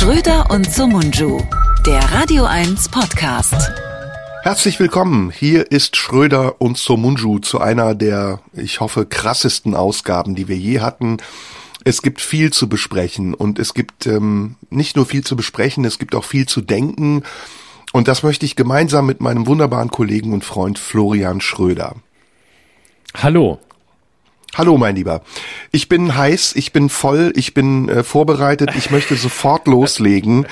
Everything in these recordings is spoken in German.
Schröder und Somunju, der Radio 1 Podcast. Herzlich willkommen. Hier ist Schröder und Somunju zu einer der, ich hoffe, krassesten Ausgaben, die wir je hatten. Es gibt viel zu besprechen und es gibt ähm, nicht nur viel zu besprechen, es gibt auch viel zu denken. Und das möchte ich gemeinsam mit meinem wunderbaren Kollegen und Freund Florian Schröder. Hallo. Hallo, mein Lieber. Ich bin heiß, ich bin voll, ich bin äh, vorbereitet, ich möchte sofort loslegen.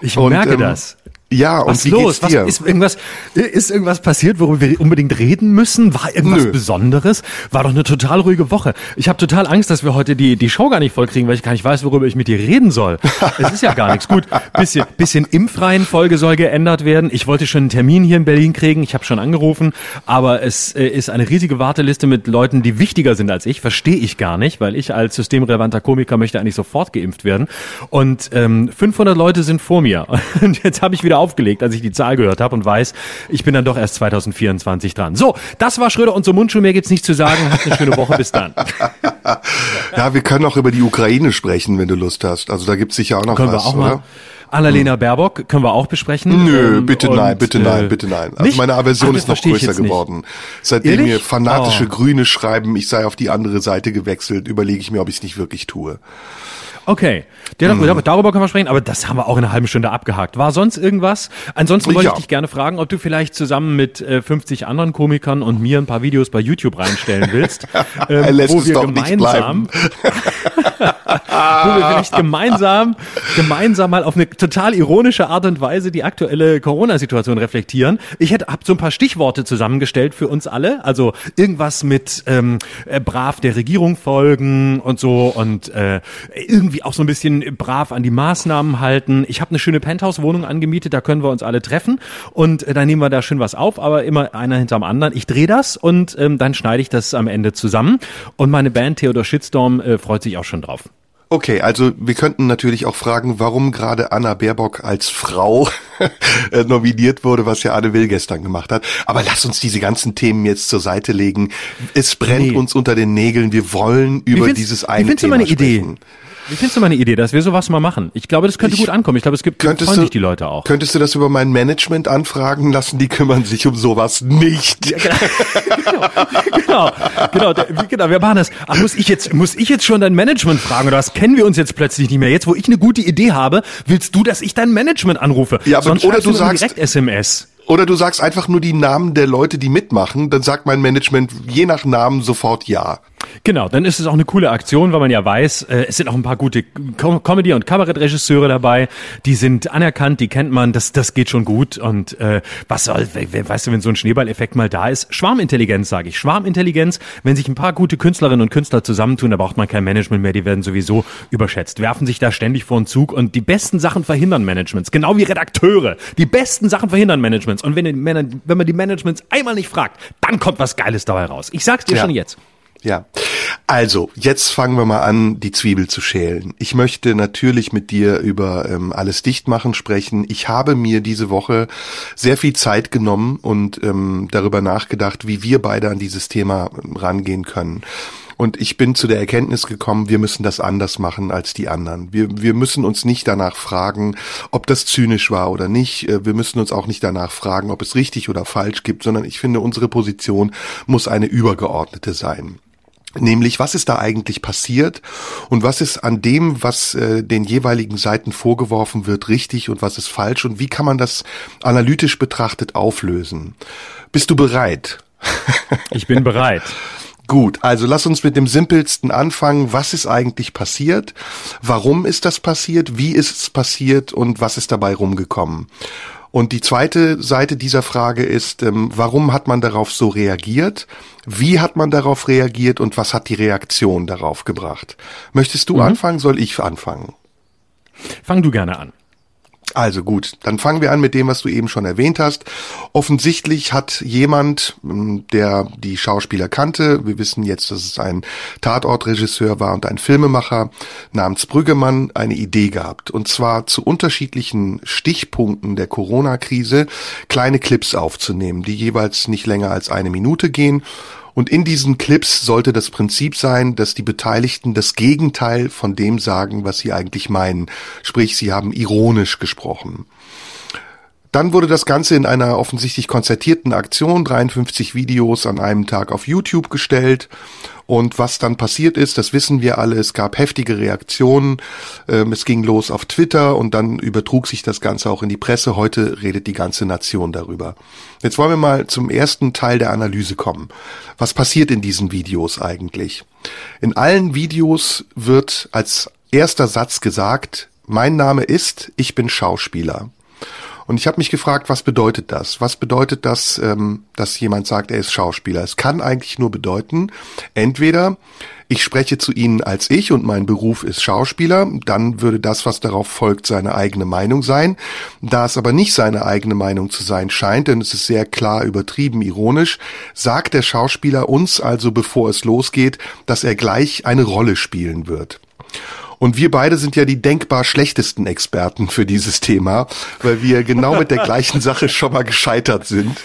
Ich und, merke ähm, das. Ja, und was wie los? geht's dir? Was, ist irgendwas, ist irgendwas passiert, worüber wir unbedingt reden müssen? War irgendwas Nö. Besonderes? War doch eine total ruhige Woche. Ich habe total Angst, dass wir heute die, die Show gar nicht vollkriegen, weil ich gar nicht weiß, worüber ich mit dir reden soll. es ist ja gar nichts. Gut, bisschen, bisschen impfreien Folge soll geändert werden. Ich wollte schon einen Termin hier in Berlin kriegen. Ich habe schon angerufen, aber es äh, ist eine riesige Warteliste mit Leuten, die wichtiger sind als ich. Verstehe ich gar nicht, weil ich als systemrelevanter Komiker möchte eigentlich sofort geimpft werden. Und ähm, 500 Leute sind vor mir. Und jetzt habe ich wieder aufgelegt, als ich die Zahl gehört habe und weiß, ich bin dann doch erst 2024 dran. So, das war Schröder und so Mundschuh. Mehr gibt's nicht zu sagen. Habt eine schöne Woche. Bis dann. ja, wir können auch über die Ukraine sprechen, wenn du Lust hast. Also da gibt's sicher auch noch Können was, wir auch oder? mal. Annalena Baerbock können wir auch besprechen. Nö, Ähm, bitte und, nein, bitte äh, nein, bitte nein. Also nicht? meine Aversion das ist noch größer geworden. Seitdem Ehrlich? mir fanatische Oh. Grüne schreiben, ich sei auf die andere Seite gewechselt, überlege ich mir, ob ich es nicht wirklich tue. Okay, ja, Mhm. darüber, können wir sprechen, aber das haben wir auch in einer halben Stunde abgehakt. War sonst irgendwas? Ansonsten wollte Ja. ich dich gerne fragen, ob du vielleicht zusammen mit äh, 50 anderen Komikern und mir ein paar Videos bei YouTube reinstellen willst, ähm, wo wir gemeinsam, wo wir vielleicht gemeinsam, gemeinsam mal auf eine total ironische Art und Weise die aktuelle Corona-Situation reflektieren. Ich hätte hab so ein paar Stichworte zusammengestellt für uns alle, also irgendwas mit ähm, äh, brav der Regierung folgen und so und äh, irgendwie auch so ein bisschen brav an die Maßnahmen halten. Ich habe eine schöne Penthouse-Wohnung angemietet, da können wir uns alle treffen und äh, dann nehmen wir da schön was auf, aber immer einer hinterm anderen. Ich drehe das und ähm, dann schneide ich das am Ende zusammen und meine Band Theodor Shitstorm äh, freut sich auch schon drauf. Okay, also wir könnten natürlich auch fragen, warum gerade Anna Baerbock als Frau äh, nominiert wurde, was ja Anne Will gestern gemacht hat. Aber lass uns diese ganzen Themen jetzt zur Seite legen. Es brennt Nee. uns unter den Nägeln. Wir wollen über dieses eine Thema meine Idee? Wie findest du meine Idee, dass wir sowas mal machen? Ich glaube, das könnte Ich- gut ankommen. Ich glaube, es gibt Könntest freuen du, sich die Leute auch. Könntest du das über mein Management anfragen lassen? Die kümmern sich um sowas nicht. genau, genau, der- wie- genau, wir machen das. Ach, muss ich jetzt, muss ich jetzt schon dein Management fragen oder was? Kennen wir uns jetzt plötzlich nicht mehr? Jetzt, wo ich eine gute Idee habe, willst du, dass ich dein Management anrufe? Ja, aber- Sonst oder du sagst- direkt SMS. Oder du sagst einfach nur die Namen der Leute, die mitmachen. Dann sagt mein Management je nach Namen sofort ja. Genau, dann ist es auch eine coole Aktion, weil man ja weiß, äh, es sind auch ein paar gute Com Comedy- und Kabarettregisseure dabei, die sind anerkannt, die kennt man, das, das geht schon gut. Und äh, was soll, we- we- weißt du, wenn so ein Schneeballeffekt mal da ist, Schwarmintelligenz sage ich, Schwarmintelligenz, wenn sich ein paar gute Künstlerinnen und Künstler zusammentun, da braucht man kein Management mehr, die werden sowieso überschätzt, werfen sich da ständig vor den Zug und die besten Sachen verhindern Managements, genau wie Redakteure, die besten Sachen verhindern Managements. Und wenn, wenn man die Managements einmal nicht fragt, dann kommt was Geiles dabei raus. Ich sag's dir Ja. schon jetzt. Ja. Also, jetzt fangen wir mal an, die Zwiebel zu schälen. Ich möchte natürlich mit dir über ähm, alles Dichtmachen sprechen. Ich habe mir diese Woche sehr viel Zeit genommen und ähm, darüber nachgedacht, wie wir beide an dieses Thema ähm, rangehen können. Und ich bin zu der Erkenntnis gekommen, wir müssen das anders machen als die anderen. Wir, wir müssen uns nicht danach fragen, ob das zynisch war oder nicht. Äh, Wir müssen uns auch nicht danach fragen, ob es richtig oder falsch gibt, sondern ich finde, unsere Position muss eine übergeordnete sein. Nämlich, was ist da eigentlich passiert und was ist an dem, was äh, den jeweiligen Seiten vorgeworfen wird, richtig und was ist falsch und wie kann man das analytisch betrachtet auflösen? Bist du bereit? Ich bin bereit. Gut, also lass uns mit dem simpelsten anfangen. Was ist eigentlich passiert? Warum ist das passiert? Wie ist es passiert und was ist dabei rumgekommen? Und die zweite Seite dieser Frage ist, ähm, warum hat man darauf so reagiert? Wie hat man darauf reagiert und was hat die Reaktion darauf gebracht? Möchtest du anfangen? Soll ich anfangen? Fang du gerne an. Also gut, dann fangen wir an mit dem, was du eben schon erwähnt hast. Offensichtlich hat jemand, m, der die Schauspieler kannte, wir wissen jetzt, dass es ein Tatortregisseur war und ein Filmemacher namens Brüggemann, eine Idee gehabt. Und zwar zu unterschiedlichen Stichpunkten der Corona-Krise kleine Clips aufzunehmen, die jeweils nicht länger als eine Minute gehen Und in diesen Clips sollte das Prinzip sein, dass die Beteiligten das Gegenteil von dem sagen, was sie eigentlich meinen. Sprich, sie haben ironisch gesprochen. Dann wurde das Ganze in einer offensichtlich konzertierten Aktion, 53 Videos an einem Tag auf YouTube gestellt. Und was dann passiert ist, das wissen wir alle. Es gab heftige Reaktionen. Ähm, es ging los auf Twitter und dann übertrug sich das Ganze auch in die Presse. Heute redet die ganze Nation darüber. Jetzt wollen wir mal zum ersten Teil der Analyse kommen. Was passiert in diesen Videos eigentlich? In allen Videos wird als erster Satz gesagt, mein Name ist, ich bin Schauspieler. Und ich habe mich gefragt, was bedeutet das? Was bedeutet das, ähm, dass jemand sagt, er ist Schauspieler? Es kann eigentlich nur bedeuten, entweder ich spreche zu Ihnen als ich und mein Beruf ist Schauspieler, dann würde das, was darauf folgt, seine eigene Meinung sein. Da es aber nicht seine eigene Meinung zu sein scheint, denn es ist sehr klar übertrieben ironisch, sagt der Schauspieler uns also, bevor es losgeht, dass er gleich eine Rolle spielen wird. Und wir beide sind ja die denkbar schlechtesten Experten für dieses Thema, weil wir genau mit der gleichen Sache schon mal gescheitert sind.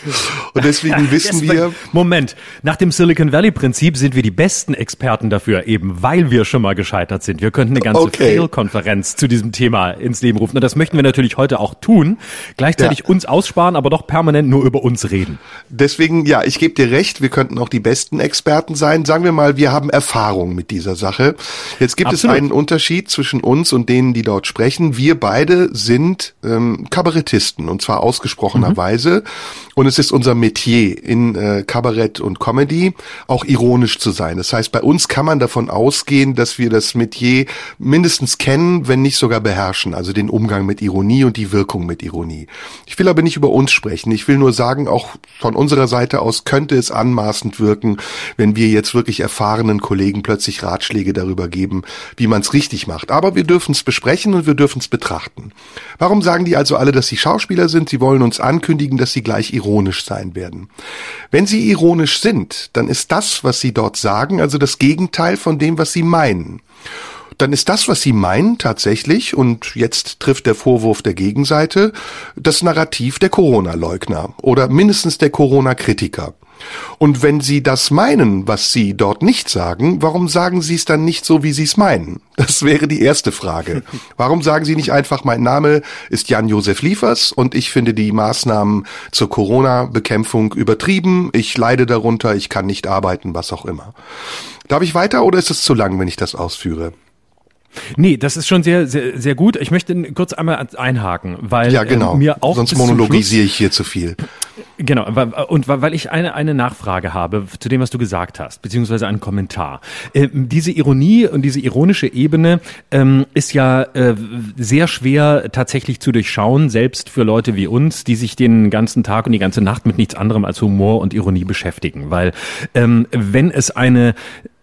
Und deswegen wissen wir. Moment, nach dem Silicon Valley Prinzip sind wir die besten Experten dafür, eben weil wir schon mal gescheitert sind. Wir könnten eine ganze okay. Fail-Konferenz zu diesem Thema ins Leben rufen. Und das möchten wir natürlich heute auch tun. Gleichzeitig ja. uns aussparen, aber doch permanent nur über uns reden. Deswegen, ja, ich gebe dir recht, wir könnten auch die besten Experten sein. Sagen wir mal, wir haben Erfahrung mit dieser Sache. Jetzt gibt Absolut. es einen Unterschied Unterschied zwischen uns und denen, die dort sprechen. Wir beide sind ähm, Kabarettisten und zwar ausgesprochenerweise. Mhm. Und es ist unser Metier in äh, Kabarett und Comedy auch ironisch zu sein. Das heißt, bei uns kann man davon ausgehen, dass wir das Metier mindestens kennen, wenn nicht sogar beherrschen. Also den Umgang mit Ironie und die Wirkung mit Ironie. Ich will aber nicht über uns sprechen. Ich will nur sagen, auch von unserer Seite aus könnte es anmaßend wirken, wenn wir jetzt wirklich erfahrenen Kollegen plötzlich Ratschläge darüber geben, wie man es richtig richtig macht. Aber wir dürfen es besprechen und wir dürfen es betrachten. Warum sagen die also alle, dass sie Schauspieler sind? Sie wollen uns ankündigen, dass sie gleich ironisch sein werden. Wenn sie ironisch sind, dann ist das, was sie dort sagen, also das Gegenteil von dem, was sie meinen dann ist das, was Sie meinen, tatsächlich, und jetzt trifft der Vorwurf der Gegenseite, das Narrativ der Corona-Leugner oder mindestens der Corona-Kritiker. Und wenn Sie das meinen, was Sie dort nicht sagen, warum sagen Sie es dann nicht so, wie Sie es meinen? Das wäre die erste Frage. Warum sagen Sie nicht einfach, mein Name ist Jan-Josef Liefers und ich finde die Maßnahmen zur Corona-Bekämpfung übertrieben, ich leide darunter, ich kann nicht arbeiten, was auch immer. Darf ich weiter oder ist es zu lang, wenn ich das ausführe? Nee, das ist schon sehr, sehr, sehr gut. Ich möchte kurz einmal einhaken, weil ja, genau. äh, mir auch sonst monologisiere ich hier zu viel. Genau, und weil ich eine, eine Nachfrage habe zu dem, was du gesagt hast, beziehungsweise einen Kommentar. Äh, diese Ironie und diese ironische Ebene ähm, ist ja äh, sehr schwer tatsächlich zu durchschauen, selbst für Leute wie uns, die sich den ganzen Tag und die ganze Nacht mit nichts anderem als Humor und Ironie beschäftigen. Weil ähm, wenn es eine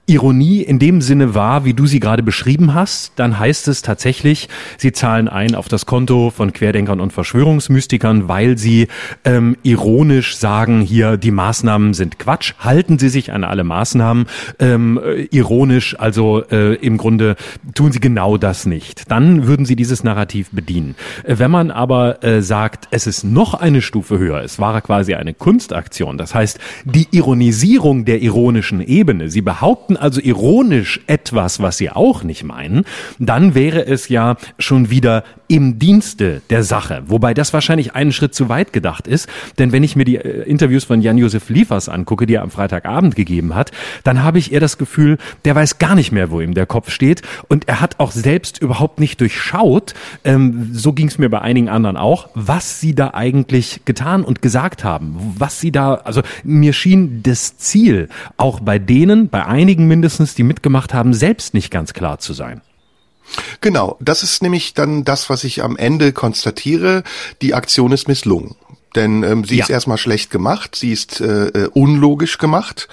Ironie in dem Sinne war, wie du sie gerade beschrieben hast, dann heißt es tatsächlich, sie zahlen ein auf das Konto von Querdenkern und Verschwörungsmystikern, weil sie ähm, ironisch sagen, hier die Maßnahmen sind Quatsch, halten sie sich an alle Maßnahmen, ähm, ironisch, also äh, im Grunde tun sie genau das nicht. Dann würden sie dieses Narrativ bedienen. Äh, wenn man aber äh, sagt, es ist noch eine Stufe höher, es war quasi eine Kunstaktion, das heißt die Ironisierung der ironischen Ebene, sie behaupten behaupten also ironisch etwas, was sie auch nicht meinen, dann wäre es ja schon wieder im Dienste der Sache. Wobei das wahrscheinlich einen Schritt zu weit gedacht ist. Denn wenn ich mir die äh, Interviews von Jan-Josef Liefers angucke, die er am Freitagabend gegeben hat, dann habe ich eher das Gefühl, der weiß gar nicht mehr, wo ihm der Kopf steht. Und er hat auch selbst überhaupt nicht durchschaut, ähm, so ging es mir bei einigen anderen auch, was sie da eigentlich getan und gesagt haben. Was sie da, also mir schien das Ziel auch bei denen, bei einigen mindestens, die mitgemacht haben, selbst nicht ganz klar zu sein. Genau, das ist nämlich dann das, was ich am Ende konstatiere. Die Aktion ist misslungen. Denn ähm, sie ja. ist erstmal schlecht gemacht, sie ist äh, äh, unlogisch gemacht,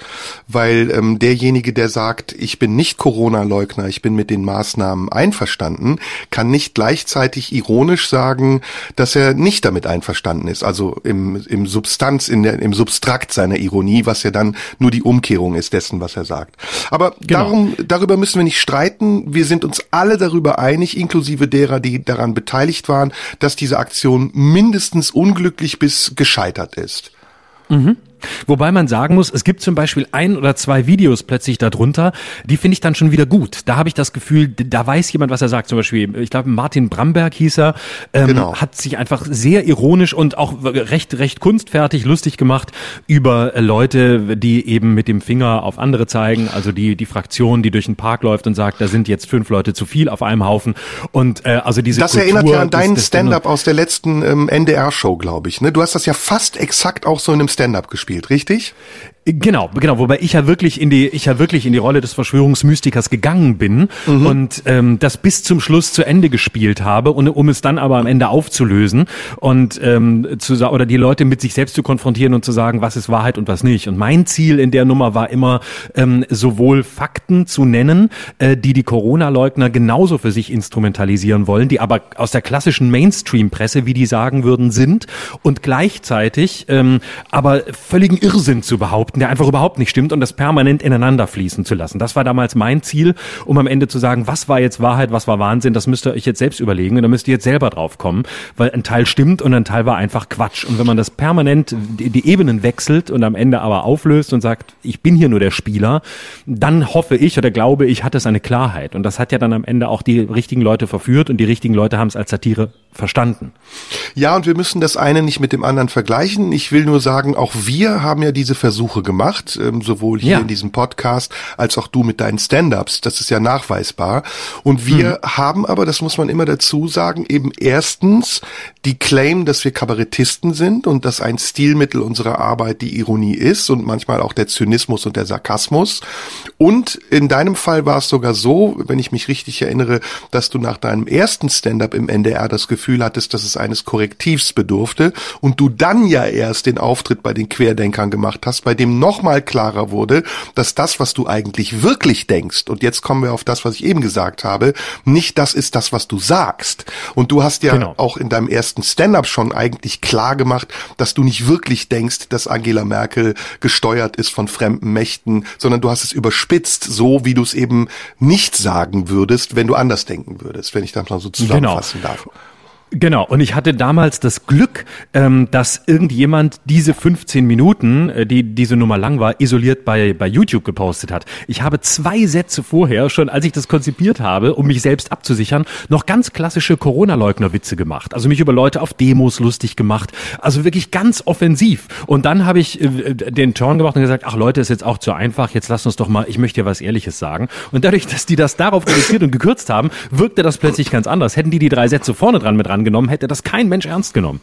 weil ähm, derjenige, der sagt, ich bin nicht Corona-Leugner, ich bin mit den Maßnahmen einverstanden, kann nicht gleichzeitig ironisch sagen, dass er nicht damit einverstanden ist. Also im, im Substanz, in der, im Substrakt seiner Ironie, was ja dann nur die Umkehrung ist dessen, was er sagt. Aber genau. darum, darüber müssen wir nicht streiten. Wir sind uns alle darüber einig, inklusive derer, die daran beteiligt waren, dass diese Aktion mindestens unglücklich bis gescheitert ist. Mhm. Wobei man sagen muss, es gibt zum Beispiel ein oder zwei Videos plötzlich darunter, die finde ich dann schon wieder gut. Da habe ich das Gefühl, da weiß jemand, was er sagt. Zum Beispiel, ich glaube, Martin Bramberg hieß er, ähm, genau. hat sich einfach sehr ironisch und auch recht, recht kunstfertig lustig gemacht über Leute, die eben mit dem Finger auf andere zeigen. Also die, die Fraktion, die durch den Park läuft und sagt, da sind jetzt fünf Leute zu viel auf einem Haufen. Und äh, also diese Das Kultur, erinnert ja an deinen Stand-up aus der letzten ähm, NDR-Show, glaube ich. Ne? Du hast das ja fast exakt auch so in einem Stand-up gespielt, richtig? Genau, genau, wobei ich ja wirklich in die, ich ja wirklich in die Rolle des Verschwörungsmystikers gegangen bin mhm. und ähm, das bis zum Schluss zu Ende gespielt habe und um es dann aber am Ende aufzulösen und ähm, zu oder die Leute mit sich selbst zu konfrontieren und zu sagen, was ist Wahrheit und was nicht. Und mein Ziel in der Nummer war immer ähm, sowohl Fakten zu nennen, äh, die die Corona-Leugner genauso für sich instrumentalisieren wollen, die aber aus der klassischen Mainstream-Presse, wie die sagen würden, sind und gleichzeitig ähm, aber völligen Irrsinn zu behaupten behaupten, der einfach überhaupt nicht stimmt und das permanent ineinander fließen zu lassen. Das war damals mein Ziel, um am Ende zu sagen, was war jetzt Wahrheit, was war Wahnsinn, das müsst ihr euch jetzt selbst überlegen und da müsst ihr jetzt selber drauf kommen, weil ein Teil stimmt und ein Teil war einfach Quatsch. Und wenn man das permanent die, die Ebenen wechselt und am Ende aber auflöst und sagt, ich bin hier nur der Spieler, dann hoffe ich oder glaube ich, hat es eine Klarheit. Und das hat ja dann am Ende auch die richtigen Leute verführt und die richtigen Leute haben es als Satire verstanden. Ja, und wir müssen das eine nicht mit dem anderen vergleichen. Ich will nur sagen, auch wir haben ja diese Versuche gemacht, ähm, sowohl hier ja. in diesem Podcast als auch du mit deinen Stand-ups. Das ist ja nachweisbar. Und wir hm. haben aber, das muss man immer dazu sagen, eben erstens die Claim, dass wir Kabarettisten sind und dass ein Stilmittel unserer Arbeit die Ironie ist und manchmal auch der Zynismus und der Sarkasmus. Und in deinem Fall war es sogar so, wenn ich mich richtig erinnere, dass du nach deinem ersten Stand-up im NDR das Gefühl hattest, dass es eines Korrektivs bedurfte und du dann ja erst den Auftritt bei den Querdenkern gemacht hast, bei dem nochmal klarer wurde, dass das, was du eigentlich wirklich denkst, und jetzt kommen wir auf das, was ich eben gesagt habe, nicht das ist das, was du sagst. Und du hast ja genau. auch in deinem ersten Stand-up schon eigentlich klar gemacht, dass du nicht wirklich denkst, dass Angela Merkel gesteuert ist von fremden Mächten, sondern du hast es überspitzt, so wie du es eben nicht sagen würdest, wenn du anders denken würdest, wenn ich das mal so genau. zusammenfassen genau. darf. Genau, und ich hatte damals das Glück, ähm, dass irgendjemand diese 15 Minuten, äh, die diese Nummer lang war, isoliert bei, bei YouTube gepostet hat. Ich habe zwei Sätze vorher, schon als ich das konzipiert habe, um mich selbst abzusichern, noch ganz klassische Corona-Leugner-Witze gemacht. Also mich über Leute auf Demos lustig gemacht. Also wirklich ganz offensiv. Und dann habe ich äh, den Turn gemacht und gesagt, ach Leute, ist jetzt auch zu einfach, jetzt lasst uns doch mal, ich möchte dir was Ehrliches sagen. Und dadurch, dass die das darauf reduziert und gekürzt haben, wirkte das plötzlich ganz anders. Hätten die die drei Sätze vorne dran mit ran angenommen, hätte das kein Mensch ernst genommen.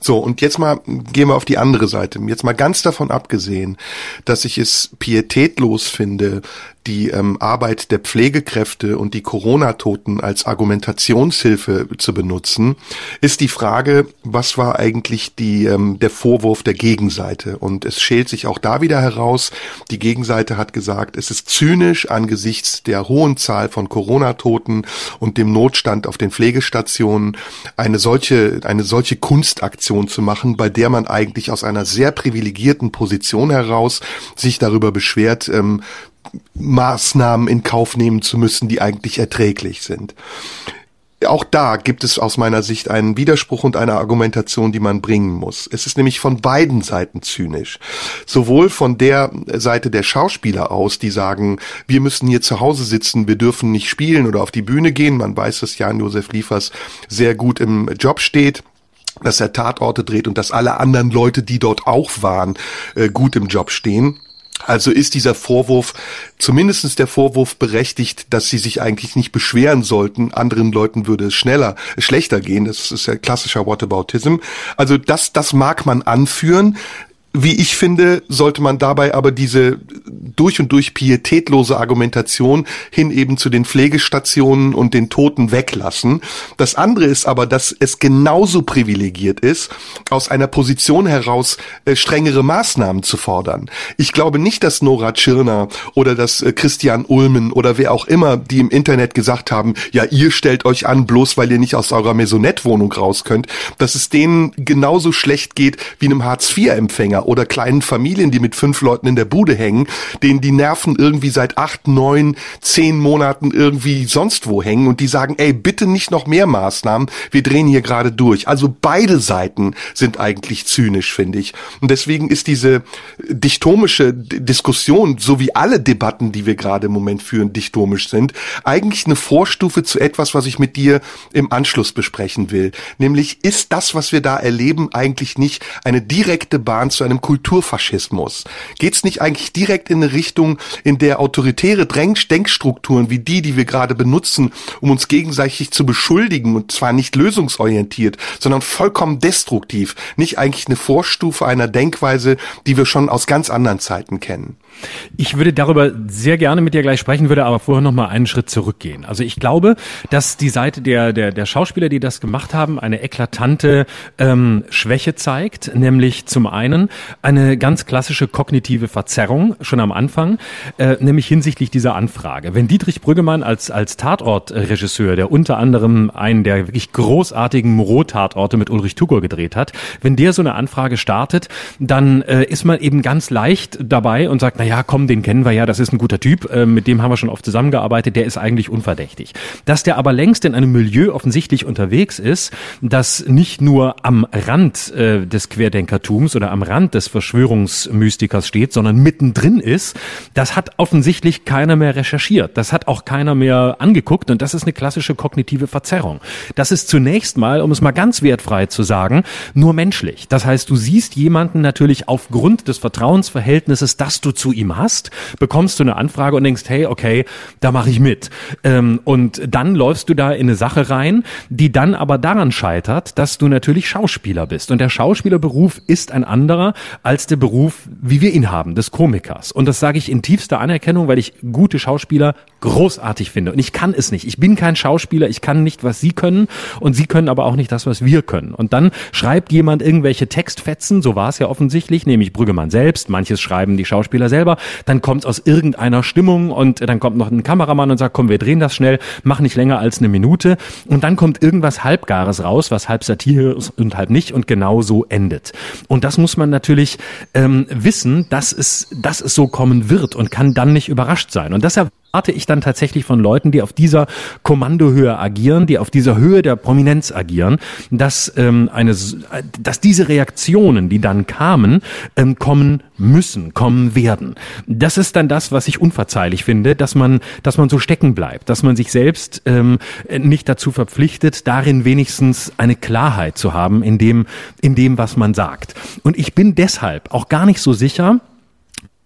So, und jetzt mal gehen wir auf die andere Seite. Jetzt mal ganz davon abgesehen, dass ich es pietätlos finde, die ähm, Arbeit der Pflegekräfte und die Corona-Toten als Argumentationshilfe zu benutzen, ist die Frage, was war eigentlich die, ähm, der Vorwurf der Gegenseite? Und es schält sich auch da wieder heraus, die Gegenseite hat gesagt, es ist zynisch angesichts der hohen Zahl von Corona-Toten und dem Notstand auf den Pflegestationen eine solche, eine solche Kunstaktion zu machen, bei der man eigentlich aus einer sehr privilegierten Position heraus sich darüber beschwert, ähm, Maßnahmen in Kauf nehmen zu müssen, die eigentlich erträglich sind. Auch da gibt es aus meiner Sicht einen Widerspruch und eine Argumentation, die man bringen muss. Es ist nämlich von beiden Seiten zynisch. Sowohl von der Seite der Schauspieler aus, die sagen, wir müssen hier zu Hause sitzen, wir dürfen nicht spielen oder auf die Bühne gehen. Man weiß, dass Jan-Josef Liefers sehr gut im Job steht dass er Tatorte dreht und dass alle anderen Leute, die dort auch waren, äh, gut im Job stehen. Also ist dieser Vorwurf, zumindestens der Vorwurf berechtigt, dass sie sich eigentlich nicht beschweren sollten. Anderen Leuten würde es schneller, schlechter gehen. Das ist ja klassischer Whataboutism. Also das, das mag man anführen. Wie ich finde, sollte man dabei aber diese durch und durch pietätlose Argumentation hin eben zu den Pflegestationen und den Toten weglassen. Das andere ist aber, dass es genauso privilegiert ist, aus einer Position heraus äh, strengere Maßnahmen zu fordern. Ich glaube nicht, dass Nora Tschirner oder dass äh, Christian Ulmen oder wer auch immer, die im Internet gesagt haben, ja, ihr stellt euch an, bloß weil ihr nicht aus eurer Maisonette-Wohnung raus könnt, dass es denen genauso schlecht geht wie einem Hartz-IV-Empfänger oder, oder kleinen Familien, die mit fünf Leuten in der Bude hängen, denen die Nerven irgendwie seit acht, neun, zehn Monaten irgendwie sonst wo hängen und die sagen, ey, bitte nicht noch mehr Maßnahmen, wir drehen hier gerade durch. Also beide Seiten sind eigentlich zynisch, finde ich. Und deswegen ist diese dichtomische Diskussion, so wie alle Debatten, die wir gerade im Moment führen, dichtomisch sind, eigentlich eine Vorstufe zu etwas, was ich mit dir im Anschluss besprechen will. Nämlich, ist das, was wir da erleben, eigentlich nicht eine direkte Bahn zu einem Kulturfaschismus? Geht es nicht eigentlich direkt in eine Richtung, in der autoritäre Denkstrukturen wie die, die wir gerade benutzen, um uns gegenseitig zu beschuldigen, und zwar nicht lösungsorientiert, sondern vollkommen destruktiv, nicht eigentlich eine Vorstufe einer Denkweise, die wir schon aus ganz anderen Zeiten kennen? Ich würde darüber sehr gerne mit dir gleich sprechen, würde aber vorher noch mal einen Schritt zurückgehen. Also ich glaube, dass die Seite der, der, der Schauspieler, die das gemacht haben, eine eklatante ähm, Schwäche zeigt, nämlich zum einen eine ganz klassische kognitive Verzerrung schon am Anfang, äh, nämlich hinsichtlich dieser Anfrage. Wenn Dietrich Brüggemann als, als Tatortregisseur, der unter anderem einen der wirklich großartigen Moreau-Tatorte mit Ulrich Tugor gedreht hat, wenn der so eine Anfrage startet, dann äh, ist man eben ganz leicht dabei und sagt, naja, komm, den kennen wir ja, das ist ein guter Typ, äh, mit dem haben wir schon oft zusammengearbeitet, der ist eigentlich unverdächtig. Dass der aber längst in einem Milieu offensichtlich unterwegs ist, das nicht nur am Rand äh, des Querdenkertums oder am Rand des Verschwörungsmystikers steht, sondern mittendrin ist, das hat offensichtlich keiner mehr recherchiert. Das hat auch keiner mehr angeguckt und das ist eine klassische kognitive Verzerrung. Das ist zunächst mal, um es mal ganz wertfrei zu sagen, nur menschlich. Das heißt, du siehst jemanden natürlich aufgrund des Vertrauensverhältnisses, das du zu ihm hast, bekommst du eine Anfrage und denkst, hey, okay, da mache ich mit. Ähm, und dann läufst du da in eine Sache rein, die dann aber daran scheitert, dass du natürlich Schauspieler bist. Und der Schauspielerberuf ist ein anderer als der Beruf, wie wir ihn haben, des Komikers. Und das sage ich in tiefster Anerkennung, weil ich gute Schauspieler großartig finde. Und ich kann es nicht. Ich bin kein Schauspieler. Ich kann nicht, was sie können. Und sie können aber auch nicht das, was wir können. Und dann schreibt jemand irgendwelche Textfetzen. So war es ja offensichtlich, nämlich Brüggemann selbst. Manches schreiben die Schauspieler selber. Dann kommt es aus irgendeiner Stimmung und dann kommt noch ein Kameramann und sagt, komm, wir drehen das schnell, mach nicht länger als eine Minute. Und dann kommt irgendwas Halbgares raus, was halb Satire ist und halb nicht. Und genau so endet. Und das muss man natürlich ähm, wissen, dass es, dass es so kommen wird und kann dann nicht überrascht sein. Und deshalb erwarte ich dann tatsächlich von Leuten, die auf dieser Kommandohöhe agieren, die auf dieser Höhe der Prominenz agieren, dass ähm, eine, dass diese Reaktionen, die dann kamen, ähm, kommen müssen, kommen werden. Das ist dann das, was ich unverzeihlich finde, dass man, dass man so stecken bleibt, dass man sich selbst ähm, nicht dazu verpflichtet, darin wenigstens eine Klarheit zu haben in dem, in dem, was man sagt. Und ich bin deshalb auch gar nicht so sicher,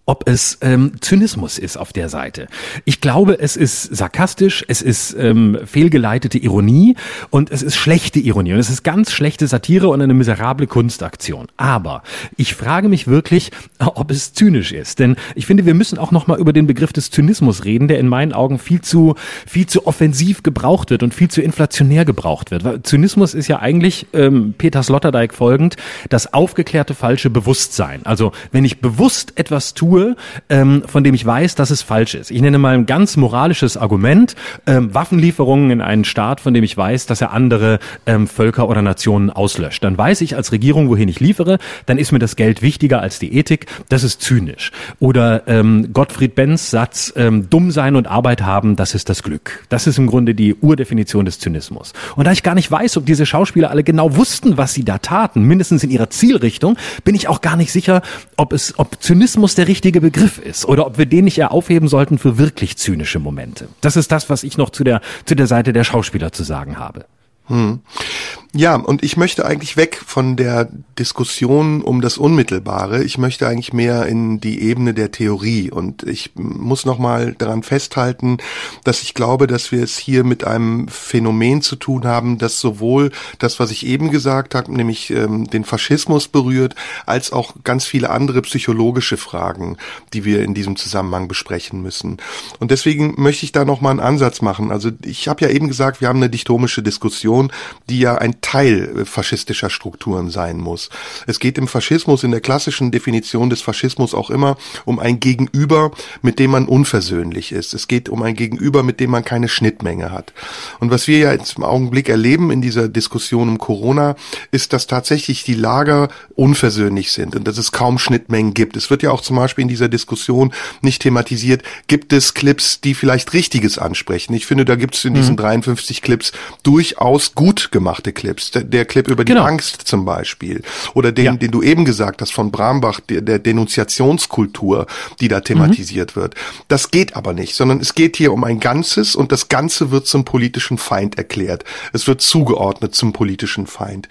ob es ähm, Zynismus ist auf der Seite. Ich glaube, es ist sarkastisch, es ist ähm, fehlgeleitete Ironie und es ist schlechte Ironie und es ist ganz schlechte Satire und eine miserable Kunstaktion. Aber ich frage mich wirklich, ob es zynisch ist, denn ich finde, wir müssen auch noch mal über den Begriff des Zynismus reden, der in meinen Augen viel zu viel zu offensiv gebraucht wird und viel zu inflationär gebraucht wird. Zynismus ist ja eigentlich ähm, Peter Sloterdijk folgend das aufgeklärte falsche Bewusstsein. Also wenn ich bewusst etwas tue tue, ähm, von dem ich weiß, dass es falsch ist. Ich nenne mal ein ganz moralisches Argument, ähm, Waffenlieferungen in einen Staat, von dem ich weiß, dass er andere ähm, Völker oder Nationen auslöscht. Dann weiß ich als Regierung, wohin ich liefere, dann ist mir das Geld wichtiger als die Ethik. Das ist zynisch. Oder ähm, Gottfried Benz Satz, ähm, dumm sein und Arbeit haben, das ist das Glück. Das ist im Grunde die Urdefinition des Zynismus. Und da ich gar nicht weiß, ob diese Schauspieler alle genau wussten, was sie da taten, mindestens in ihrer Zielrichtung, bin ich auch gar nicht sicher, ob es, ob Zynismus der richtige richtige Begriff ist oder ob wir den nicht eher aufheben sollten für wirklich zynische Momente. Das ist das, was ich noch zu der, zu der Seite der Schauspieler zu sagen habe. Hm. Ja, und ich möchte eigentlich weg von der Diskussion um das Unmittelbare. Ich möchte eigentlich mehr in die Ebene der Theorie. Und ich muss nochmal daran festhalten, dass ich glaube, dass wir es hier mit einem Phänomen zu tun haben, das sowohl das, was ich eben gesagt habe, nämlich ähm, den Faschismus berührt, als auch ganz viele andere psychologische Fragen, die wir in diesem Zusammenhang besprechen müssen. Und deswegen möchte ich da nochmal einen Ansatz machen. Also ich habe ja eben gesagt, wir haben eine dichtomische Diskussion Diskussion, die ja ein Teil faschistischer Strukturen sein muss. Es geht im Faschismus, in der klassischen Definition des Faschismus auch immer um ein Gegenüber, mit dem man unversöhnlich ist. Es geht um ein Gegenüber, mit dem man keine Schnittmenge hat. Und was wir ja jetzt im Augenblick erleben in dieser Diskussion um Corona, ist, dass tatsächlich die Lager unversöhnlich sind und dass es kaum Schnittmengen gibt. Es wird ja auch zum Beispiel in dieser Diskussion nicht thematisiert, gibt es Clips, die vielleicht Richtiges ansprechen. Ich finde, da gibt es in diesen mhm. 53 Clips durchaus gut gemachte Clips. Der, der Clip über genau. die Angst zum Beispiel. Oder den, ja. den du eben gesagt hast von Brambach, der, der Denunziationskultur, die da thematisiert mhm. wird. Das geht aber nicht, sondern es geht hier um ein Ganzes und das Ganze wird zum politischen Feind erklärt. Es wird zugeordnet zum politischen Feind.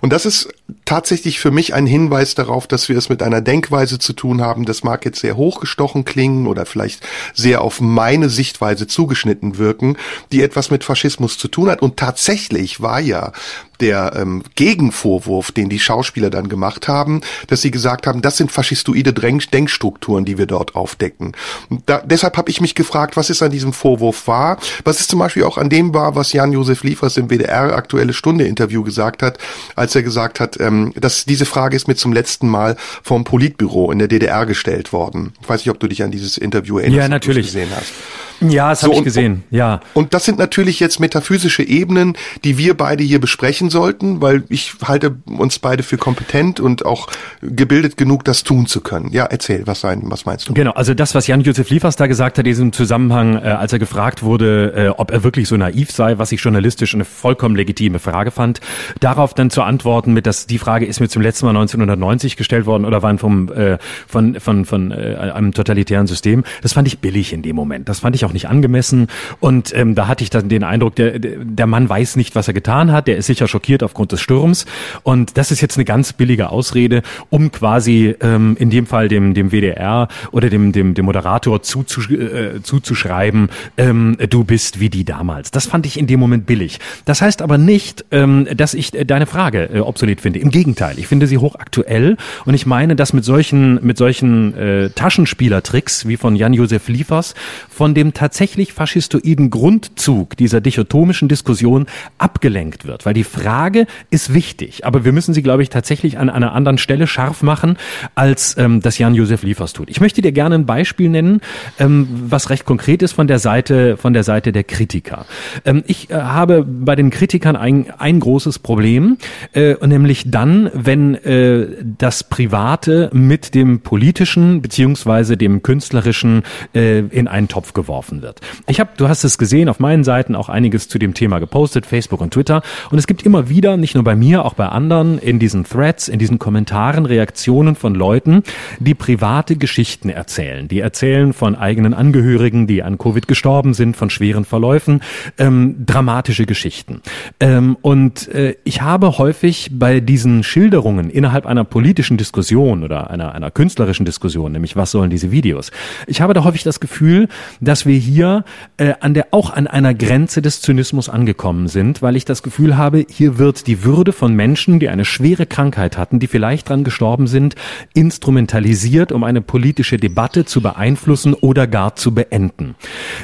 Und das ist tatsächlich für mich ein Hinweis darauf, dass wir es mit einer Denkweise zu tun haben. Das mag jetzt sehr hochgestochen klingen oder vielleicht sehr auf meine Sichtweise zugeschnitten wirken, die etwas mit Faschismus zu tun hat. Und tatsächlich war ja der ähm, Gegenvorwurf, den die Schauspieler dann gemacht haben, dass sie gesagt haben, das sind faschistoide Denkstrukturen, die wir dort aufdecken. Und da, deshalb habe ich mich gefragt, was ist an diesem Vorwurf wahr? Was ist zum Beispiel auch an dem wahr, was Jan-Josef Liefers im WDR Aktuelle Stunde Interview gesagt hat, als er gesagt hat, ähm, dass diese Frage ist mir zum letzten Mal vom Politbüro in der DDR gestellt worden. Ich weiß nicht, ob du dich an dieses Interview erinnerst, ja, natürlich. gesehen hast. Ja, das so, habe ich gesehen, ja. Und das sind natürlich jetzt metaphysische Ebenen, die wir beide hier besprechen sollten, weil ich halte uns beide für kompetent und auch gebildet genug, das tun zu können. Ja, erzähl, was sein, was meinst du? Genau, also das, was Jan-Josef Liefers da gesagt hat, in diesem Zusammenhang, äh, als er gefragt wurde, äh, ob er wirklich so naiv sei, was ich journalistisch eine vollkommen legitime Frage fand, darauf dann zu antworten mit, dass die Frage ist mir zum letzten Mal 1990 gestellt worden oder waren vom, äh, von, von, von äh, einem totalitären System, das fand ich billig in dem Moment. Das fand ich auch nicht angemessen. Und ähm, da hatte ich dann den Eindruck, der, der Mann weiß nicht, was er getan hat. Der ist sicher schockiert aufgrund des Sturms. Und das ist jetzt eine ganz billige Ausrede, um quasi ähm, in dem Fall dem, dem WDR oder dem, dem, dem Moderator zuzusch äh, zuzuschreiben, ähm, du bist wie die damals. Das fand ich in dem Moment billig. Das heißt aber nicht, ähm, dass ich deine Frage äh, obsolet finde. Im Gegenteil, ich finde sie hochaktuell und ich meine, dass mit solchen, mit solchen äh, Taschenspielertricks wie von Jan-Josef Liefers von dem tatsächlich faschistoiden Grundzug dieser dichotomischen Diskussion abgelenkt wird. Weil die Frage ist wichtig, aber wir müssen sie, glaube ich, tatsächlich an einer anderen Stelle scharf machen, als ähm, das Jan-Josef Liefers tut. Ich möchte dir gerne ein Beispiel nennen, ähm, was recht konkret ist von der Seite, von der Seite der Kritiker. Ähm, ich äh, habe bei den Kritikern ein, ein großes Problem, äh, nämlich dann, wenn äh, das Private mit dem politischen beziehungsweise dem künstlerischen äh, in einen Topf geworfen wird. Ich habe, du hast es gesehen, auf meinen Seiten auch einiges zu dem Thema gepostet, Facebook und Twitter. Und es gibt immer wieder, nicht nur bei mir, auch bei anderen, in diesen Threads, in diesen Kommentaren Reaktionen von Leuten, die private Geschichten erzählen. Die erzählen von eigenen Angehörigen, die an Covid gestorben sind, von schweren Verläufen, ähm, dramatische Geschichten. Ähm, und äh, ich habe häufig bei diesen Schilderungen innerhalb einer politischen Diskussion oder einer, einer künstlerischen Diskussion, nämlich was sollen diese Videos, ich habe da häufig das Gefühl, dass wir hier äh, an der auch an einer Grenze des Zynismus angekommen sind, weil ich das Gefühl habe, hier wird die Würde von Menschen, die eine schwere Krankheit hatten, die vielleicht dran gestorben sind, instrumentalisiert, um eine politische Debatte zu beeinflussen oder gar zu beenden.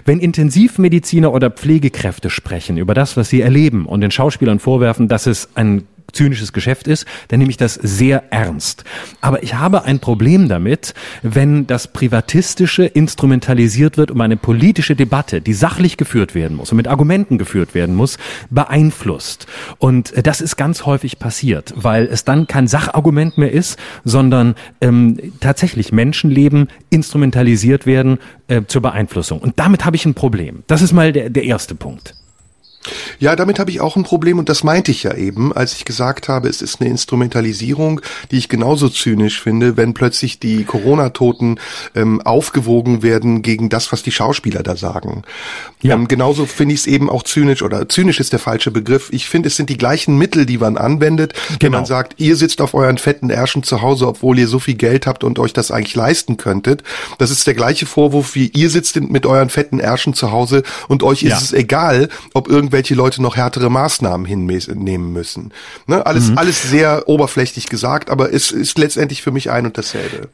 Wenn Intensivmediziner oder Pflegekräfte sprechen über das, was sie erleben und den Schauspielern vorwerfen, dass es ein zynisches Geschäft ist, dann nehme ich das sehr ernst. Aber ich habe ein Problem damit, wenn das Privatistische instrumentalisiert wird, um eine politische Debatte, die sachlich geführt werden muss und mit Argumenten geführt werden muss, beeinflusst. Und das ist ganz häufig passiert, weil es dann kein Sachargument mehr ist, sondern ähm, tatsächlich Menschenleben instrumentalisiert werden äh, zur Beeinflussung. Und damit habe ich ein Problem. Das ist mal der, der erste Punkt. Ja, damit habe ich auch ein Problem und das meinte ich ja eben, als ich gesagt habe, es ist eine Instrumentalisierung, die ich genauso zynisch finde, wenn plötzlich die Corona-Toten ähm, aufgewogen werden gegen das, was die Schauspieler da sagen. Ja. Ähm, genauso finde ich es eben auch zynisch oder zynisch ist der falsche Begriff. Ich finde, es sind die gleichen Mittel, die man anwendet, genau. wenn man sagt, ihr sitzt auf euren fetten Ärschen zu Hause, obwohl ihr so viel Geld habt und euch das eigentlich leisten könntet. Das ist der gleiche Vorwurf wie ihr sitzt mit euren fetten Ärschen zu Hause und euch ja. ist es egal, ob irgend irgendwelche Leute noch härtere Maßnahmen hinnehmen müssen. Ne? Alles, mhm. alles sehr oberflächlich gesagt, aber es ist letztendlich für mich ein und dasselbe.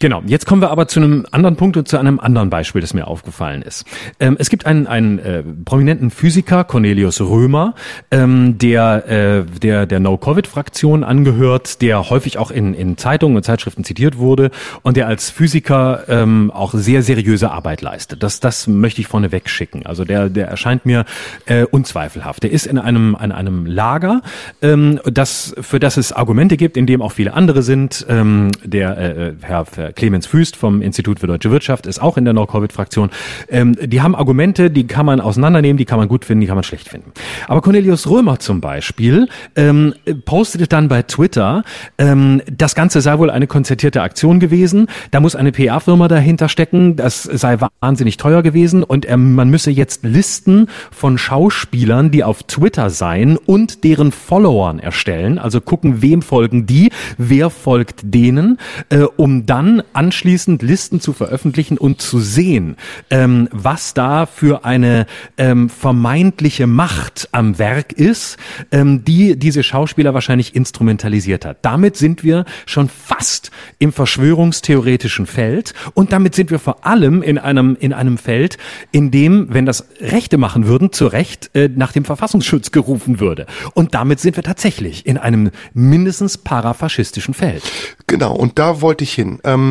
Genau, jetzt kommen wir aber zu einem anderen Punkt und zu einem anderen Beispiel, das mir aufgefallen ist. Ähm, es gibt einen, einen äh, prominenten Physiker, Cornelius Römer, ähm, der äh, der, der No-Covid-Fraktion angehört, der häufig auch in, in Zeitungen und Zeitschriften zitiert wurde und der als Physiker ähm, auch sehr seriöse Arbeit leistet. Das, das möchte ich vorneweg schicken. Also der, der erscheint mir äh, unzweifelhaft. Der ist in einem, in einem Lager, ähm, das, für das es Argumente gibt, in dem auch viele andere sind. Ähm, der äh, Herr Clemens Füst vom Institut für Deutsche Wirtschaft ist auch in der No-Covid-Fraktion. Ähm, die haben Argumente, die kann man auseinandernehmen, die kann man gut finden, die kann man schlecht finden. Aber Cornelius Römer zum Beispiel ähm, postete dann bei Twitter, ähm, das Ganze sei wohl eine konzertierte Aktion gewesen, da muss eine PR-Firma dahinter stecken, das sei wahnsinnig teuer gewesen und ähm, man müsse jetzt Listen von Schauspielern, die auf Twitter seien und deren Followern erstellen, also gucken, wem folgen die, wer folgt denen, äh, um dann anschließend Listen zu veröffentlichen und zu sehen, ähm, was da für eine ähm, vermeintliche Macht am Werk ist, ähm, die diese Schauspieler wahrscheinlich instrumentalisiert hat. Damit sind wir schon fast im verschwörungstheoretischen Feld und damit sind wir vor allem in einem, in einem Feld, in dem, wenn das Rechte machen würden, zu Recht äh, nach dem Verfassungsschutz gerufen würde. Und damit sind wir tatsächlich in einem mindestens parafaschistischen Feld. Genau, und da wollte ich hin. Ähm,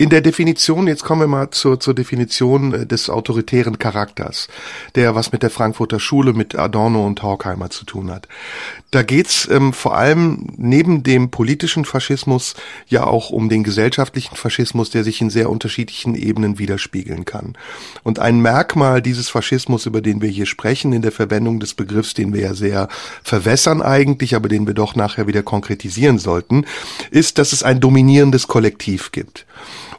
in der Definition, jetzt kommen wir mal zur, zur Definition äh, des autoritären Charakters, der was mit der Frankfurter Schule, mit Adorno und Horkheimer zu tun hat. Da geht's ähm, vor allem neben dem politischen Faschismus ja auch um den gesellschaftlichen Faschismus, der sich in sehr unterschiedlichen Ebenen widerspiegeln kann. Und ein Merkmal dieses Faschismus, über den wir hier sprechen, in der Verwendung des Begriffs, den wir ja sehr verwässern eigentlich, aber den wir doch nachher wieder konkretisieren sollten, ist, dass es ein dominierendes Kollektiv gibt.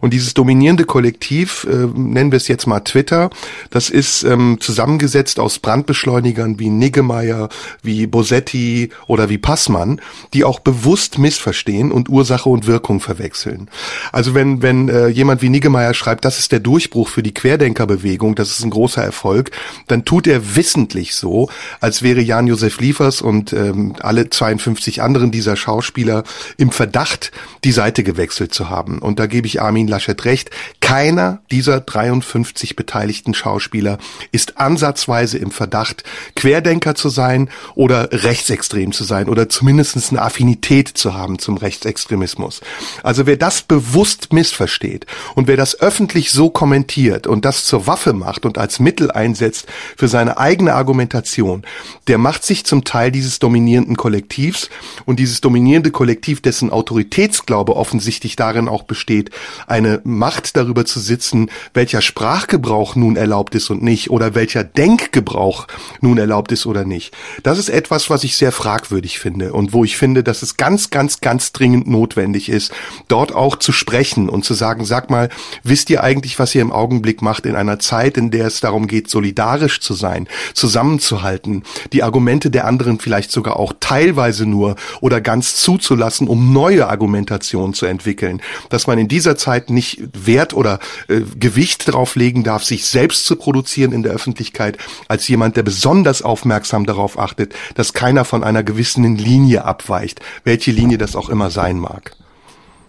Und dieses dominierende Kollektiv, äh, nennen wir es jetzt mal Twitter, das ist ähm, zusammengesetzt aus Brandbeschleunigern wie Niggemeier, wie Bosetti oder wie Passmann, die auch bewusst missverstehen und Ursache und Wirkung verwechseln. Also wenn, wenn äh, jemand wie Niggemeier schreibt, das ist der Durchbruch für die Querdenkerbewegung, das ist ein großer Erfolg, dann tut er wissentlich so, als wäre Jan-Josef Liefers und ähm, alle 52 anderen dieser Schauspieler im Verdacht, die Seite gewechselt zu haben. Und da gebe ich Armin Laschet recht, keiner dieser 53 beteiligten Schauspieler ist ansatzweise im Verdacht, Querdenker zu sein oder rechtsextrem zu sein oder zumindest eine Affinität zu haben zum Rechtsextremismus. Also wer das bewusst missversteht und wer das öffentlich so kommentiert und das zur Waffe macht und als Mittel einsetzt für seine eigene Argumentation, der macht sich zum Teil dieses dominierenden Kollektivs und dieses dominierende Kollektiv, dessen Autoritätsglaube offensichtlich darin auch besteht, eine Macht darüber zu sitzen, welcher Sprachgebrauch nun erlaubt ist und nicht oder welcher Denkgebrauch nun erlaubt ist oder nicht. Das ist etwas, was ich sehr fragwürdig finde und wo ich finde, dass es ganz, ganz, ganz dringend notwendig ist, dort auch zu sprechen und zu sagen, sag mal, wisst ihr eigentlich, was ihr im Augenblick macht in einer Zeit, in der es darum geht, solidarisch zu sein, zusammenzuhalten, die Argumente der anderen vielleicht sogar auch teilweise nur oder ganz zuzulassen, um neue Argumentationen zu entwickeln, dass man in dieser Zeit nicht Wert oder äh, Gewicht darauf legen darf, sich selbst zu produzieren in der Öffentlichkeit, als jemand, der besonders aufmerksam darauf achtet, dass keiner von einer gewissen Linie abweicht, welche Linie das auch immer sein mag.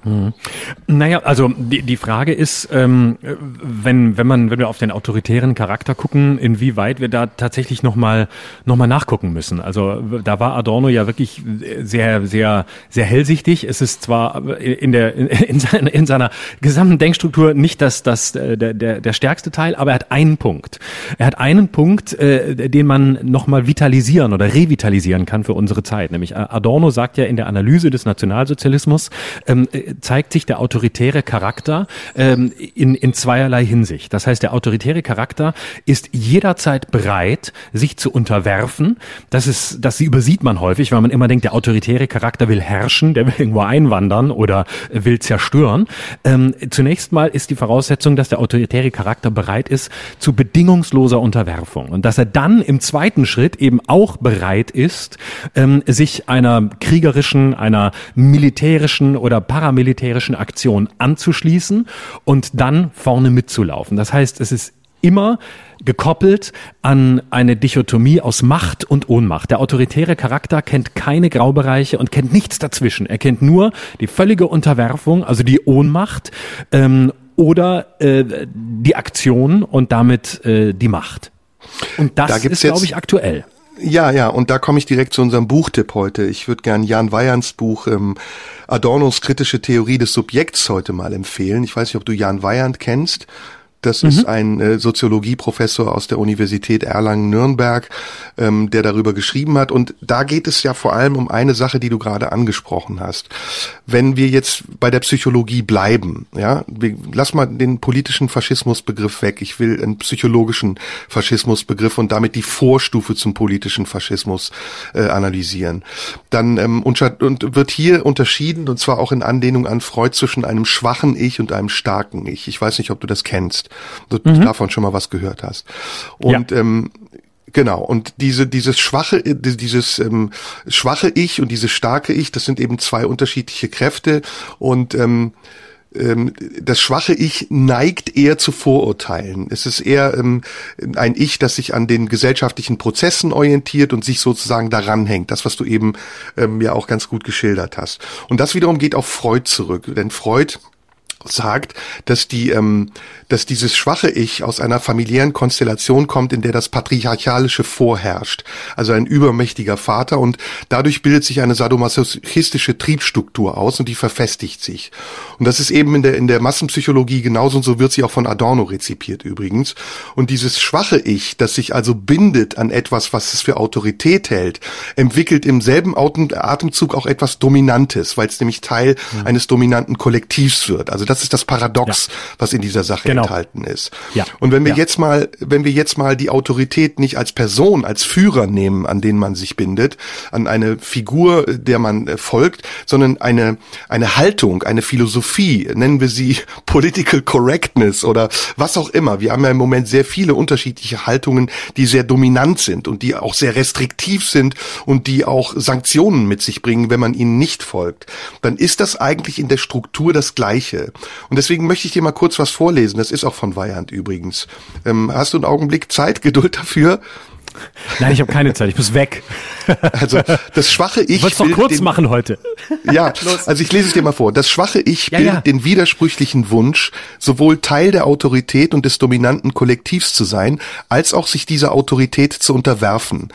Mhm. Naja, also die, die Frage ist, ähm, wenn, wenn man, wenn wir auf den autoritären Charakter gucken, inwieweit wir da tatsächlich nochmal noch mal nachgucken müssen. Also da war Adorno ja wirklich sehr, sehr, sehr hellsichtig. Es ist zwar in der in, seiner, in seiner gesamten Denkstruktur nicht das, das der, der, der stärkste Teil, aber er hat einen Punkt. Er hat einen Punkt, äh, den man nochmal vitalisieren oder revitalisieren kann für unsere Zeit. Nämlich Adorno sagt ja in der Analyse des Nationalsozialismus, ähm, zeigt sich der autoritäre Charakter ähm, in, in zweierlei Hinsicht. Das heißt, der autoritäre Charakter ist jederzeit bereit, sich zu unterwerfen. Das ist, das übersieht man häufig, weil man immer denkt, der autoritäre Charakter will herrschen, der will irgendwo einwandern oder will zerstören. Ähm, zunächst mal ist die Voraussetzung, dass der autoritäre Charakter bereit ist zu bedingungsloser Unterwerfung und dass er dann im zweiten Schritt eben auch bereit ist, ähm, sich einer kriegerischen, einer militärischen oder paramilitärischen militärischen Aktion anzuschließen und dann vorne mitzulaufen. Das heißt, es ist immer gekoppelt an eine Dichotomie aus Macht und Ohnmacht. Der autoritäre Charakter kennt keine Graubereiche und kennt nichts dazwischen. Er kennt nur die völlige Unterwerfung, also die Ohnmacht ähm, oder äh, die Aktion und damit äh, die Macht. Und das da ist, glaube ich, aktuell. Ja, ja, und da komme ich direkt zu unserem Buchtipp heute. Ich würde gern Jan Weierns Buch ähm, Adornos kritische Theorie des Subjekts heute mal empfehlen. Ich weiß nicht, ob du Jan Weyand kennst. Das mhm. ist ein äh, Soziologieprofessor aus der Universität Erlangen-Nürnberg, ähm, der darüber geschrieben hat. Und da geht es ja vor allem um eine Sache, die du gerade angesprochen hast. Wenn wir jetzt bei der Psychologie bleiben, ja, wir, lass mal den politischen Faschismusbegriff weg. Ich will einen psychologischen Faschismusbegriff und damit die Vorstufe zum politischen Faschismus äh, analysieren. Dann ähm, und, und wird hier unterschieden, und zwar auch in Anlehnung an Freud, zwischen einem schwachen Ich und einem starken Ich. Ich weiß nicht, ob du das kennst du mhm. davon schon mal was gehört hast. Und ja. ähm, Genau, und diese, dieses schwache, dieses ähm, schwache Ich und dieses starke Ich, das sind eben zwei unterschiedliche Kräfte und ähm, ähm, das schwache Ich neigt eher zu Vorurteilen. Es ist eher ähm, ein Ich, das sich an den gesellschaftlichen Prozessen orientiert und sich sozusagen daran hängt. Das, was du eben ähm, ja auch ganz gut geschildert hast. Und das wiederum geht auf Freud zurück, denn Freud sagt, dass die, ähm, dass dieses schwache Ich aus einer familiären Konstellation kommt, in der das patriarchalische vorherrscht, also ein übermächtiger Vater und dadurch bildet sich eine sadomasochistische Triebstruktur aus und die verfestigt sich. Und das ist eben in der in der Massenpsychologie genauso und so wird sie auch von Adorno rezipiert übrigens. Und dieses schwache Ich, das sich also bindet an etwas, was es für Autorität hält, entwickelt im selben Atemzug auch etwas Dominantes, weil es nämlich Teil mhm. eines dominanten Kollektivs wird. Also das ist das Paradox, ja. was in dieser Sache genau. enthalten ist. Ja. Und wenn wir ja. jetzt mal, wenn wir jetzt mal die Autorität nicht als Person, als Führer nehmen, an den man sich bindet, an eine Figur, der man äh, folgt, sondern eine, eine Haltung, eine Philosophie, nennen wir sie Political Correctness oder was auch immer. Wir haben ja im Moment sehr viele unterschiedliche Haltungen, die sehr dominant sind und die auch sehr restriktiv sind und die auch Sanktionen mit sich bringen, wenn man ihnen nicht folgt. Dann ist das eigentlich in der Struktur das Gleiche. Und deswegen möchte ich dir mal kurz was vorlesen. Das ist auch von Weihand übrigens. Ähm, hast du einen Augenblick Zeit, Geduld dafür? Nein, ich habe keine Zeit, ich muss weg. Also das schwache Ich. Wolltest doch kurz den, machen heute. Ja, also ich lese es dir mal vor. Das schwache Ich ja, bildet ja. den widersprüchlichen Wunsch, sowohl Teil der Autorität und des dominanten Kollektivs zu sein, als auch sich dieser Autorität zu unterwerfen.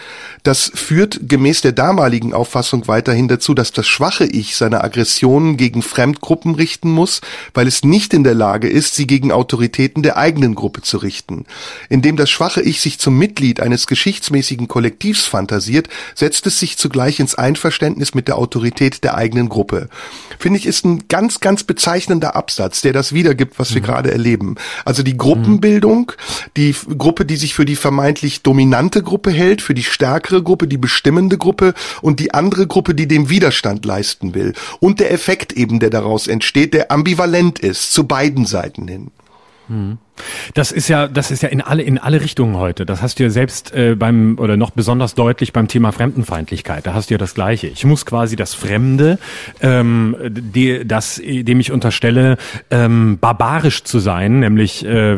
Das führt gemäß der damaligen Auffassung weiterhin dazu, dass das schwache Ich seine Aggressionen gegen Fremdgruppen richten muss, weil es nicht in der Lage ist, sie gegen Autoritäten der eigenen Gruppe zu richten. Indem das schwache Ich sich zum Mitglied eines geschichtsmäßigen Kollektivs fantasiert, setzt es sich zugleich ins Einverständnis mit der Autorität der eigenen Gruppe. Finde ich, ist ein ganz, ganz bezeichnender Absatz, der das wiedergibt, was wir mhm. gerade erleben. Also die Gruppenbildung, die Gruppe, die sich für die vermeintlich dominante Gruppe hält, für die stärkere Gruppe, die bestimmende Gruppe und die andere Gruppe, die dem Widerstand leisten will. Und der Effekt eben, der daraus entsteht, der ambivalent ist, zu beiden Seiten hin. Mhm. Das ist ja, das ist ja in alle in alle Richtungen heute. Das hast du ja selbst äh, beim oder noch besonders deutlich beim Thema Fremdenfeindlichkeit. Da hast du ja das Gleiche. Ich muss quasi das Fremde, ähm, die, das, dem ich unterstelle, ähm, barbarisch zu sein, nämlich äh,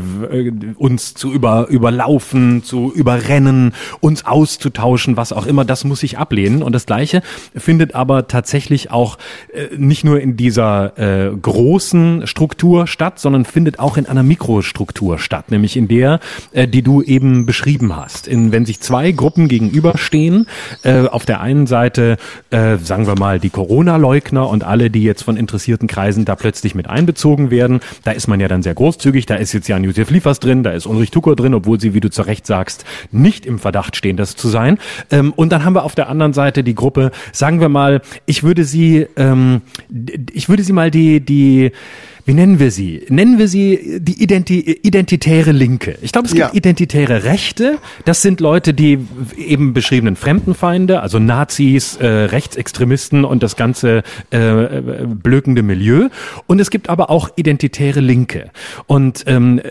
uns zu über überlaufen, zu überrennen, uns auszutauschen, was auch immer. Das muss ich ablehnen. Und das Gleiche findet aber tatsächlich auch äh, nicht nur in dieser äh, großen Struktur statt, sondern findet auch in einer Mikrostruktur Struktur statt, nämlich in der, äh, die du eben beschrieben hast. In, wenn sich zwei Gruppen gegenüberstehen, äh, auf der einen Seite, äh, sagen wir mal, die Corona-Leugner und alle, die jetzt von interessierten Kreisen da plötzlich mit einbezogen werden, da ist man ja dann sehr großzügig, da ist jetzt Jan-Josef Liefers drin, da ist Ulrich Tucker drin, obwohl sie, wie du zu Recht sagst, nicht im Verdacht stehen, das zu sein. Ähm, und dann haben wir auf der anderen Seite die Gruppe, sagen wir mal, ich würde sie, ähm, ich würde sie mal die, die, wie nennen wir sie? Nennen wir sie die Identi identitäre Linke. Ich glaube, es gibt ja. identitäre Rechte. Das sind Leute, die eben beschriebenen Fremdenfeinde, also Nazis, äh, Rechtsextremisten und das ganze äh, blökende Milieu. Und es gibt aber auch identitäre Linke. Und ähm,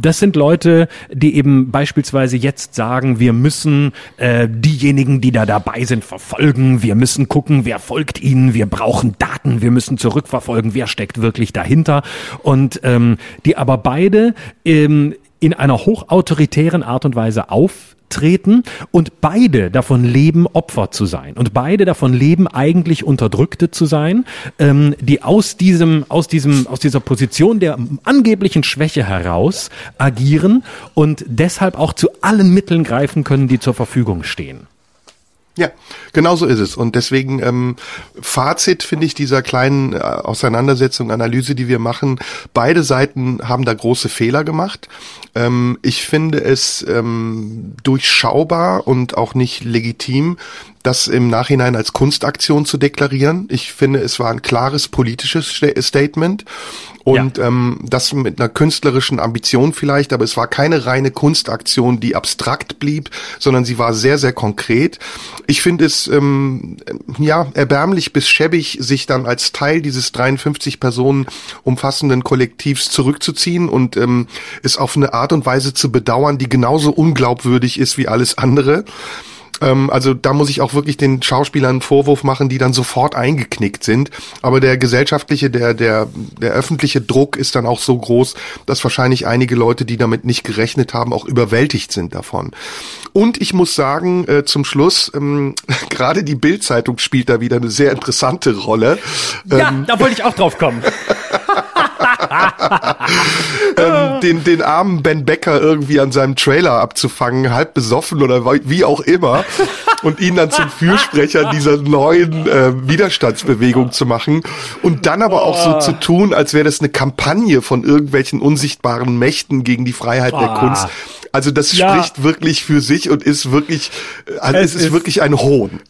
das sind Leute, die eben beispielsweise jetzt sagen, wir müssen äh, diejenigen, die da dabei sind, verfolgen. Wir müssen gucken, wer folgt ihnen. Wir brauchen Daten. Wir müssen zurückverfolgen, wer steckt wirklich dahinter und ähm, die aber beide ähm, in einer hochautoritären Art und Weise auftreten und beide davon leben, Opfer zu sein und beide davon leben, eigentlich Unterdrückte zu sein, ähm, die aus diesem, aus diesem, aus dieser Position der angeblichen Schwäche heraus agieren und deshalb auch zu allen Mitteln greifen können, die zur Verfügung stehen. Ja, genau so ist es. Und deswegen ähm, Fazit finde ich dieser kleinen äh, Auseinandersetzung, Analyse, die wir machen. Beide Seiten haben da große Fehler gemacht. Ähm, ich finde es ähm, durchschaubar und auch nicht legitim, das im Nachhinein als Kunstaktion zu deklarieren. Ich finde, es war ein klares politisches Statement und ja. ähm, das mit einer künstlerischen Ambition vielleicht, aber es war keine reine Kunstaktion, die abstrakt blieb, sondern sie war sehr, sehr konkret. Ich finde es ähm, ja erbärmlich bis schäbig, sich dann als Teil dieses 53 Personen umfassenden Kollektivs zurückzuziehen und ähm, es auf eine Art und Weise zu bedauern, die genauso unglaubwürdig ist wie alles andere. Ähm, also da muss ich auch wirklich den Schauspielern einen Vorwurf machen, die dann sofort eingeknickt sind. Aber der gesellschaftliche, der, der, der öffentliche Druck ist dann auch so groß, dass wahrscheinlich einige Leute, die damit nicht gerechnet haben, auch überwältigt sind davon. Und ich muss sagen, äh, zum Schluss, ähm, gerade die Bildzeitung spielt da wieder eine sehr interessante Rolle. Ja, ähm, da wollte ich auch drauf kommen. ähm, den, den armen Ben Becker irgendwie an seinem Trailer abzufangen, halb besoffen oder wie auch immer, und ihn dann zum Fürsprecher dieser neuen äh, Widerstandsbewegung zu machen und dann aber auch so zu tun, als wäre das eine Kampagne von irgendwelchen unsichtbaren Mächten gegen die Freiheit der ah. Kunst. Also das ja. spricht wirklich für sich und ist wirklich, also es, es ist, ist wirklich ein Hohn.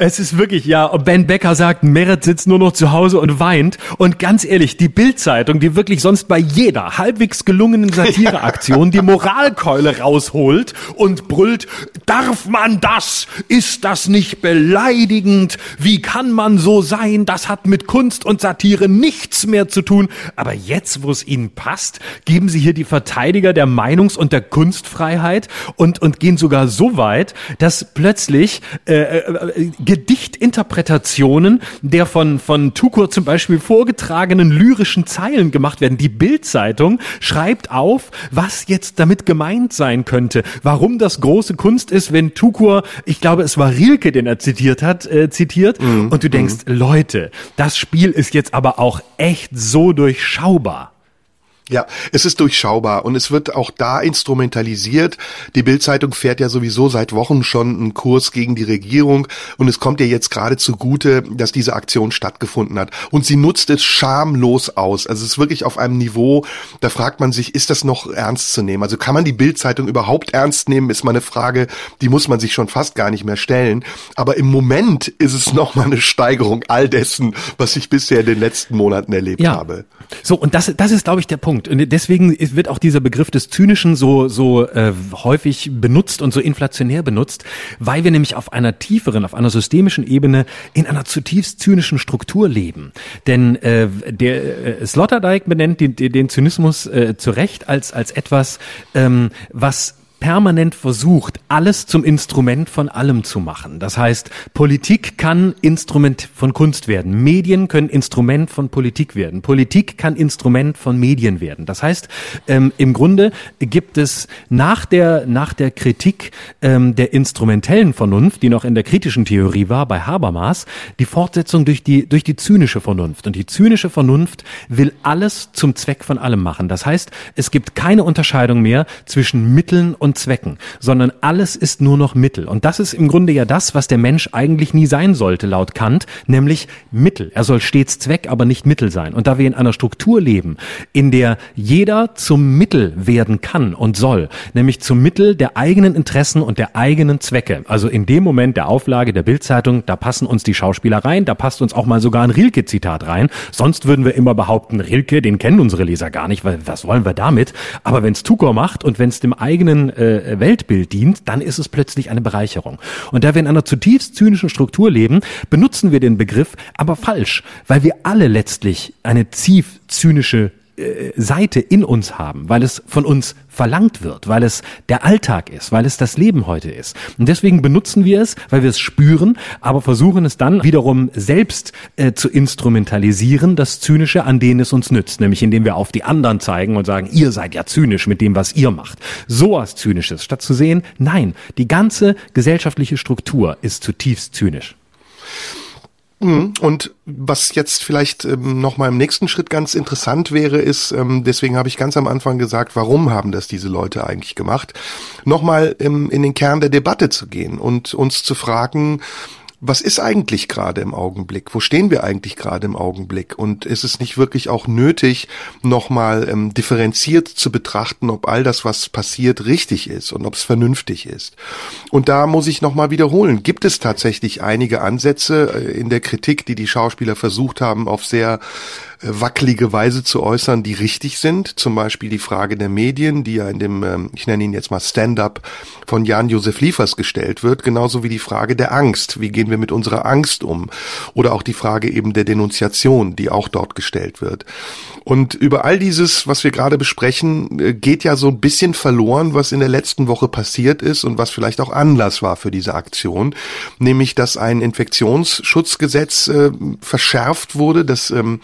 Es ist wirklich, ja, und Ben Becker sagt, Merit sitzt nur noch zu Hause und weint. Und ganz ehrlich, die Bildzeitung, die wirklich sonst bei jeder halbwegs gelungenen Satireaktion die Moralkeule rausholt und brüllt, darf man das? Ist das nicht beleidigend? Wie kann man so sein? Das hat mit Kunst und Satire nichts mehr zu tun. Aber jetzt, wo es ihnen passt, geben sie hier die Verteidiger der Meinungs- und der Kunstfreiheit und, und gehen sogar so weit, dass plötzlich äh, äh, Gedichtinterpretationen der von, von Tukur zum Beispiel vorgetragenen lyrischen Zeilen gemacht werden. Die Bildzeitung schreibt auf, was jetzt damit gemeint sein könnte, warum das große Kunst ist, wenn Tukur, ich glaube, es war Rilke, den er zitiert hat, äh, zitiert, mm, und du denkst, mm. Leute, das Spiel ist jetzt aber auch echt so durchschaubar. Ja, es ist durchschaubar und es wird auch da instrumentalisiert. Die Bildzeitung fährt ja sowieso seit Wochen schon einen Kurs gegen die Regierung und es kommt ihr jetzt gerade zugute, dass diese Aktion stattgefunden hat. Und sie nutzt es schamlos aus. Also es ist wirklich auf einem Niveau, da fragt man sich, ist das noch ernst zu nehmen? Also kann man die Bildzeitung überhaupt ernst nehmen, ist mal eine Frage, die muss man sich schon fast gar nicht mehr stellen. Aber im Moment ist es nochmal eine Steigerung all dessen, was ich bisher in den letzten Monaten erlebt ja. habe. So, und das, das ist, glaube ich, der Punkt. Punkt. Und deswegen wird auch dieser Begriff des Zynischen so, so äh, häufig benutzt und so inflationär benutzt, weil wir nämlich auf einer tieferen, auf einer systemischen Ebene in einer zutiefst zynischen Struktur leben. Denn äh, der äh, Sloterdijk benennt den, den Zynismus äh, zu Recht als, als etwas, ähm, was permanent versucht, alles zum Instrument von allem zu machen. Das heißt, Politik kann Instrument von Kunst werden. Medien können Instrument von Politik werden. Politik kann Instrument von Medien werden. Das heißt, ähm, im Grunde gibt es nach der, nach der Kritik ähm, der instrumentellen Vernunft, die noch in der kritischen Theorie war, bei Habermas, die Fortsetzung durch die, durch die zynische Vernunft. Und die zynische Vernunft will alles zum Zweck von allem machen. Das heißt, es gibt keine Unterscheidung mehr zwischen Mitteln und und Zwecken, sondern alles ist nur noch Mittel. Und das ist im Grunde ja das, was der Mensch eigentlich nie sein sollte, laut Kant, nämlich Mittel. Er soll stets Zweck, aber nicht Mittel sein. Und da wir in einer Struktur leben, in der jeder zum Mittel werden kann und soll, nämlich zum Mittel der eigenen Interessen und der eigenen Zwecke. Also in dem Moment der Auflage der Bildzeitung, da passen uns die Schauspieler rein, da passt uns auch mal sogar ein Rilke-Zitat rein. Sonst würden wir immer behaupten, Rilke, den kennen unsere Leser gar nicht, weil was wollen wir damit? Aber wenn es Tukor macht und wenn es dem eigenen äh, Weltbild dient, dann ist es plötzlich eine Bereicherung. Und da wir in einer zutiefst zynischen Struktur leben, benutzen wir den Begriff aber falsch, weil wir alle letztlich eine tief zynische äh, Seite in uns haben, weil es von uns verlangt wird, weil es der Alltag ist, weil es das Leben heute ist. Und deswegen benutzen wir es, weil wir es spüren, aber versuchen es dann wiederum selbst äh, zu instrumentalisieren, das Zynische, an denen es uns nützt, nämlich indem wir auf die anderen zeigen und sagen, ihr seid ja zynisch mit dem, was ihr macht. So was Zynisches, statt zu sehen, nein, die ganze gesellschaftliche Struktur ist zutiefst zynisch. Mhm. Und was jetzt vielleicht ähm, noch mal im nächsten Schritt ganz interessant wäre, ist, ähm, deswegen habe ich ganz am Anfang gesagt, warum haben das diese Leute eigentlich gemacht, nochmal ähm, in den Kern der Debatte zu gehen und uns zu fragen, was ist eigentlich gerade im Augenblick? Wo stehen wir eigentlich gerade im Augenblick? Und ist es nicht wirklich auch nötig, nochmal ähm, differenziert zu betrachten, ob all das, was passiert, richtig ist und ob es vernünftig ist? Und da muss ich nochmal wiederholen, gibt es tatsächlich einige Ansätze äh, in der Kritik, die die Schauspieler versucht haben, auf sehr wackelige Weise zu äußern, die richtig sind. Zum Beispiel die Frage der Medien, die ja in dem, ähm, ich nenne ihn jetzt mal Stand-up von Jan-Josef Liefers gestellt wird, genauso wie die Frage der Angst. Wie gehen wir mit unserer Angst um? Oder auch die Frage eben der Denunziation, die auch dort gestellt wird. Und über all dieses, was wir gerade besprechen, äh, geht ja so ein bisschen verloren, was in der letzten Woche passiert ist und was vielleicht auch Anlass war für diese Aktion, nämlich dass ein Infektionsschutzgesetz äh, verschärft wurde, dass ähm,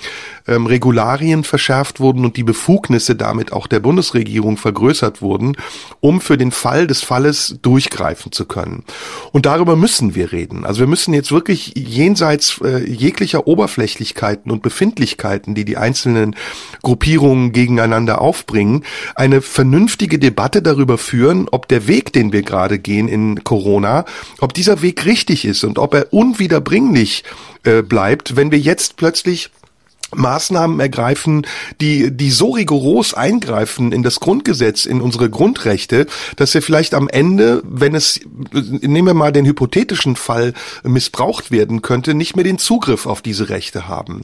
ähm, Regularien verschärft wurden und die Befugnisse damit auch der Bundesregierung vergrößert wurden, um für den Fall des Falles durchgreifen zu können. Und darüber müssen wir reden. Also wir müssen jetzt wirklich jenseits äh, jeglicher Oberflächlichkeiten und Befindlichkeiten, die die einzelnen Gruppierungen gegeneinander aufbringen, eine vernünftige Debatte darüber führen, ob der Weg, den wir gerade gehen in Corona, ob dieser Weg richtig ist und ob er unwiederbringlich äh, bleibt, wenn wir jetzt plötzlich Maßnahmen ergreifen, die, die so rigoros eingreifen in das Grundgesetz, in unsere Grundrechte, dass wir vielleicht am Ende, wenn es, nehmen wir mal den hypothetischen Fall, missbraucht werden könnte, nicht mehr den Zugriff auf diese Rechte haben.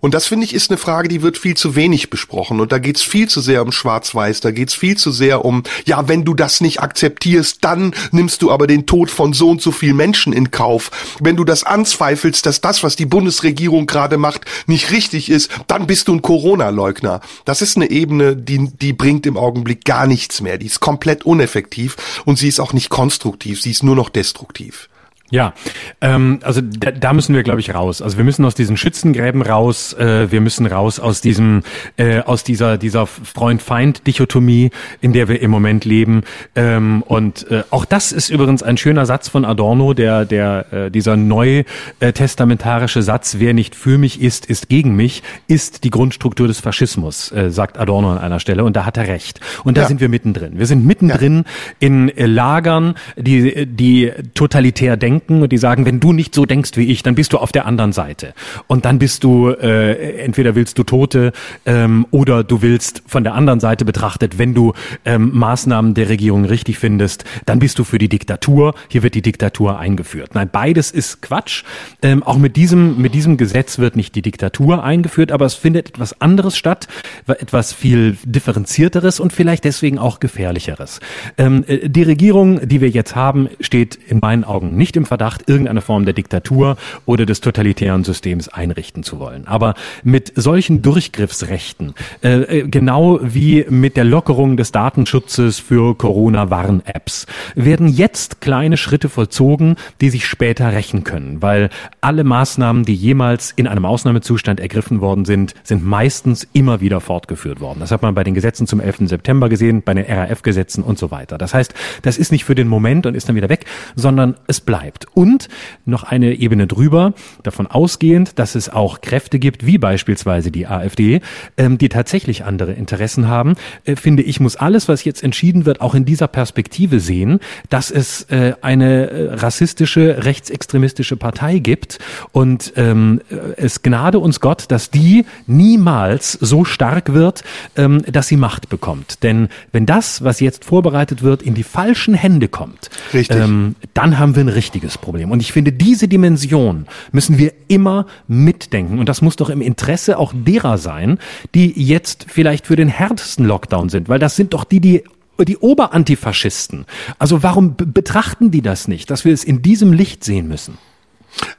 Und das finde ich ist eine Frage, die wird viel zu wenig besprochen. Und da geht es viel zu sehr um Schwarz-Weiß, da geht es viel zu sehr um, ja, wenn du das nicht akzeptierst, dann nimmst du aber den Tod von so und so vielen Menschen in Kauf. Wenn du das anzweifelst, dass das, was die Bundesregierung gerade macht, nicht richtig ist, dann bist du ein Corona-Leugner. Das ist eine Ebene, die, die bringt im Augenblick gar nichts mehr. Die ist komplett uneffektiv und sie ist auch nicht konstruktiv, sie ist nur noch destruktiv. Ja, ähm, also da, da müssen wir, glaube ich, raus. Also wir müssen aus diesen Schützengräben raus. Äh, wir müssen raus aus diesem, äh, aus dieser dieser Freund-Feind-Dichotomie, in der wir im Moment leben. Ähm, und äh, auch das ist übrigens ein schöner Satz von Adorno, der der äh, dieser neutestamentarische Satz: Wer nicht für mich ist, ist gegen mich, ist die Grundstruktur des Faschismus, äh, sagt Adorno an einer Stelle. Und da hat er recht. Und da ja. sind wir mittendrin. Wir sind mittendrin ja. in äh, Lagern, die die totalitär denken denken und die sagen, wenn du nicht so denkst wie ich, dann bist du auf der anderen Seite. Und dann bist du, äh, entweder willst du Tote ähm, oder du willst von der anderen Seite betrachtet, wenn du ähm, Maßnahmen der Regierung richtig findest, dann bist du für die Diktatur. Hier wird die Diktatur eingeführt. Nein, beides ist Quatsch. Ähm, auch mit diesem, mit diesem Gesetz wird nicht die Diktatur eingeführt, aber es findet etwas anderes statt, etwas viel differenzierteres und vielleicht deswegen auch gefährlicheres. Ähm, äh, die Regierung, die wir jetzt haben, steht in meinen Augen nicht im Verdacht, irgendeine Form der Diktatur oder des totalitären Systems einrichten zu wollen. Aber mit solchen Durchgriffsrechten, äh, äh, genau wie mit der Lockerung des Datenschutzes für Corona-Warn-Apps, werden jetzt kleine Schritte vollzogen, die sich später rächen können, weil alle Maßnahmen, die jemals in einem Ausnahmezustand ergriffen worden sind, sind meistens immer wieder fortgeführt worden. Das hat man bei den Gesetzen zum 11. September gesehen, bei den RAF-Gesetzen und so weiter. Das heißt, das ist nicht für den Moment und ist dann wieder weg, sondern es bleibt bleibt. Und noch eine Ebene drüber, davon ausgehend, dass es auch Kräfte gibt, wie beispielsweise die AfD, ähm, die tatsächlich andere Interessen haben, äh, finde ich, muss alles, was jetzt entschieden wird, auch in dieser Perspektive sehen, dass es äh, eine äh, rassistische, rechtsextremistische Partei gibt und ähm, es gnade uns Gott, dass die niemals so stark wird, ähm, dass sie Macht bekommt. Denn wenn das, was jetzt vorbereitet wird, in die falschen Hände kommt, ähm, dann haben wir ein richtiges riesiges Problem. Und ich finde, diese Dimension müssen wir immer mitdenken. Und das muss doch im Interesse auch derer sein, die jetzt vielleicht für den härtesten Lockdown sind, weil das sind doch die, die die Oberantifaschisten. Also warum betrachten die das nicht, dass wir es in diesem Licht sehen müssen?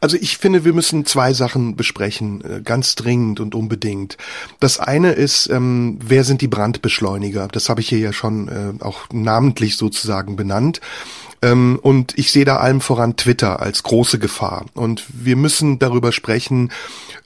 Also ich finde, wir müssen zwei Sachen besprechen, äh, ganz dringend und unbedingt. Das eine ist, ähm, wer sind die Brandbeschleuniger? Das habe ich hier ja schon äh, auch namentlich sozusagen benannt. Ähm, und ich sehe da allem voran Twitter als große Gefahr. Und wir müssen darüber sprechen,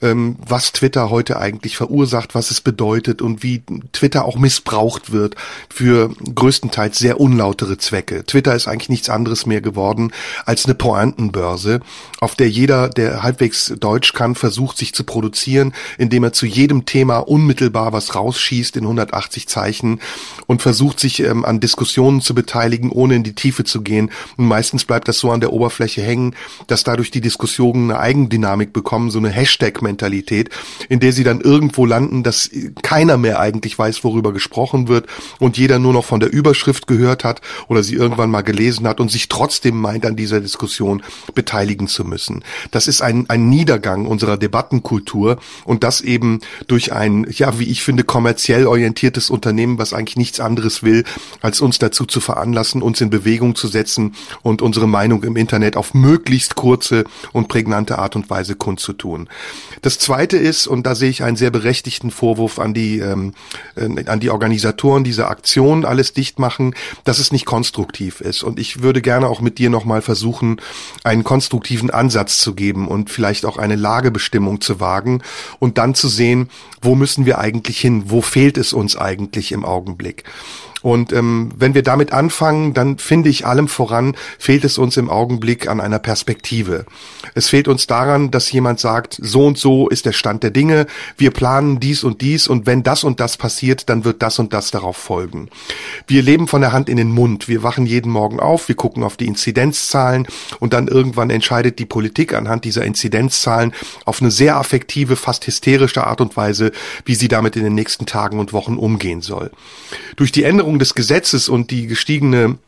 ähm, was Twitter heute eigentlich verursacht, was es bedeutet und wie Twitter auch missbraucht wird für größtenteils sehr unlautere Zwecke. Twitter ist eigentlich nichts anderes mehr geworden als eine Pointenbörse, auf der jeder, der halbwegs Deutsch kann, versucht, sich zu produzieren, indem er zu jedem Thema unmittelbar was rausschießt in 180 Zeichen und versucht, sich ähm, an Diskussionen zu beteiligen, ohne in die Tiefe zu gehen. Und meistens bleibt das so an der Oberfläche hängen, dass dadurch die Diskussionen eine Eigendynamik bekommen, so eine Hashtag-Mentalität, in der sie dann irgendwo landen, dass keiner mehr eigentlich weiß, worüber gesprochen wird und jeder nur noch von der Überschrift gehört hat oder sie irgendwann mal gelesen hat und sich trotzdem meint, an dieser Diskussion beteiligen zu müssen. Das ist ein, ein Niedergang unserer Debattenkultur und das eben durch ein, ja, wie ich finde, kommerziell orientiertes Unternehmen, was eigentlich nichts anderes will, als uns dazu zu veranlassen, uns in Bewegung zu setzen und unsere Meinung im Internet auf möglichst kurze und prägnante Art und Weise kundzutun. Das zweite ist, und da sehe ich einen sehr berechtigten Vorwurf an die, ähm, äh, an die Organisatoren dieser Aktion, alles dicht machen, dass es nicht konstruktiv ist. Und ich würde gerne auch mit dir nochmal versuchen, einen konstruktiven Ansatz zu geben und vielleicht auch eine Lagebestimmung zu wagen und dann zu sehen, wo müssen wir eigentlich hin, wo fehlt es uns eigentlich im Augenblick. Und ähm, wenn wir damit anfangen, dann finde ich allem voran, fehlt es uns im Augenblick an einer Perspektive. Es fehlt uns daran, dass jemand sagt, so und so ist der Stand der Dinge, wir planen dies und dies und wenn das und das passiert, dann wird das und das darauf folgen. Wir leben von der Hand in den Mund. Wir wachen jeden Morgen auf, wir gucken auf die Inzidenzzahlen und dann irgendwann entscheidet die Politik anhand dieser Inzidenzzahlen auf eine sehr affektive, fast hysterische Art und Weise, wie sie damit in den nächsten Tagen und Wochen umgehen soll. Durch die Änderung Änderung des Gesetzes und die gestiegene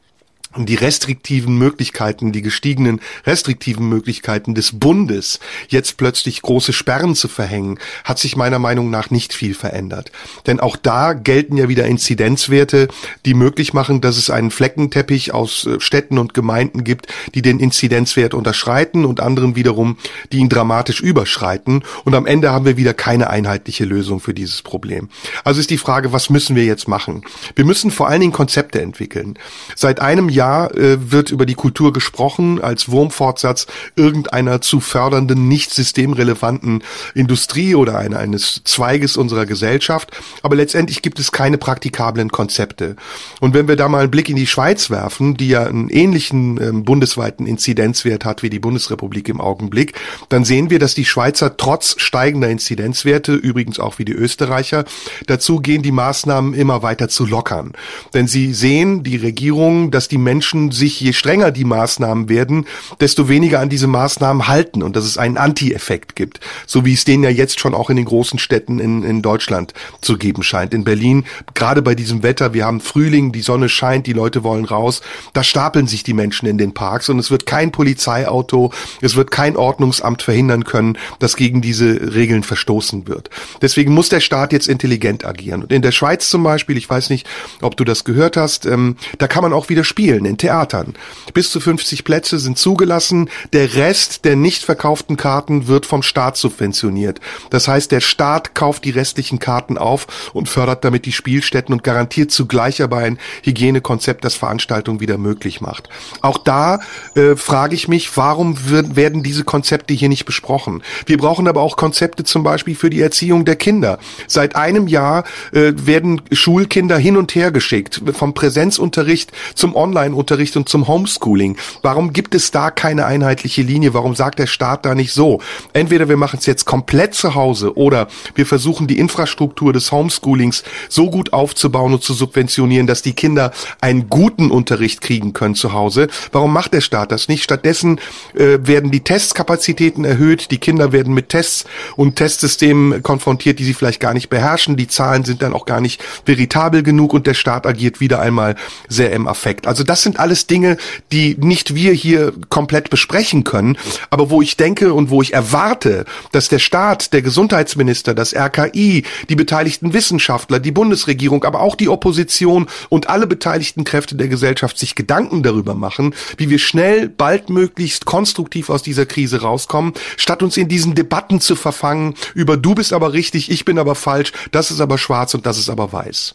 die restriktiven Möglichkeiten, die gestiegenen restriktiven Möglichkeiten des Bundes, jetzt plötzlich große Sperren zu verhängen, hat sich meiner Meinung nach nicht viel verändert. Denn auch da gelten ja wieder Inzidenzwerte, die möglich machen, dass es einen Fleckenteppich aus äh, Städten und Gemeinden gibt, die den Inzidenzwert unterschreiten und anderen wiederum, die ihn dramatisch überschreiten. Und am Ende haben wir wieder keine einheitliche Lösung für dieses Problem. Also ist die Frage, was müssen wir jetzt machen? Wir müssen vor allen Dingen Konzepte entwickeln. Seit einem Jahr Jahr äh, wird über die Kultur gesprochen als Wurmfortsatz irgendeiner zu fördernden, nicht systemrelevanten Industrie oder eine, eines Zweiges unserer Gesellschaft. Aber letztendlich gibt es keine praktikablen Konzepte. Und wenn wir da mal einen Blick in die Schweiz werfen, die ja einen ähnlichen ähm, bundesweiten Inzidenzwert hat wie die Bundesrepublik im Augenblick, dann sehen wir, dass die Schweizer trotz steigender Inzidenzwerte, übrigens auch wie die Österreicher, dazu gehen, die Maßnahmen immer weiter zu lockern. Denn sie sehen, die Regierung, dass die Menschen sich, je strenger die Maßnahmen werden, desto weniger an diese Maßnahmen halten und dass es einen Anti-Effekt gibt. So wie es den ja jetzt schon auch in den großen Städten in, in Deutschland zu geben scheint. In Berlin, gerade bei diesem Wetter, wir haben Frühling, die Sonne scheint, die Leute wollen raus, da stapeln sich die Menschen in den Parks und es wird kein Polizeiauto, es wird kein Ordnungsamt verhindern können, dass gegen diese Regeln verstoßen wird. Deswegen muss der Staat jetzt intelligent agieren. Und in der Schweiz zum Beispiel, ich weiß nicht, ob du das gehört hast, ähm, da kann man auch wieder spielen in Theatern. Bis zu 50 Plätze sind zugelassen. Der Rest der nicht verkauften Karten wird vom Staat subventioniert. Das heißt, der Staat kauft die restlichen Karten auf und fördert damit die Spielstätten und garantiert zugleich aber ein Hygienekonzept, das Veranstaltungen wieder möglich macht. Auch da äh, frage ich mich, warum wird, werden diese Konzepte hier nicht besprochen? Wir brauchen aber auch Konzepte zum Beispiel für die Erziehung der Kinder. Seit einem Jahr äh, werden Schulkinder hin und her geschickt, vom Präsenzunterricht zum Online Online-Unterricht und zum Homeschooling. Warum gibt es da keine einheitliche Linie? Warum sagt der Staat da nicht so? Entweder wir machen es jetzt komplett zu Hause oder wir versuchen die Infrastruktur des Homeschoolings so gut aufzubauen und zu subventionieren, dass die Kinder einen guten Unterricht kriegen können zu Hause. Warum macht der Staat das nicht? Stattdessen äh, werden die Testkapazitäten erhöht, die Kinder werden mit Tests und Testsystemen konfrontiert, die sie vielleicht gar nicht beherrschen. Die Zahlen sind dann auch gar nicht veritabel genug und der Staat agiert wieder einmal sehr im Affekt. Also das das sind alles Dinge, die nicht wir hier komplett besprechen können, aber wo ich denke und wo ich erwarte, dass der Staat, der Gesundheitsminister, das RKI, die beteiligten Wissenschaftler, die Bundesregierung, aber auch die Opposition und alle beteiligten Kräfte der Gesellschaft sich Gedanken darüber machen, wie wir schnell, baldmöglichst konstruktiv aus dieser Krise rauskommen, statt uns in diesen Debatten zu verfangen über du bist aber richtig, ich bin aber falsch, das ist aber schwarz und das ist aber weiß.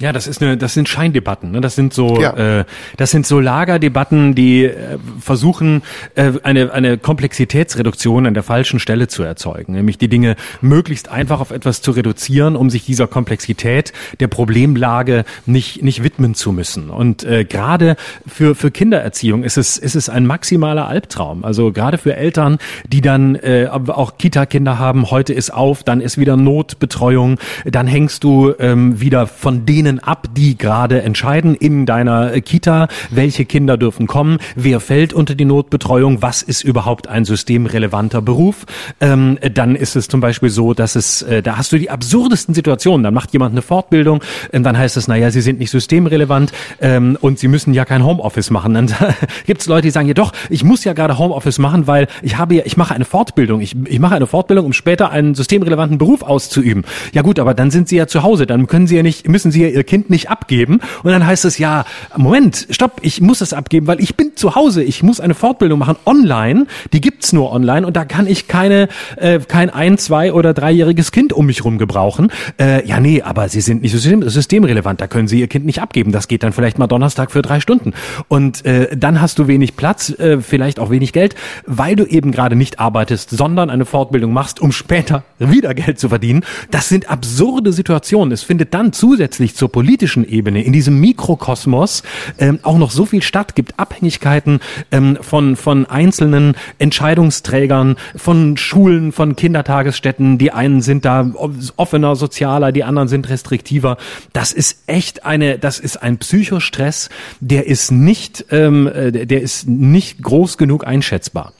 Ja, das ist eine, das sind Scheindebatten. Ne? Das sind so, ja. äh, das sind so Lagerdebatten, die äh, versuchen äh, eine eine Komplexitätsreduktion an der falschen Stelle zu erzeugen, nämlich die Dinge möglichst einfach auf etwas zu reduzieren, um sich dieser Komplexität der Problemlage nicht nicht widmen zu müssen. Und äh, gerade für für Kindererziehung ist es ist es ein maximaler Albtraum. Also gerade für Eltern, die dann äh, auch Kita-Kinder haben. Heute ist auf, dann ist wieder Notbetreuung, dann hängst du ähm, wieder von denen denen ab, die gerade entscheiden in deiner Kita, welche Kinder dürfen kommen, wer fällt unter die Notbetreuung, was ist überhaupt ein systemrelevanter Beruf. Ähm, dann ist es zum Beispiel so, dass es, äh, da hast du die absurdesten Situationen. Dann macht jemand eine Fortbildung, ähm, dann heißt es, naja, sie sind nicht systemrelevant ähm, und sie müssen ja kein Homeoffice machen. Dann gibt es Leute, die sagen, ja doch, ich muss ja gerade Homeoffice machen, weil ich habe ja, ich mache eine Fortbildung. Ich, ich mache eine Fortbildung, um später einen systemrelevanten Beruf auszuüben. Ja gut, aber dann sind sie ja zu Hause, dann können sie ja nicht, müssen sie ja ihr Kind nicht abgeben. Und dann heißt es, ja, Moment, stopp, ich muss es abgeben, weil ich bin zu Hause, ich muss eine Fortbildung machen online, die gibt's nur online und da kann ich keine, äh, kein ein, zwei oder dreijähriges Kind um mich rum gebrauchen. Äh, ja, nee, aber sie sind nicht system, systemrelevant, da können sie ihr Kind nicht abgeben. Das geht dann vielleicht mal Donnerstag für drei Stunden. Und äh, dann hast du wenig Platz, äh, vielleicht auch wenig Geld, weil du eben gerade nicht arbeitest, sondern eine Fortbildung machst, um später wieder Geld zu verdienen. Das sind absurde Situationen. Es findet dann zusätzlich zur politischen Ebene, in diesem Mikrokosmos ähm, auch noch so viel statt, gibt Abhängigkeiten ähm, von, von einzelnen Entscheidungsträgern, von Schulen, von Kindertagesstätten. Die einen sind da offener, sozialer, die anderen sind restriktiver. Das ist echt eine, das ist ein Psychostress, der ist nicht, ähm, äh, der ist nicht groß genug einschätzbar.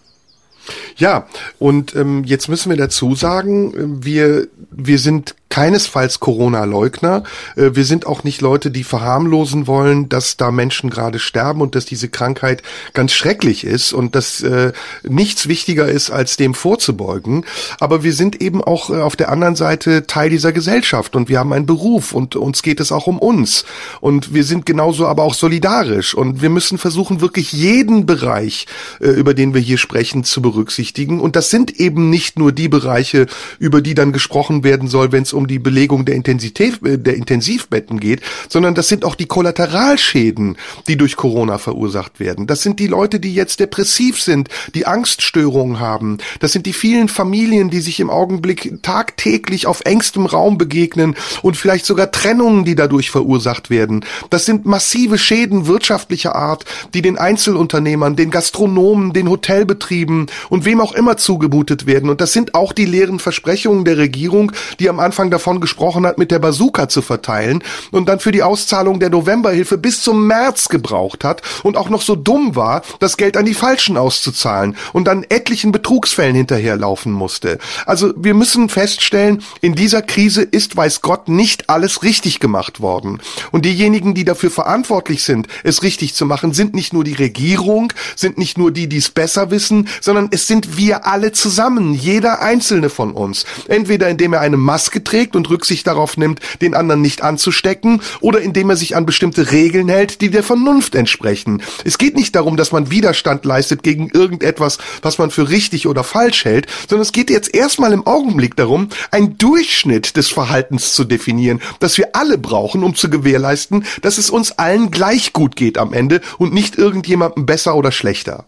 Ja, und ähm, jetzt müssen wir dazu sagen, wir, wir sind keinesfalls Corona-Leugner. Äh, wir sind auch nicht Leute, die verharmlosen wollen, dass da Menschen gerade sterben und dass diese Krankheit ganz schrecklich ist und dass äh, nichts wichtiger ist, als dem vorzubeugen. Aber wir sind eben auch äh, auf der anderen Seite Teil dieser Gesellschaft und wir haben einen Beruf und uns geht es auch um uns. Und wir sind genauso aber auch solidarisch und wir müssen versuchen, wirklich jeden Bereich, über den wir hier sprechen, zu berücksichtigen. Und das sind eben nicht nur die Bereiche, über die dann gesprochen werden soll, wenn es um um die Belegung der, Intensität, äh, der Intensivbetten geht, sondern das sind auch die Kollateralschäden, die durch Corona verursacht werden. Das sind die Leute, die jetzt depressiv sind, die Angststörungen haben. Das sind die vielen Familien, die sich im Augenblick tagtäglich auf engstem Raum begegnen und vielleicht sogar Trennungen, die dadurch verursacht werden. Das sind massive Schäden wirtschaftlicher Art, die den Einzelunternehmern, den Gastronomen, den Hotelbetrieben und wem auch immer zugemutet werden. Und das sind auch die leeren Versprechungen der Regierung, die am Anfang davon gesprochen hat, mit der Bazooka zu verteilen und dann für die Auszahlung der Novemberhilfe bis zum März gebraucht hat und auch noch so dumm war, das Geld an die Falschen auszuzahlen und dann etlichen Betrugsfällen hinterherlaufen musste. Also wir müssen feststellen, in dieser Krise ist, weiß Gott, nicht alles richtig gemacht worden. Und diejenigen, die dafür verantwortlich sind, es richtig zu machen, sind nicht nur die Regierung, sind nicht nur die, die es besser wissen, sondern es sind wir alle zusammen, jeder einzelne von uns. Entweder indem er eine Maske trägt, trägt und Rücksicht darauf nimmt, den anderen nicht anzustecken oder indem er sich an bestimmte Regeln hält, die der Vernunft entsprechen. Es geht nicht darum, dass man Widerstand leistet gegen irgendetwas, was man für richtig oder falsch hält, sondern es geht jetzt erstmal im Augenblick darum, einen Durchschnitt des Verhaltens zu definieren, das wir alle brauchen, um zu gewährleisten, dass es uns allen gleich gut geht am Ende und nicht irgendjemandem besser oder schlechter.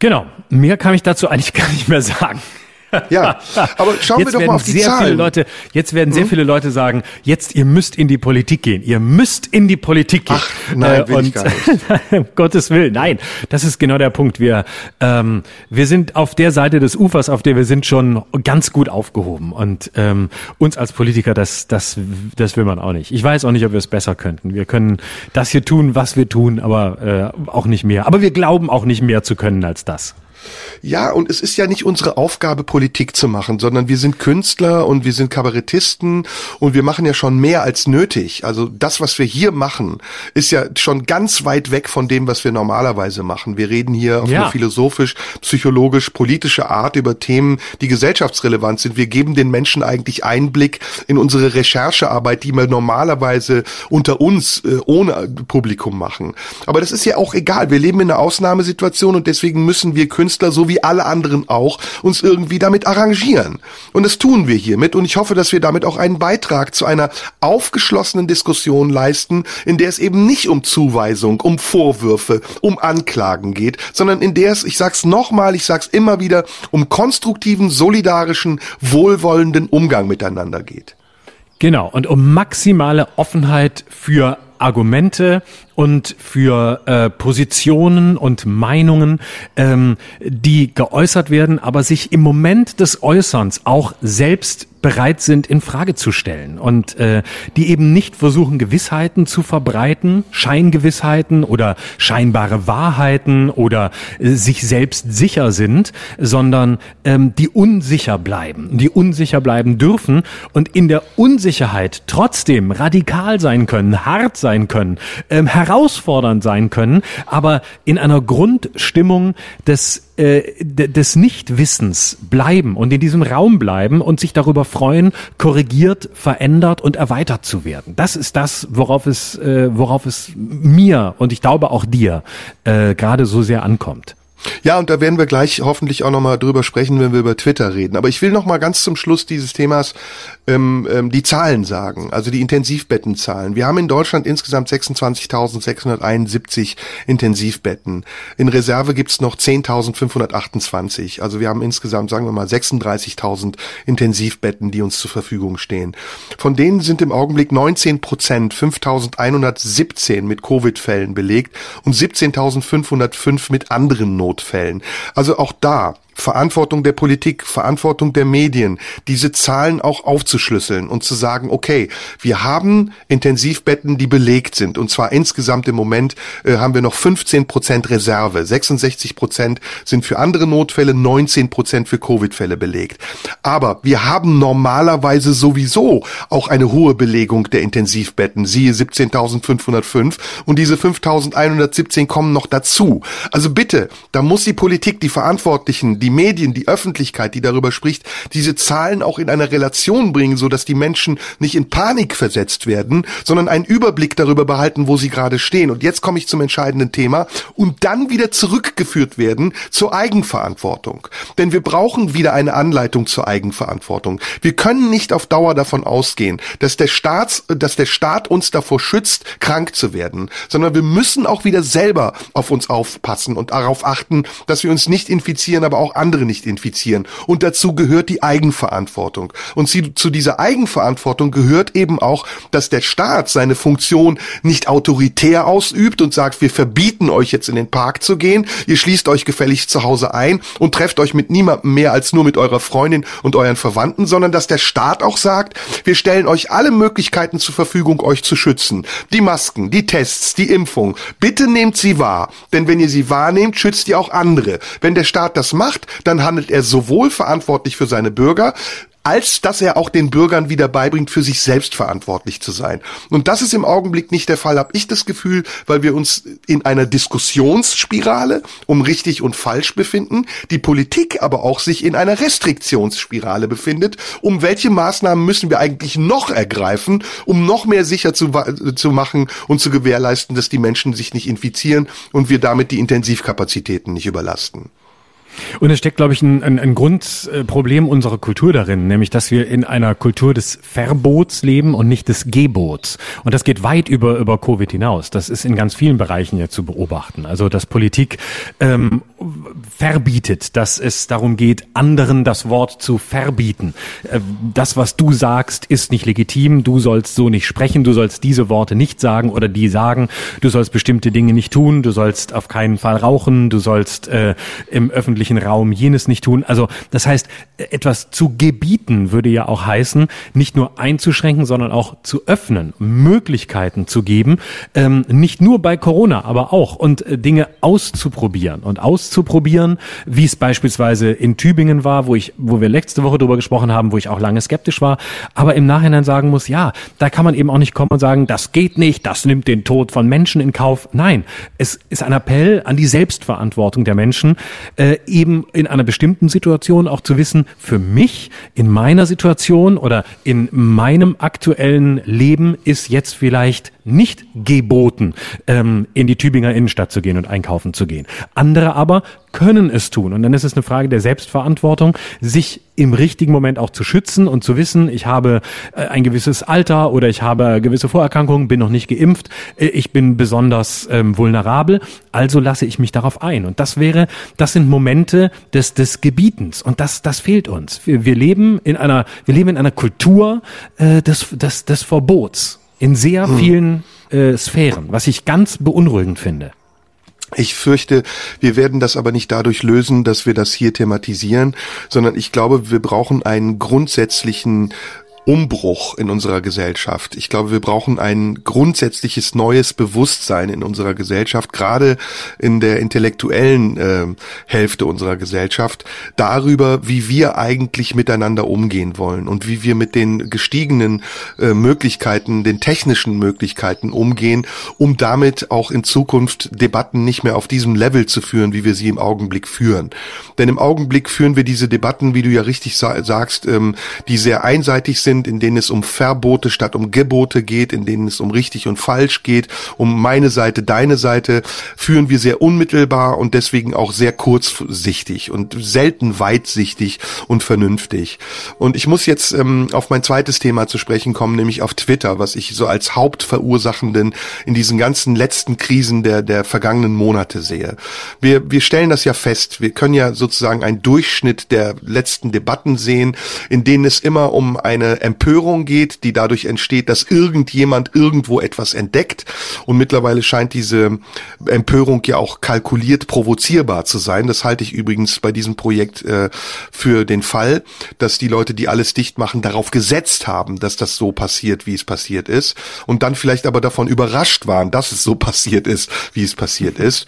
Genau. Mehr kann ich dazu eigentlich gar nicht mehr sagen. Ja, aber schauen jetzt wir doch mal auf die sehr Zahlen. Viele Leute, jetzt werden sehr hm? viele Leute sagen, jetzt ihr müsst in die Politik gehen. Ihr müsst in die Politik gehen. Ach, nein, äh, will und, ich gar nicht. um Gottes Willen, nein. Das ist genau der Punkt. Wir, ähm, wir sind auf der Seite des Ufers, auf der wir sind schon ganz gut aufgehoben. Und ähm, uns als Politiker, das, das, das will man auch nicht. Ich weiß auch nicht, ob wir es besser könnten. Wir können das hier tun, was wir tun, aber äh, auch nicht mehr. Aber wir glauben auch nicht mehr zu können als das. Ja, und es ist ja nicht unsere Aufgabe, Politik zu machen, sondern wir sind Künstler und wir sind Kabarettisten und wir machen ja schon mehr als nötig. Also das, was wir hier machen, ist ja schon ganz weit weg von dem, was wir normalerweise machen. Wir reden hier auf ja. eine philosophisch, psychologisch, politische Art über Themen, die gesellschaftsrelevant sind. Wir geben den Menschen eigentlich Einblick in unsere Recherchearbeit, die wir normalerweise unter uns äh, ohne Publikum machen. Aber das ist ja auch egal. Wir leben in einer Ausnahmesituation und deswegen müssen wir Künstler so wie alle anderen auch uns irgendwie damit arrangieren. Und das tun wir hiermit und ich hoffe, dass wir damit auch einen Beitrag zu einer aufgeschlossenen Diskussion leisten, in der es eben nicht um Zuweisung, um Vorwürfe, um Anklagen geht, sondern in der es, ich sag's nochmal, ich sag's immer wieder, um konstruktiven, solidarischen, wohlwollenden Umgang miteinander geht. Genau, und um maximale Offenheit für Argumente und für äh, Positionen und Meinungen, ähm, die geäußert werden, aber sich im Moment des Äußerns auch selbst bereit sind, in Frage zu stellen und äh, die eben nicht versuchen, Gewissheiten zu verbreiten, Scheingewissheiten oder scheinbare Wahrheiten oder äh, sich selbst sicher sind, sondern ähm, die unsicher bleiben, die unsicher bleiben dürfen und in der Unsicherheit trotzdem radikal sein können, hart sein können, ähm, herausfordernd sein können, aber in einer Grundstimmung des äh, des Nichtwissens bleiben und in diesem Raum bleiben und sich darüber freuen, korrigiert, verändert und erweitert zu werden. Das ist das, worauf es, äh, worauf es mir und ich glaube auch dir äh, gerade so sehr ankommt. Ja, und da werden wir gleich hoffentlich auch nochmal drüber sprechen, wenn wir über Twitter reden. Aber ich will nochmal ganz zum Schluss dieses Themas ähm, ähm, die Zahlen sagen, also die Intensivbettenzahlen. Wir haben in Deutschland insgesamt 26.671 Intensivbetten. In Reserve gibt's noch 10.528. Also wir haben insgesamt, sagen wir mal, 36.000 Intensivbetten, die uns zur Verfügung stehen. Von denen sind im Augenblick 19 Prozent, 5.117 mit Covid-Fällen belegt und 17.505 mit anderen Notfällen. Also auch da Verantwortung der Politik, Verantwortung der Medien, diese Zahlen auch aufzuschlüsseln und zu sagen, okay, wir haben Intensivbetten, die belegt sind. Und zwar insgesamt im Moment äh, haben wir noch 15 Prozent Reserve. 66 Prozent sind für andere Notfälle, 19 Prozent für Covid-Fälle belegt. Aber wir haben normalerweise sowieso auch eine hohe Belegung der Intensivbetten. Siehe 17.505 und diese 5.117 kommen noch dazu. Also bitte, da muss die Politik, die Verantwortlichen, die die Medien, die Öffentlichkeit, die darüber spricht, diese Zahlen auch in eine Relation bringen, so dass die Menschen nicht in Panik versetzt werden, sondern einen Überblick darüber behalten, wo sie gerade stehen. Und jetzt komme ich zum entscheidenden Thema und dann wieder zurückgeführt werden zur Eigenverantwortung. Denn wir brauchen wieder eine Anleitung zur Eigenverantwortung. Wir können nicht auf Dauer davon ausgehen, dass der Staat, dass der Staat uns davor schützt, krank zu werden, sondern wir müssen auch wieder selber auf uns aufpassen und darauf achten, dass wir uns nicht infizieren, aber auch andere nicht infizieren. Und dazu gehört die Eigenverantwortung. Und zu dieser Eigenverantwortung gehört eben auch, dass der Staat seine Funktion nicht autoritär ausübt und sagt, wir verbieten euch jetzt in den Park zu gehen, ihr schließt euch gefälligst zu Hause ein und trefft euch mit niemandem mehr als nur mit eurer Freundin und euren Verwandten, sondern dass der Staat auch sagt, wir stellen euch alle Möglichkeiten zur Verfügung, euch zu schützen. Die Masken, die Tests, die Impfung. Bitte nehmt sie wahr. Denn wenn ihr sie wahrnehmt, schützt ihr auch andere. Wenn der Staat das macht, dann handelt er sowohl verantwortlich für seine Bürger, als dass er auch den Bürgern wieder beibringt, für sich selbst verantwortlich zu sein. Und das ist im Augenblick nicht der Fall, habe ich das Gefühl, weil wir uns in einer Diskussionsspirale um richtig und falsch befinden, die Politik aber auch sich in einer Restriktionsspirale befindet, um welche Maßnahmen müssen wir eigentlich noch ergreifen, um noch mehr sicher zu, zu machen und zu gewährleisten, dass die Menschen sich nicht infizieren und wir damit die Intensivkapazitäten nicht überlasten. Und es steckt, glaube ich, ein, ein, ein Grundproblem unserer Kultur darin, nämlich, dass wir in einer Kultur des Verbots leben und nicht des Gebots. Und das geht weit über, über Covid hinaus. Das ist in ganz vielen Bereichen ja zu beobachten. Also, dass Politik ähm, verbietet, dass es darum geht, anderen das Wort zu verbieten. Äh, das, was du sagst, ist nicht legitim. Du sollst so nicht sprechen. Du sollst diese Worte nicht sagen oder die sagen. Du sollst bestimmte Dinge nicht tun. Du sollst auf keinen Fall rauchen. Du sollst äh, im öffentlichen Raum jenes nicht tun. Also das heißt, etwas zu gebieten würde ja auch heißen, nicht nur einzuschränken, sondern auch zu öffnen, Möglichkeiten zu geben, ähm, nicht nur bei Corona, aber auch und äh, Dinge auszuprobieren und auszuprobieren auszuprobieren, wie es beispielsweise in Tübingen war, wo ich, wo wir letzte Woche drüber gesprochen haben, wo ich auch lange skeptisch war, aber im Nachhinein sagen muss, ja, da kann man eben auch nicht kommen und sagen, das geht nicht, das nimmt den Tod von Menschen in Kauf. Nein, es ist ein Appell an die Selbstverantwortung der Menschen, äh, eben in einer bestimmten Situation auch zu wissen, für mich in meiner Situation oder in meinem aktuellen Leben ist jetzt vielleicht nicht geboten, ähm, in die Tübinger Innenstadt zu gehen und einkaufen zu gehen. Andere aber können es tun. Und dann ist es eine Frage der Selbstverantwortung, sich im richtigen Moment auch zu schützen und zu wissen, ich habe äh, ein gewisses Alter oder ich habe gewisse Vorerkrankungen, bin noch nicht geimpft, äh, ich bin besonders ähm, vulnerabel, also lasse ich mich darauf ein. Und das wäre, das sind Momente des, des Gebietens. Und das, das fehlt uns. Wir, wir leben in einer, wir leben in einer Kultur äh, des, des, des Verbots in sehr hm. vielen äh, Sphären, was ich ganz beunruhigend finde. Ich fürchte, wir werden das aber nicht dadurch lösen, dass wir das hier thematisieren, sondern ich glaube, wir brauchen einen grundsätzlichen Umbruch in unserer Gesellschaft. Ich glaube, wir brauchen ein grundsätzliches neues Bewusstsein in unserer Gesellschaft, gerade in der intellektuellen äh, Hälfte unserer Gesellschaft, darüber, wie wir eigentlich miteinander umgehen wollen und wie wir mit den gestiegenen äh, Möglichkeiten, den technischen Möglichkeiten umgehen, um damit auch in Zukunft Debatten nicht mehr auf diesem Level zu führen, wie wir sie im Augenblick führen. Denn im Augenblick führen wir diese Debatten, wie du ja richtig sa sagst, ähm, die sehr einseitig sind, sind, in denen es um Verbote statt um Gebote geht, in denen es um richtig und falsch geht, um meine Seite, deine Seite, führen wir sehr unmittelbar und deswegen auch sehr kurzsichtig und selten weitsichtig und vernünftig. Und ich muss jetzt ähm, auf mein zweites Thema zu sprechen kommen, nämlich auf Twitter, was ich so als Hauptverursachenden in diesen ganzen letzten Krisen der, der vergangenen Monate sehe. Wir, wir stellen das ja fest. Wir können ja sozusagen einen Durchschnitt der letzten Debatten sehen, in denen es immer um eine Empörung geht, die dadurch entsteht, dass irgendjemand irgendwo etwas entdeckt. Und mittlerweile scheint diese Empörung ja auch kalkuliert provozierbar zu sein. Das halte ich übrigens bei diesem Projekt äh, für den Fall, dass die Leute, die alles dicht machen, darauf gesetzt haben, dass das so passiert, wie es passiert ist. Und dann vielleicht aber davon überrascht waren, dass es so passiert ist, wie es passiert ist.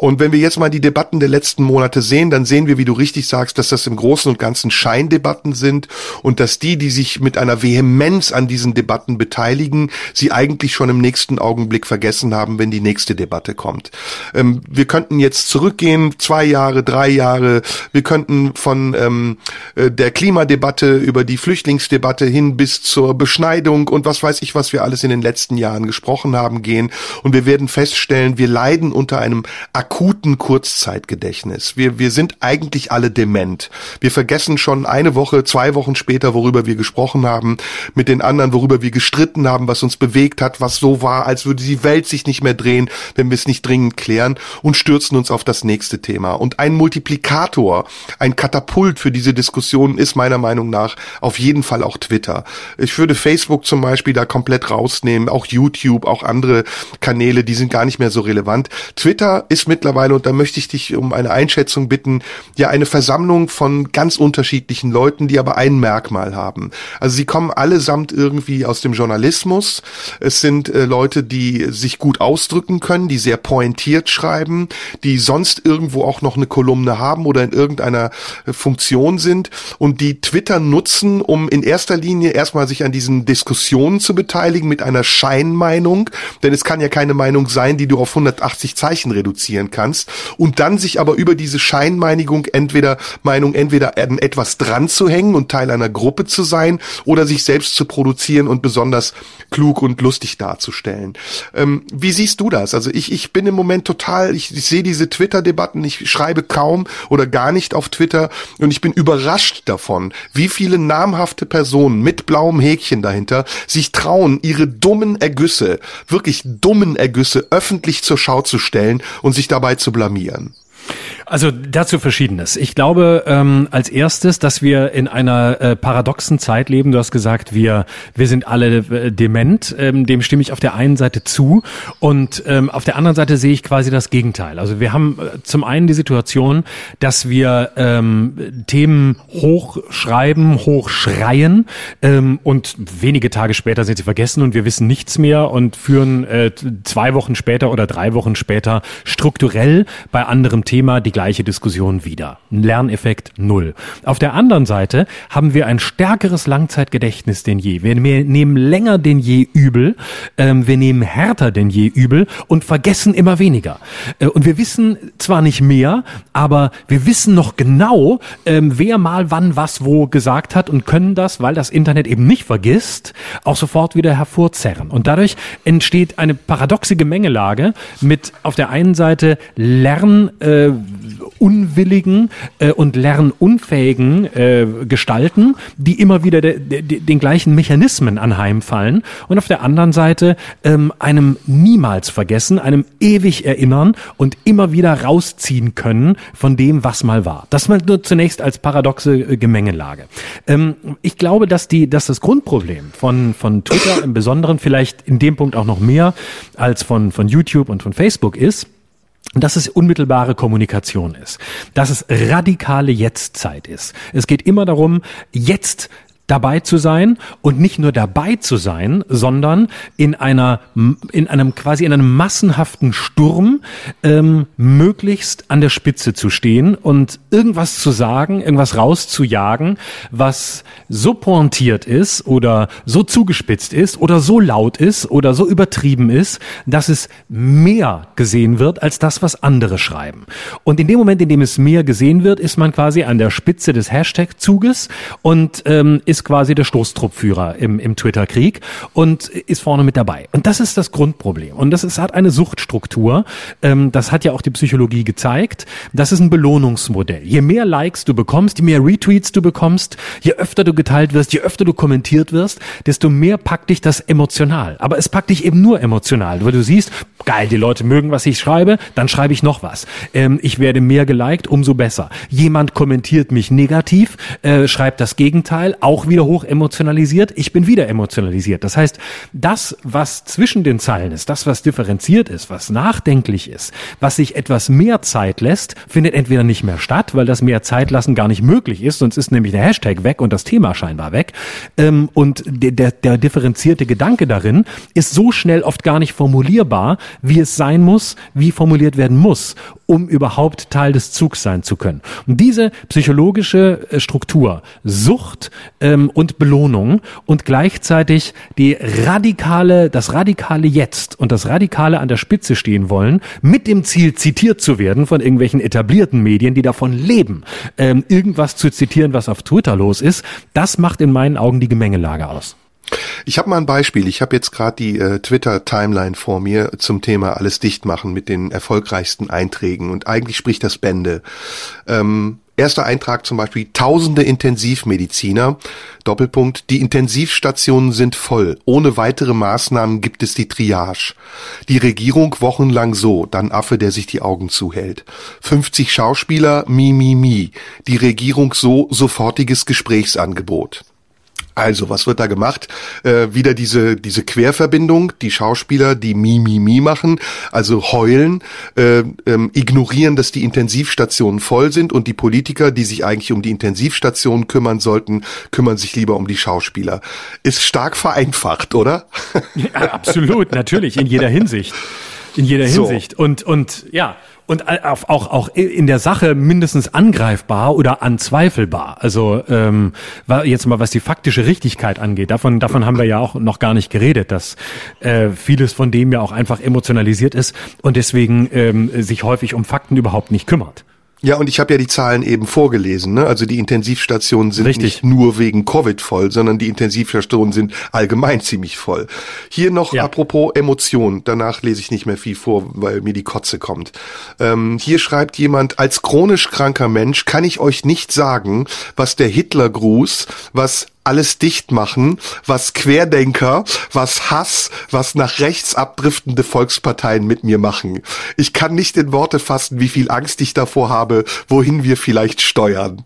Und wenn wir jetzt mal die Debatten der letzten Monate sehen, dann sehen wir, wie du richtig sagst, dass das im Großen und Ganzen Scheindebatten sind und dass die, die sich mit einer Vehemenz an diesen Debatten beteiligen, sie eigentlich schon im nächsten Augenblick vergessen haben, wenn die nächste Debatte kommt. Ähm, wir könnten jetzt zurückgehen, zwei Jahre, drei Jahre. Wir könnten von ähm, äh, der Klimadebatte über die Flüchtlingsdebatte hin bis zur Beschneidung und was weiß ich, was wir alles in den letzten Jahren gesprochen haben, gehen. Und wir werden feststellen, wir leiden unter einem akuten Kurzzeitgedächtnis. Wir, wir sind eigentlich alle dement. Wir vergessen schon eine Woche, zwei Wochen später, worüber wir gesprochen haben, mit den anderen, worüber wir gestritten haben, was uns bewegt hat, was so war, als würde die Welt sich nicht mehr drehen, wenn wir es nicht dringend klären und stürzen uns auf das nächste Thema. Und ein Multiplikator, ein Katapult für diese Diskussion ist meiner Meinung nach auf jeden Fall auch Twitter. Ich würde Facebook zum Beispiel da komplett rausnehmen, auch YouTube, auch andere Kanäle, die sind gar nicht mehr so relevant. Twitter ist mit mittlerweile, und da möchte ich dich um eine Einschätzung bitten, ja eine Versammlung von ganz unterschiedlichen Leuten, die aber ein Merkmal haben. Also sie kommen allesamt irgendwie aus dem Journalismus. Es sind äh, Leute, die sich gut ausdrücken können, die sehr pointiert schreiben, die sonst irgendwo auch noch eine Kolumne haben oder in irgendeiner äh, Funktion sind und die Twitter nutzen, um in erster Linie erstmal sich an diesen Diskussionen zu beteiligen mit einer Scheinmeinung, denn es kann ja keine Meinung sein, die du auf 180 Zeichen reduzieren kannst und dann sich aber über diese Scheinmeinigung entweder Meinung entweder etwas dran zu hängen und Teil einer Gruppe zu sein oder sich selbst zu produzieren und besonders klug und lustig darzustellen. Ähm, wie siehst du das? Also ich, ich bin im Moment total, ich, ich sehe diese Twitter-Debatten, ich schreibe kaum oder gar nicht auf Twitter und ich bin überrascht davon, wie viele namhafte Personen mit blauem Häkchen dahinter sich trauen, ihre dummen Ergüsse, wirklich dummen Ergüsse öffentlich zur Schau zu stellen und sich dabei zu blamieren. Also dazu verschiedenes. Ich glaube ähm, als erstes, dass wir in einer äh, paradoxen Zeit leben. Du hast gesagt, wir wir sind alle äh, dement. Ähm, dem stimme ich auf der einen Seite zu und ähm, auf der anderen Seite sehe ich quasi das Gegenteil. Also wir haben äh, zum einen die Situation, dass wir ähm, Themen hochschreiben, hochschreien ähm, und wenige Tage später sind sie vergessen und wir wissen nichts mehr und führen äh, zwei Wochen später oder drei Wochen später strukturell bei anderem Thema die gleiche Diskussion wieder. Lerneffekt null. Auf der anderen Seite haben wir ein stärkeres Langzeitgedächtnis denn je. Wir nehmen länger denn je übel, ähm, wir nehmen härter denn je übel und vergessen immer weniger. Äh, und wir wissen zwar nicht mehr, aber wir wissen noch genau, ähm, wer mal wann was wo gesagt hat und können das, weil das Internet eben nicht vergisst, auch sofort wieder hervorzerren. Und dadurch entsteht eine paradoxe Gemengelage mit auf der einen Seite lernunwilligen äh, äh, und lernunfähigen äh, Gestalten, die immer wieder de, de, den gleichen Mechanismen anheimfallen und auf der anderen Seite ähm, einem niemals vergessen, einem ewig erinnern und immer wieder rausziehen können von dem, was mal war. Das mal nur zunächst als paradoxe äh, Gemengelage. Ähm, ich glaube, dass die, dass das Grundproblem von von Twitter im Besonderen vielleicht in dem Punkt auch noch mehr als von von YouTube und von Facebook ist, dass es unmittelbare Kommunikation ist, dass es radikale Jetztzeit ist. Es geht immer darum, jetzt dabei zu sein und nicht nur dabei zu sein, sondern in einer in einem quasi in einem massenhaften Sturm ähm, möglichst an der Spitze zu stehen und irgendwas zu sagen, irgendwas rauszujagen, was so pointiert ist oder so zugespitzt ist oder so laut ist oder so übertrieben ist, dass es mehr gesehen wird als das, was andere schreiben. Und in dem Moment, in dem es mehr gesehen wird, ist man quasi an der Spitze des Hashtag-Zuges und ähm, ist ist quasi der Stoßtruppführer im, im Twitter-Krieg und ist vorne mit dabei. Und das ist das Grundproblem. Und das ist, hat eine Suchtstruktur. Ähm, das hat ja auch die Psychologie gezeigt. Das ist ein Belohnungsmodell. Je mehr Likes du bekommst, je mehr Retweets du bekommst, je öfter du geteilt wirst, je öfter du kommentiert wirst, desto mehr packt dich das emotional. Aber es packt dich eben nur emotional, weil du siehst, geil, die Leute mögen, was ich schreibe, dann schreibe ich noch was. Ähm, ich werde mehr geliked, umso besser. Jemand kommentiert mich negativ, äh, schreibt das Gegenteil, auch wieder hoch emotionalisiert, ich bin wieder emotionalisiert. Das heißt, das, was zwischen den Zeilen ist, das, was differenziert ist, was nachdenklich ist, was sich etwas mehr Zeit lässt, findet entweder nicht mehr statt, weil das mehr Zeit lassen gar nicht möglich ist, sonst ist nämlich der Hashtag weg und das Thema scheinbar weg. Ähm, und der, der, der differenzierte Gedanke darin ist so schnell oft gar nicht formulierbar, wie es sein muss, wie formuliert werden muss, um überhaupt Teil des Zugs sein zu können. Und diese psychologische äh, Struktur, Sucht, ähm, und Belohnung und gleichzeitig die radikale, das radikale Jetzt und das radikale an der Spitze stehen wollen, mit dem Ziel zitiert zu werden von irgendwelchen etablierten Medien, die davon leben, ähm, irgendwas zu zitieren, was auf Twitter los ist, das macht in meinen Augen die Gemengelage aus. Ich habe mal ein Beispiel. Ich habe jetzt gerade die äh, Twitter-Timeline vor mir zum Thema alles dicht machen mit den erfolgreichsten Einträgen und eigentlich spricht das Bände. Ähm, Erster Eintrag zum Beispiel, tausende Intensivmediziner, Doppelpunkt, die Intensivstationen sind voll. Ohne weitere Maßnahmen gibt es die Triage. Die Regierung wochenlang so, dann Affe, der sich die Augen zuhält. 50 Schauspieler, mi, mi, mi. Die Regierung so, sofortiges Gesprächsangebot. Also, was wird da gemacht? Äh, wieder diese, diese Querverbindung, die Schauspieler, die Mimimi machen, also heulen, äh, ähm, ignorieren, dass die Intensivstationen voll sind und die Politiker, die sich eigentlich um die Intensivstationen kümmern sollten, kümmern sich lieber um die Schauspieler. Ist stark vereinfacht, oder? Ja, absolut, natürlich, in jeder Hinsicht. In jeder Hinsicht. So. Und, und ja, und auch, auch in der Sache mindestens angreifbar oder anzweifelbar. Also ähm, jetzt mal was die faktische Richtigkeit angeht, davon, davon haben wir ja auch noch gar nicht geredet, dass äh, vieles von dem ja auch einfach emotionalisiert ist und deswegen ähm, sich häufig um Fakten überhaupt nicht kümmert. Ja, und ich habe ja die Zahlen eben vorgelesen. Ne? Also die Intensivstationen sind Richtig. nicht nur wegen Covid voll, sondern die Intensivstationen sind allgemein ziemlich voll. Hier noch ja. apropos Emotion. Danach lese ich nicht mehr viel vor, weil mir die Kotze kommt. Ähm, hier schreibt jemand, als chronisch kranker Mensch kann ich euch nicht sagen, was der Hitlergruß, was alles dicht machen, was Querdenker, was Hass, was nach rechts abdriftende Volksparteien mit mir machen. Ich kann nicht in Worte fassen, wie viel Angst ich davor habe, wohin wir vielleicht steuern.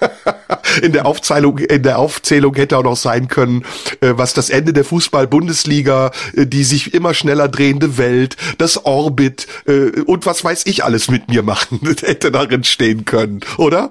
in der Aufzählung, in der Aufzählung hätte auch noch sein können, äh, was das Ende der Fußball-Bundesliga, äh, die sich immer schneller drehende Welt, das Orbit äh, und was weiß ich alles mit mir machen, hätte darin stehen können, oder?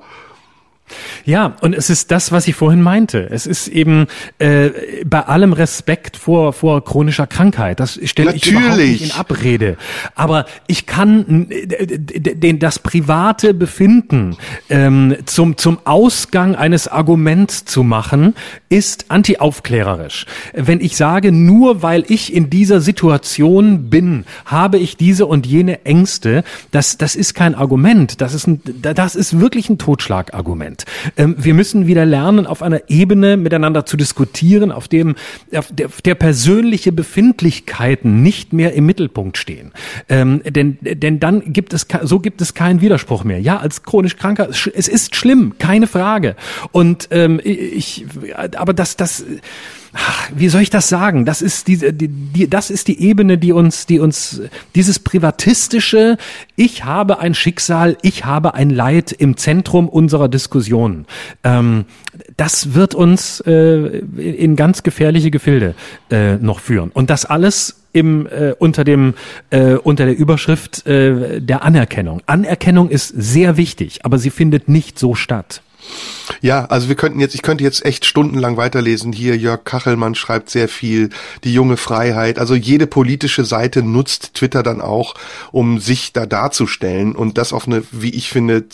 Ja, und es ist das, was ich vorhin meinte. Es ist eben äh, bei allem Respekt vor vor chronischer Krankheit. Das stelle ich überhaupt nicht in Abrede. Aber ich kann den das private Befinden ähm, zum zum Ausgang eines Arguments zu machen, ist antiaufklärerisch. Wenn ich sage, nur weil ich in dieser Situation bin, habe ich diese und jene Ängste, das das ist kein Argument. Das ist ein das ist wirklich ein Totschlagargument. Ähm, wir müssen wieder lernen, auf einer Ebene miteinander zu diskutieren, auf dem auf der, der persönliche Befindlichkeiten nicht mehr im Mittelpunkt stehen. Ähm, denn, denn dann gibt es, so gibt es keinen Widerspruch mehr. Ja, als chronisch Kranker, es ist schlimm, keine Frage. Und ähm, ich, aber das, das, wie soll ich das sagen? Das ist diese, die, die, das ist die Ebene, die uns, die uns, dieses privatistische, ich habe ein Schicksal, ich habe ein Leid im Zentrum unserer Diskussion. Ähm, das wird uns äh, in ganz gefährliche Gefilde äh, noch führen. Und das alles im äh, unter dem äh, unter der Überschrift äh, der Anerkennung. Anerkennung ist sehr wichtig, aber sie findet nicht so statt. Ja, also wir könnten jetzt, ich könnte jetzt echt stundenlang weiterlesen. Hier Jörg Kachelmann schreibt sehr viel, die junge Freiheit. Also jede politische Seite nutzt Twitter dann auch, um sich da darzustellen und das auf eine, wie ich finde,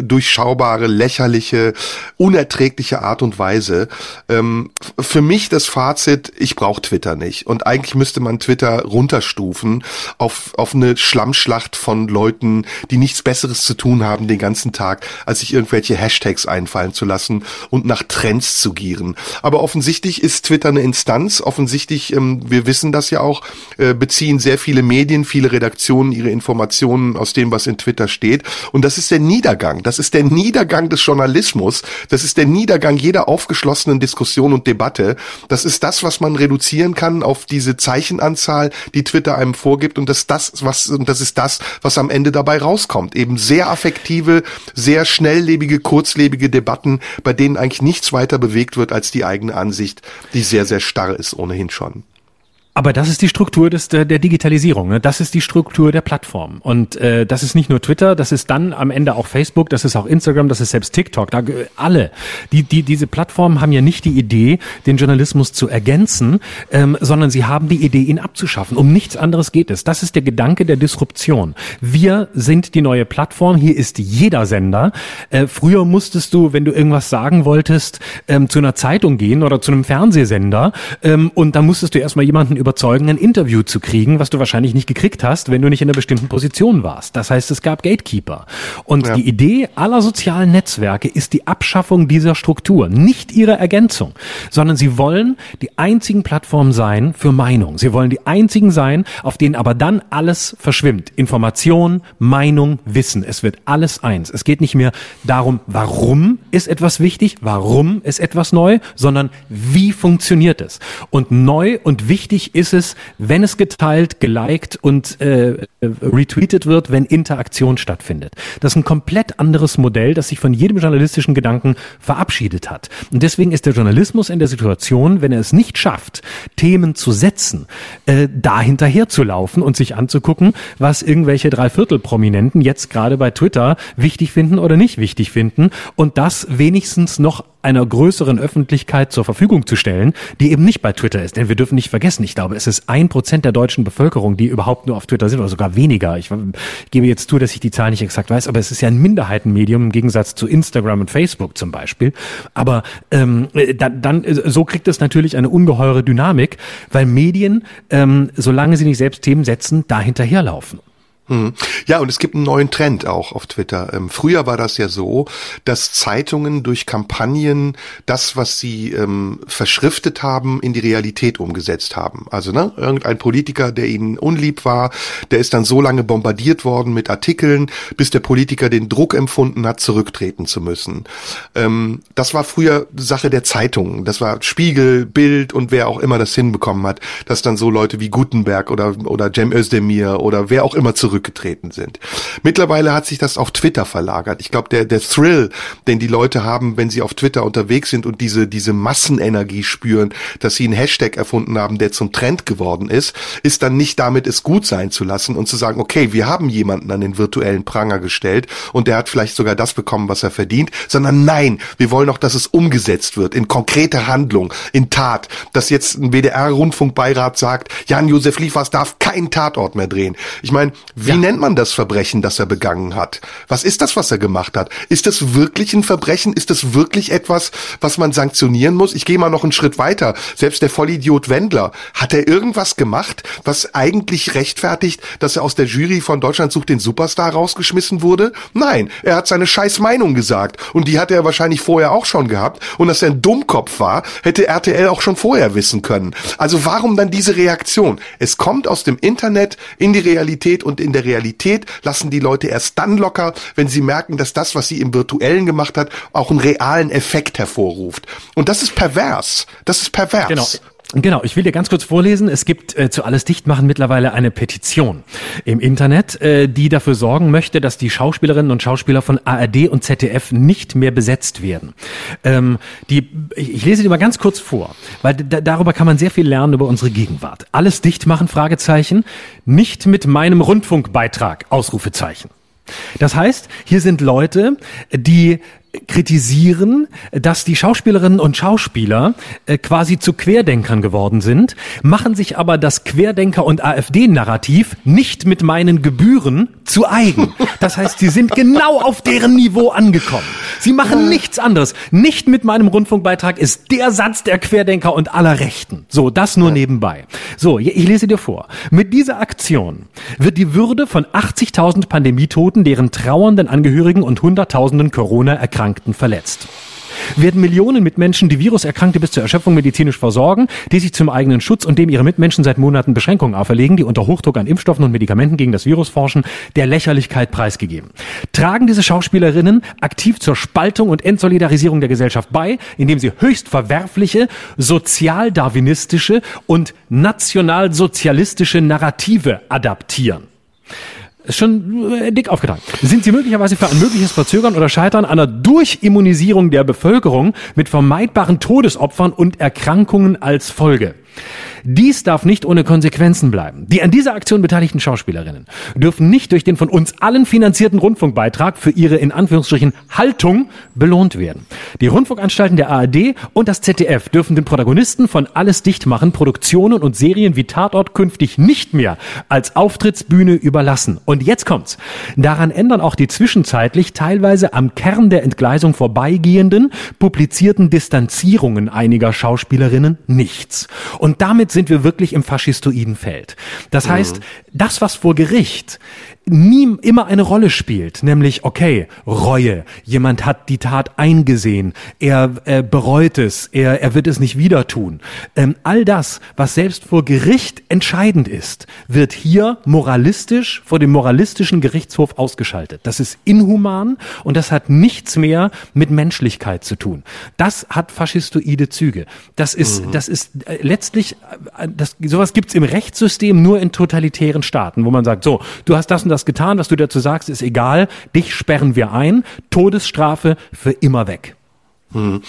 durchschaubare, lächerliche, unerträgliche Art und Weise. Ähm, für mich das Fazit, ich brauche Twitter nicht. Und eigentlich müsste man Twitter runterstufen auf, auf eine Schlammschlacht von Leuten, die nichts Besseres zu tun haben den ganzen Tag, als sich irgendwelche Hashtags einfallen zu lassen und nach Trends zu gieren. Aber offensichtlich ist Twitter eine Instanz. Offensichtlich, ähm, wir wissen das ja auch, äh, beziehen sehr viele Medien, viele Redaktionen ihre Informationen aus dem, was in Twitter steht. Und das ist der Niedergang. Das ist der Niedergang des Journalismus. Das ist der Niedergang jeder aufgeschlossenen Diskussion und Debatte. Das ist das, was man reduzieren kann auf diese Zeichenanzahl, die Twitter einem vorgibt. Und das, das, was, und das ist das, was am Ende dabei rauskommt. Eben sehr affektive, sehr schnelllebige, kurzlebige Debatten, bei denen eigentlich nichts weiter bewegt wird als die eigene Ansicht, die sehr, sehr starr ist ohnehin schon. Aber das ist die Struktur des, der, der Digitalisierung. Ne? Das ist die Struktur der Plattform. Und äh, das ist nicht nur Twitter, das ist dann am Ende auch Facebook, das ist auch Instagram, das ist selbst TikTok. Da, alle. Die, die, diese Plattformen haben ja nicht die Idee, den Journalismus zu ergänzen, ähm, sondern sie haben die Idee, ihn abzuschaffen. Um nichts anderes geht es. Das ist der Gedanke der Disruption. Wir sind die neue Plattform. Hier ist jeder Sender. Äh, früher musstest du, wenn du irgendwas sagen wolltest, ähm, zu einer Zeitung gehen oder zu einem Fernsehsender ähm, und dann musstest du erstmal jemanden überzeugen, ein Interview zu kriegen, was du wahrscheinlich nicht gekriegt hast, wenn du nicht in einer bestimmten Position warst. Das heißt, es gab Gatekeeper. Und ja. die Idee aller sozialen Netzwerke ist die Abschaffung dieser Struktur, nicht ihre Ergänzung, sondern sie wollen die einzigen Plattformen sein für Meinung. Sie wollen die einzigen sein, auf denen aber dann alles verschwimmt. Information, Meinung, Wissen. Es wird alles eins. Es geht nicht mehr darum, warum ist etwas wichtig, warum ist etwas neu, sondern wie funktioniert es. Und neu und wichtig ist es, wenn es geteilt, geliked und äh, retweetet wird, wenn Interaktion stattfindet. Das ist ein komplett anderes Modell, das sich von jedem journalistischen Gedanken verabschiedet hat. Und deswegen ist der Journalismus in der Situation, wenn er es nicht schafft, Themen zu setzen, äh, da hinterher zu laufen und sich anzugucken, was irgendwelche Dreiviertel-Prominenten jetzt gerade bei Twitter wichtig finden oder nicht wichtig finden und das wenigstens noch einer größeren Öffentlichkeit zur Verfügung zu stellen, die eben nicht bei Twitter ist. Denn wir dürfen nicht vergessen, ich glaube, es ist ein Prozent der deutschen Bevölkerung, die überhaupt nur auf Twitter sind oder sogar weniger. Ich, gebe jetzt zu, dass ich die Zahl nicht exakt weiß, aber es ist ja ein Minderheitenmedium im Gegensatz zu Instagram und Facebook zum Beispiel. Aber ähm, dann, dann so kriegt es natürlich eine ungeheure Dynamik, weil Medien, ähm, solange sie nicht selbst Themen setzen, da hinterherlaufen. Mhm. Ja, und es gibt einen neuen Trend auch auf Twitter. Ähm, früher war das ja so, dass Zeitungen durch Kampagnen das, was sie ähm, verschriftet haben, in die Realität umgesetzt haben. Also ne, irgendein Politiker, der ihnen unlieb war, der ist dann so lange bombardiert worden mit Artikeln, bis der Politiker den Druck empfunden hat, zurücktreten zu müssen. Ähm, das war früher Sache der Zeitungen. Das war Spiegel, Bild und wer auch immer das hinbekommen hat, dass dann so Leute wie Gutenberg oder oder Cem Özdemir oder wer auch immer zurück zurückgetreten sind. Mittlerweile hat sich das auf Twitter verlagert. Ich glaube, der, der Thrill, den die Leute haben, wenn sie auf Twitter unterwegs sind und diese, diese Massenenergie spüren, dass sie einen Hashtag erfunden haben, der zum Trend geworden ist, ist dann nicht damit, es gut sein zu lassen und zu sagen, okay, wir haben jemanden an den virtuellen Pranger gestellt und der hat vielleicht sogar das bekommen, was er verdient, sondern nein, wir wollen auch, dass es umgesetzt wird in konkrete Handlung, in Tat, dass jetzt ein WDR-Rundfunkbeirat sagt, Jan-Josef Liefers darf keinen Tatort mehr drehen. Ich meine, wie ja. nennt man das Verbrechen, das er begangen hat? Was ist das, was er gemacht hat? Ist das wirklich ein Verbrechen? Ist das wirklich etwas, was man sanktionieren muss? Ich gehe mal noch einen Schritt weiter. Selbst der Vollidiot Wendler, hat er irgendwas gemacht, was eigentlich rechtfertigt, dass er aus der Jury von Deutschland sucht den Superstar rausgeschmissen wurde? Nein, er hat seine scheiß Meinung gesagt und die hat er wahrscheinlich vorher auch schon gehabt und dass er ein Dummkopf war, hätte RTL auch schon vorher wissen können. Also warum dann diese Reaktion? Es kommt aus dem Internet in die Realität und in der Realität lassen die Leute erst dann locker, wenn sie merken, dass das, was sie im Virtuellen gemacht hat, auch einen realen Effekt hervorruft. Und das ist pervers. Das ist pervers. Genau. Genau, ich will dir ganz kurz vorlesen. Es gibt äh, zu alles Dichtmachen mittlerweile eine Petition im Internet, äh, die dafür sorgen möchte, dass die Schauspielerinnen und Schauspieler von ARD und ZDF nicht mehr besetzt werden. Ähm, die, ich lese dir mal ganz kurz vor, weil darüber kann man sehr viel lernen über unsere Gegenwart. Alles Dichtmachen, Fragezeichen, nicht mit meinem Rundfunkbeitrag, Ausrufezeichen. Das heißt, hier sind Leute, die kritisieren, dass die Schauspielerinnen und Schauspieler äh, quasi zu Querdenkern geworden sind, machen sich aber das Querdenker- und AfD-Narrativ nicht mit meinen Gebühren zu eigen. Das heißt, sie sind genau auf deren Niveau angekommen. Sie machen nichts anderes. Nicht mit meinem Rundfunkbeitrag ist der Satz der Querdenker und aller Rechten. So, das nur nebenbei. So, ich lese dir vor. Mit dieser Aktion wird die Würde von 80.000 Pandemietoten, deren trauernden Angehörigen und Hunderttausenden Corona-Erkrankten verletzt werden Millionen Mitmenschen die Viruserkrankte bis zur Erschöpfung medizinisch versorgen, die sich zum eigenen Schutz und dem ihre Mitmenschen seit Monaten Beschränkungen auferlegen, die unter Hochdruck an Impfstoffen und Medikamenten gegen das Virus forschen, der Lächerlichkeit preisgegeben. Tragen diese Schauspielerinnen aktiv zur Spaltung und Entsolidarisierung der Gesellschaft bei, indem sie höchst verwerfliche, sozialdarwinistische und nationalsozialistische Narrative adaptieren. Ist schon äh, dick aufgetragen. Sind Sie möglicherweise für ein mögliches Verzögern oder Scheitern einer Durchimmunisierung der Bevölkerung mit vermeidbaren Todesopfern und Erkrankungen als Folge? Dies darf nicht ohne Konsequenzen bleiben. Die an dieser Aktion beteiligten Schauspielerinnen dürfen nicht durch den von uns allen finanzierten Rundfunkbeitrag für ihre in Anführungsstrichen Haltung belohnt werden. Die Rundfunkanstalten der ARD und das ZDF dürfen den Protagonisten von Alles dicht machen Produktionen und Serien wie Tatort künftig nicht mehr als Auftrittsbühne überlassen. Und jetzt kommt's. Daran ändern auch die zwischenzeitlich teilweise am Kern der Entgleisung vorbeigehenden, publizierten Distanzierungen einiger Schauspielerinnen nichts. Und damit sind wir wirklich im faschistoiden Feld. Das heißt, mhm. das, was vor Gericht nie immer eine Rolle spielt, nämlich okay, Reue, jemand hat die Tat eingesehen, er äh, bereut es, er, er wird es nicht wieder tun. Ähm, all das, was selbst vor Gericht entscheidend ist, wird hier moralistisch vor dem moralistischen Gerichtshof ausgeschaltet. Das ist inhuman und das hat nichts mehr mit Menschlichkeit zu tun. Das hat faschistoide Züge. Das ist, mhm. das ist äh, letztlich, äh, das, sowas gibt's im Rechtssystem nur in totalitären Staaten, wo man sagt, so, du hast das und das das getan, was du dazu sagst, ist egal. Dich sperren wir ein. Todesstrafe für immer weg. Hm.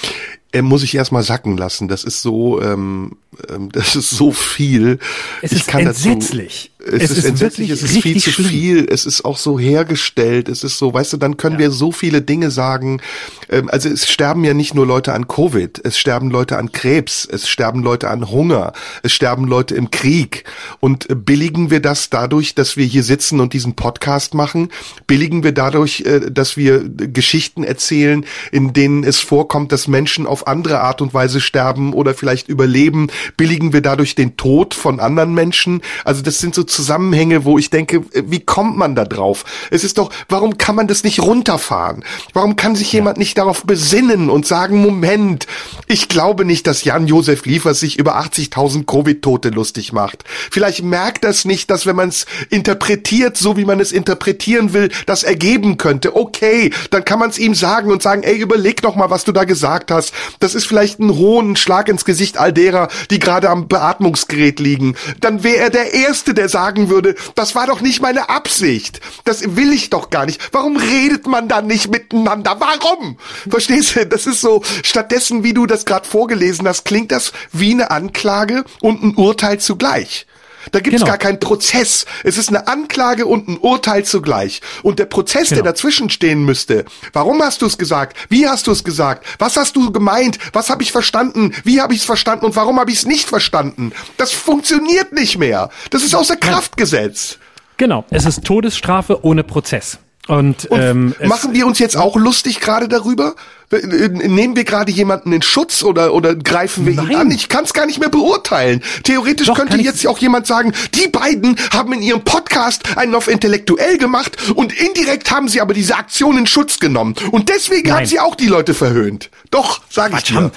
Er muss ich erstmal sacken lassen. Das ist so, ähm, ähm das ist so viel. Es ist entsetzlich. Dazu, es, es, ist, ist entsetzlich, es ist viel zu schlimm. viel, es ist auch so hergestellt, es ist so, weißt du, dann können ja. wir so viele Dinge sagen. Ähm, also es sterben ja nicht nur Leute an Covid, es sterben Leute an Krebs, es sterben Leute an Hunger, es sterben Leute im Krieg. Und äh, billigen wir das dadurch, dass wir hier sitzen und diesen Podcast machen? Billigen wir dadurch, äh, dass wir Geschichten erzählen, in denen es vorkommt, dass Menschen auf andere Art und Weise sterben oder vielleicht überleben? Billigen wir dadurch den Tod von anderen Menschen? Also das sind so Zusammenhänge, wo ich denke, äh, wie kommt man da drauf? Es ist doch, warum kann man das nicht runterfahren? Warum kann sich jemand nicht darauf besinnen und sagen, Moment, ich glaube nicht, dass Jan-Josef Liefers sich über 80.000 Covid-Tote lustig macht. Vielleicht merkt das nicht, dass wenn man es interpretiert, so wie man es interpretieren will, das ergeben könnte. Okay, dann kann man es ihm sagen und sagen, ey, überleg noch mal, was du da gesagt hast. Das ist vielleicht ein hohen Schlag ins Gesicht all derer, die gerade am Beatmungsgerät liegen. Dann wäre er der Erste, der sagen würde, das war doch nicht meine Absicht. Das will ich doch gar nicht. Warum redet man dann nicht miteinander? Warum? Verstehst du? Das ist so, stattdessen, wie du das gerade vorgelesen hast, klingt das wie eine Anklage und ein Urteil zugleich. Da gibt's genau. gar keinen Prozess. Es ist eine Anklage und ein Urteil zugleich. Und der Prozess, genau. der dazwischen stehen müsste, warum hast du es gesagt? Wie hast du es gesagt? Was hast du gemeint? Was habe ich verstanden? Wie habe ich es verstanden? Und warum habe ich es nicht verstanden? Das funktioniert nicht mehr. Das ist außer Kraft gesetzt. Genau, es ist Todesstrafe ohne Prozess. Und, und ähm, machen wir uns jetzt auch lustig gerade darüber? Nehmen wir gerade jemanden in Schutz oder, oder greifen wir Nein. ihn an? Ich kann es gar nicht mehr beurteilen. Theoretisch Doch, könnte jetzt auch jemand sagen, die beiden haben in ihrem Podcast einen auf intellektuell gemacht und indirekt haben sie aber diese Aktion in Schutz genommen. Und deswegen Nein. haben sie auch die Leute verhöhnt. Doch, sag ich dir. Haben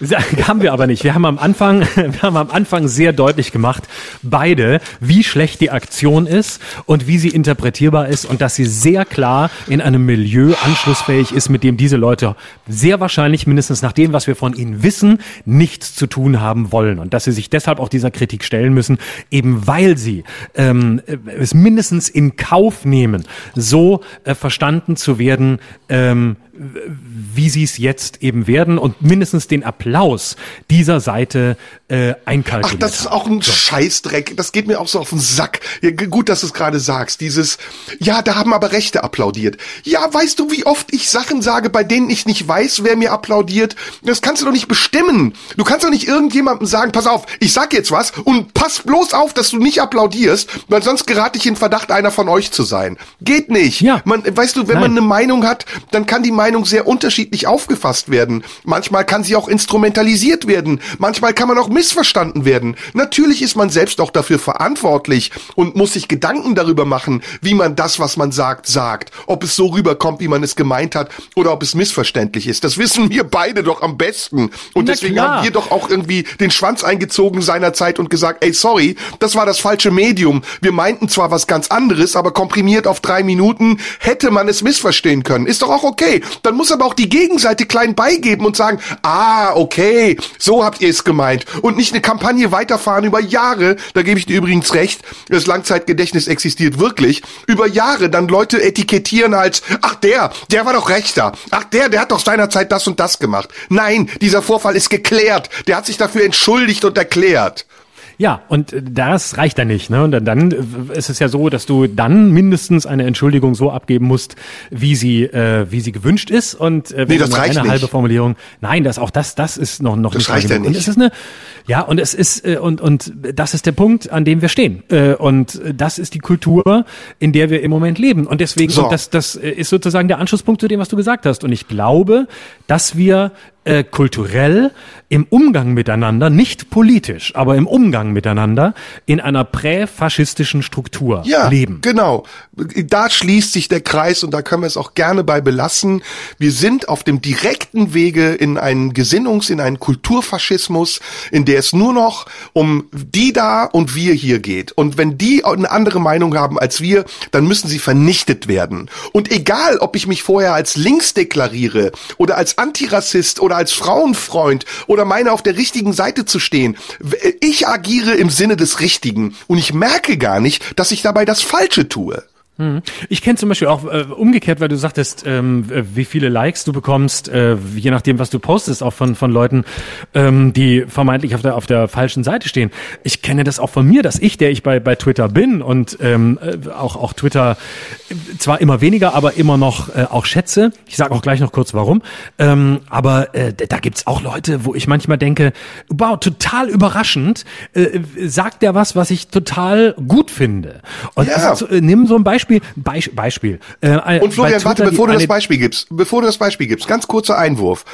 wir aber nicht. Wir haben am Anfang, wir haben am Anfang sehr deutlich gemacht, beide, wie schlecht die Aktion ist und wie sie interpretierbar ist und dass sie sehr klar in einem Milieu anschlussfähig ist, mit dem diese Leute sehr wahrscheinlich mindestens nach dem, was wir von ihnen wissen, nichts zu tun haben wollen und dass sie sich deshalb auch dieser Kritik stellen müssen, eben weil sie ähm, es mindestens in Kauf nehmen, so äh, verstanden zu werden, ähm, wie sie es jetzt eben werden und mindestens den Applaus dieser Seite äh, einkalkuliert Ach, das ist auch ein so. Scheißdreck. Das geht mir auch so auf den Sack. Ja, gut, dass du es gerade sagst. Dieses, ja, da haben aber Rechte applaudiert. Ja, weißt du, wie oft ich Sachen sage, bei denen ich nicht weiß, wer mir applaudiert? Das kannst du doch nicht bestimmen. Du kannst doch nicht irgendjemandem sagen, pass auf, ich sag jetzt was und pass bloß auf, dass du nicht applaudierst, weil sonst gerate ich in Verdacht, einer von euch zu sein. Geht nicht. Ja. Man, weißt du, wenn Nein. man eine Meinung hat, dann kann die Meinung Meinung sehr unterschiedlich aufgefasst werden. Manchmal kann sie auch instrumentalisiert werden. Manchmal kann man auch missverstanden werden. Natürlich ist man selbst auch dafür verantwortlich und muss sich Gedanken darüber machen, wie man das, was man sagt, sagt. Ob es so rüberkommt, wie man es gemeint hat oder ob es missverständlich ist. Das wissen wir beide doch am besten. Und Na deswegen klar. haben wir doch auch irgendwie den Schwanz eingezogen seinerzeit und gesagt, ey, sorry, das war das falsche Medium. Wir meinten zwar was ganz anderes, aber komprimiert auf drei Minuten hätte man es missverstehen können. Ist doch auch okay. Dann muss aber auch die Gegenseite klein beigeben und sagen, ah, okay, so habt ihr es gemeint. Und nicht eine Kampagne weiterfahren über Jahre, da gebe ich dir übrigens recht, das Langzeitgedächtnis existiert wirklich, über Jahre dann Leute etikettieren als, ach der, der war doch Rechter. Ach der, der hat doch seinerzeit das und das gemacht. Nein, dieser Vorfall ist geklärt. Der hat sich dafür entschuldigt und erklärt. Ja, und äh, das reicht dann nicht. Ne? Und dann, dann äh, ist es ja so, dass du dann mindestens eine Entschuldigung so abgeben musst, wie sie, äh, wie sie gewünscht ist. Und äh, nee, das reicht eine nicht. halbe Formulierung. Nein, das auch das, das ist noch noch das nicht. Reicht ja nicht. Und es ist eine, ja, und es ist äh, und und das ist der Punkt, an dem wir stehen. Äh, und das ist die Kultur, in der wir im Moment leben. Und deswegen, so. und das das ist sozusagen der Anschlusspunkt zu dem, was du gesagt hast. Und ich glaube, dass wir äh, kulturell im Umgang miteinander, nicht politisch, aber im Umgang miteinander in einer präfaschistischen Struktur ja, leben. Genau. Da schließt sich der Kreis und da können wir es auch gerne bei belassen. Wir sind auf dem direkten Wege in einen Gesinnungs-, in einen Kulturfaschismus, in der es nur noch um die da und wir hier geht. Und wenn die eine andere Meinung haben als wir, dann müssen sie vernichtet werden. Und egal, ob ich mich vorher als links deklariere oder als Antirassist oder als Frauenfreund oder meine auf der richtigen Seite zu stehen. Ich agiere im Sinne des Richtigen und ich merke gar nicht, dass ich dabei das Falsche tue. Hm. Ich kenne zum Beispiel auch äh, umgekehrt, weil du sagtest, ähm, wie viele Likes du bekommst, äh, je nachdem, was du postest, auch von von Leuten, ähm, die vermeintlich auf der auf der falschen Seite stehen. Ich kenne das auch von mir, dass ich, der ich bei bei Twitter bin und ähm, äh, auch auch Twitter zwar immer weniger, aber immer noch äh, auch schätze. Ich sage auch gleich noch kurz warum. Ähm, aber äh, da gibt's auch Leute, wo ich manchmal denke, wow, total überraschend, äh, sagt der was, was ich total gut finde. Und ja. also, äh, nimm so ein Beispiel Beispiel, Beisp Beispiel. Äh, Und Florian, warte, bevor du das Beispiel gibst, bevor du das Beispiel gibst, ganz kurzer Einwurf.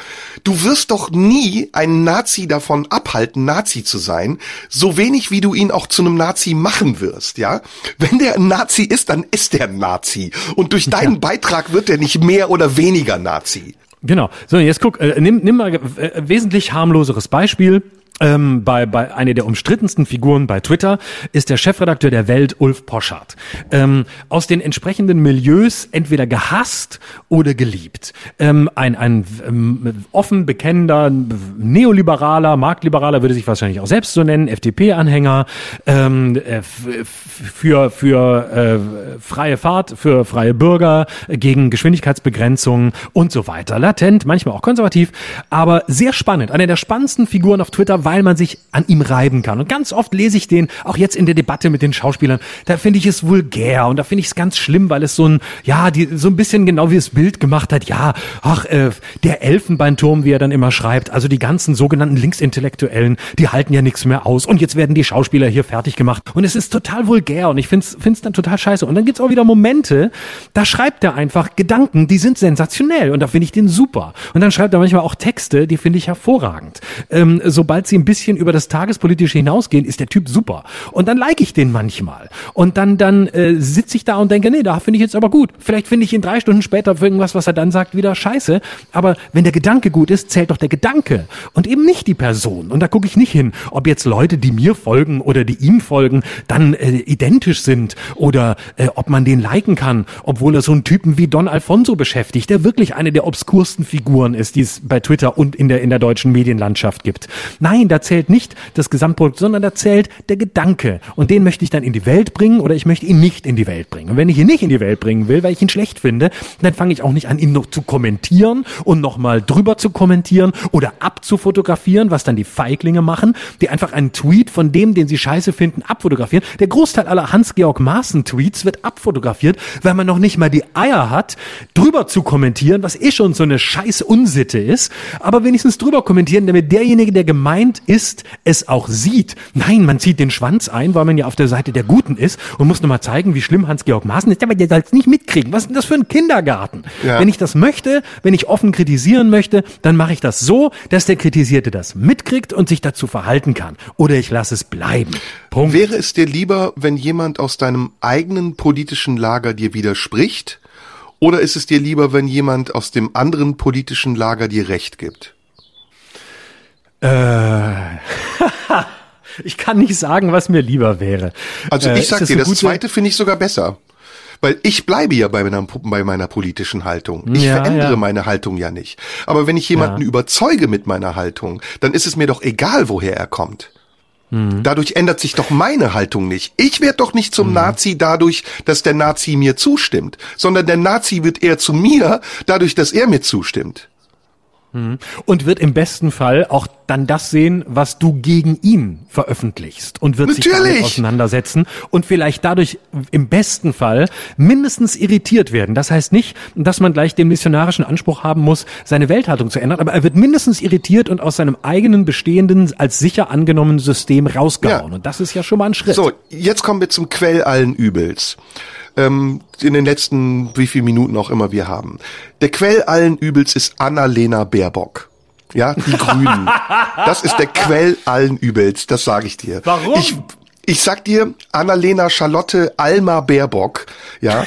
Du wirst doch nie einen Nazi davon abhalten, Nazi zu sein, so wenig wie du ihn auch zu einem Nazi machen wirst, ja? Wenn der ein Nazi ist, dann ist der ein Nazi. Und durch deinen ja. Beitrag wird er nicht mehr oder weniger Nazi. Genau. So, jetzt guck, äh, nimm, nimm mal äh, wesentlich harmloseres Beispiel ähm, bei, bei eine der umstrittensten Figuren bei Twitter ist der Chefredakteur der Welt, Ulf Poschardt. Ähm, aus den entsprechenden Milieus entweder gehasst oder geliebt. Ähm, ein ein ähm, offen bekennender, neoliberaler, marktliberaler, würde sich wahrscheinlich auch selbst so nennen, FDP-Anhänger, ähm, äh, für, für äh, freie Fahrt, für freie Bürger, gegen Geschwindigkeitsbegrenzungen und so weiter. Latent, manchmal auch konservativ, aber sehr spannend. Eine der spannendsten Figuren auf Twitter, weil man sich an ihm reiben kann. Und ganz oft lese ich den, auch jetzt in der Debatte mit den Schauspielern, da finde ich es vulgär und da finde ich es ganz schlimm, weil es so ein, ja, die, so ein bisschen genau wie das Bild gemacht hat, ja, ach, äh, der Elfenbeinturm, wie er dann immer schreibt, also die ganzen sogenannten Linksintellektuellen, die halten ja nichts mehr aus und jetzt werden die Schauspieler hier fertig gemacht und es ist total vulgär und ich finde es dann total scheiße. Und dann gibt's auch wieder Momente, da schreibt er einfach Gedanken, die sind sensationell und da finde ich den super. Und dann schreibt er manchmal auch Texte, die finde ich hervorragend. Ähm, sobald sie ein bisschen über das Tagespolitische hinausgehen, ist der Typ super. Und dann like ich den manchmal. Und dann, dann äh, sitze ich da und denke, nee, da finde ich jetzt aber gut. Vielleicht finde ich ihn drei Stunden später für irgendwas, was er dann sagt, wieder scheiße. Aber wenn der Gedanke gut ist, zählt doch der Gedanke und eben nicht die Person. Und da gucke ich nicht hin, ob jetzt Leute, die mir folgen oder die ihm folgen, dann äh, identisch sind oder äh, ob man den liken kann, obwohl er so einen Typen wie Don Alfonso beschäftigt, der wirklich eine der obskursten Figuren ist, die es bei Twitter und in der, in der deutschen Medienlandschaft gibt. Nein, da zählt nicht das Gesamtprodukt, sondern da zählt der Gedanke. Und den möchte ich dann in die Welt bringen oder ich möchte ihn nicht in die Welt bringen. Und wenn ich ihn nicht in die Welt bringen will, weil ich ihn schlecht finde, dann fange ich auch nicht an, ihn noch zu kommentieren und nochmal drüber zu kommentieren oder abzufotografieren, was dann die Feiglinge machen, die einfach einen Tweet von dem, den sie scheiße finden, abfotografieren. Der Großteil aller Hans-Georg Maaßen-Tweets wird abfotografiert, weil man noch nicht mal die Eier hat, drüber zu kommentieren, was eh schon so eine scheiß Unsitte ist, aber wenigstens drüber kommentieren, damit derjenige, der gemeint ist, es auch sieht. Nein, man zieht den Schwanz ein, weil man ja auf der Seite der Guten ist und muss nochmal zeigen, wie schlimm Hans-Georg Maaßen ist, aber der soll es nicht mitkriegen. Was ist denn das für ein Kindergarten? Ja. Wenn ich das möchte, wenn ich offen kritisieren möchte, dann mache ich das so, dass der Kritisierte das mitkriegt und sich dazu verhalten kann. Oder ich lasse es bleiben. Punkt. Wäre es dir lieber, wenn jemand aus deinem eigenen politischen Lager dir widerspricht? Oder ist es dir lieber, wenn jemand aus dem anderen politischen Lager dir Recht gibt? Äh. ich kann nicht sagen, was mir lieber wäre. Also ich äh, sag dir, das zweite finde ich sogar besser. Weil ich bleibe ja bei meiner, bei meiner politischen Haltung. Ich ja, verändere ja. meine Haltung ja nicht. Aber wenn ich jemanden ja. überzeuge mit meiner Haltung, dann ist es mir doch egal, woher er kommt. Mhm. Dadurch ändert sich doch meine Haltung nicht. Ich werde doch nicht zum mhm. Nazi dadurch, dass der Nazi mir zustimmt, sondern der Nazi wird eher zu mir dadurch, dass er mir zustimmt. Mhm. Und wird im besten Fall auch dann das sehen, was du gegen ihn veröffentlichst und wird Natürlich. sich damit auseinandersetzen und vielleicht dadurch im besten Fall mindestens irritiert werden. Das heißt nicht, dass man gleich den missionarischen Anspruch haben muss, seine Welthaltung zu ändern, aber er wird mindestens irritiert und aus seinem eigenen bestehenden als sicher angenommenen System rausgehauen. Ja. Und das ist ja schon mal ein Schritt. So, jetzt kommen wir zum Quell allen Übels ähm, in den letzten wie viel Minuten auch immer wir haben. Der Quell allen Übels ist Annalena Baerbock. Ja, die Grünen. Das ist der Quell allen Übels, das sage ich dir. Warum? Ich, ich sag dir, Annalena Charlotte Alma Baerbock, ja,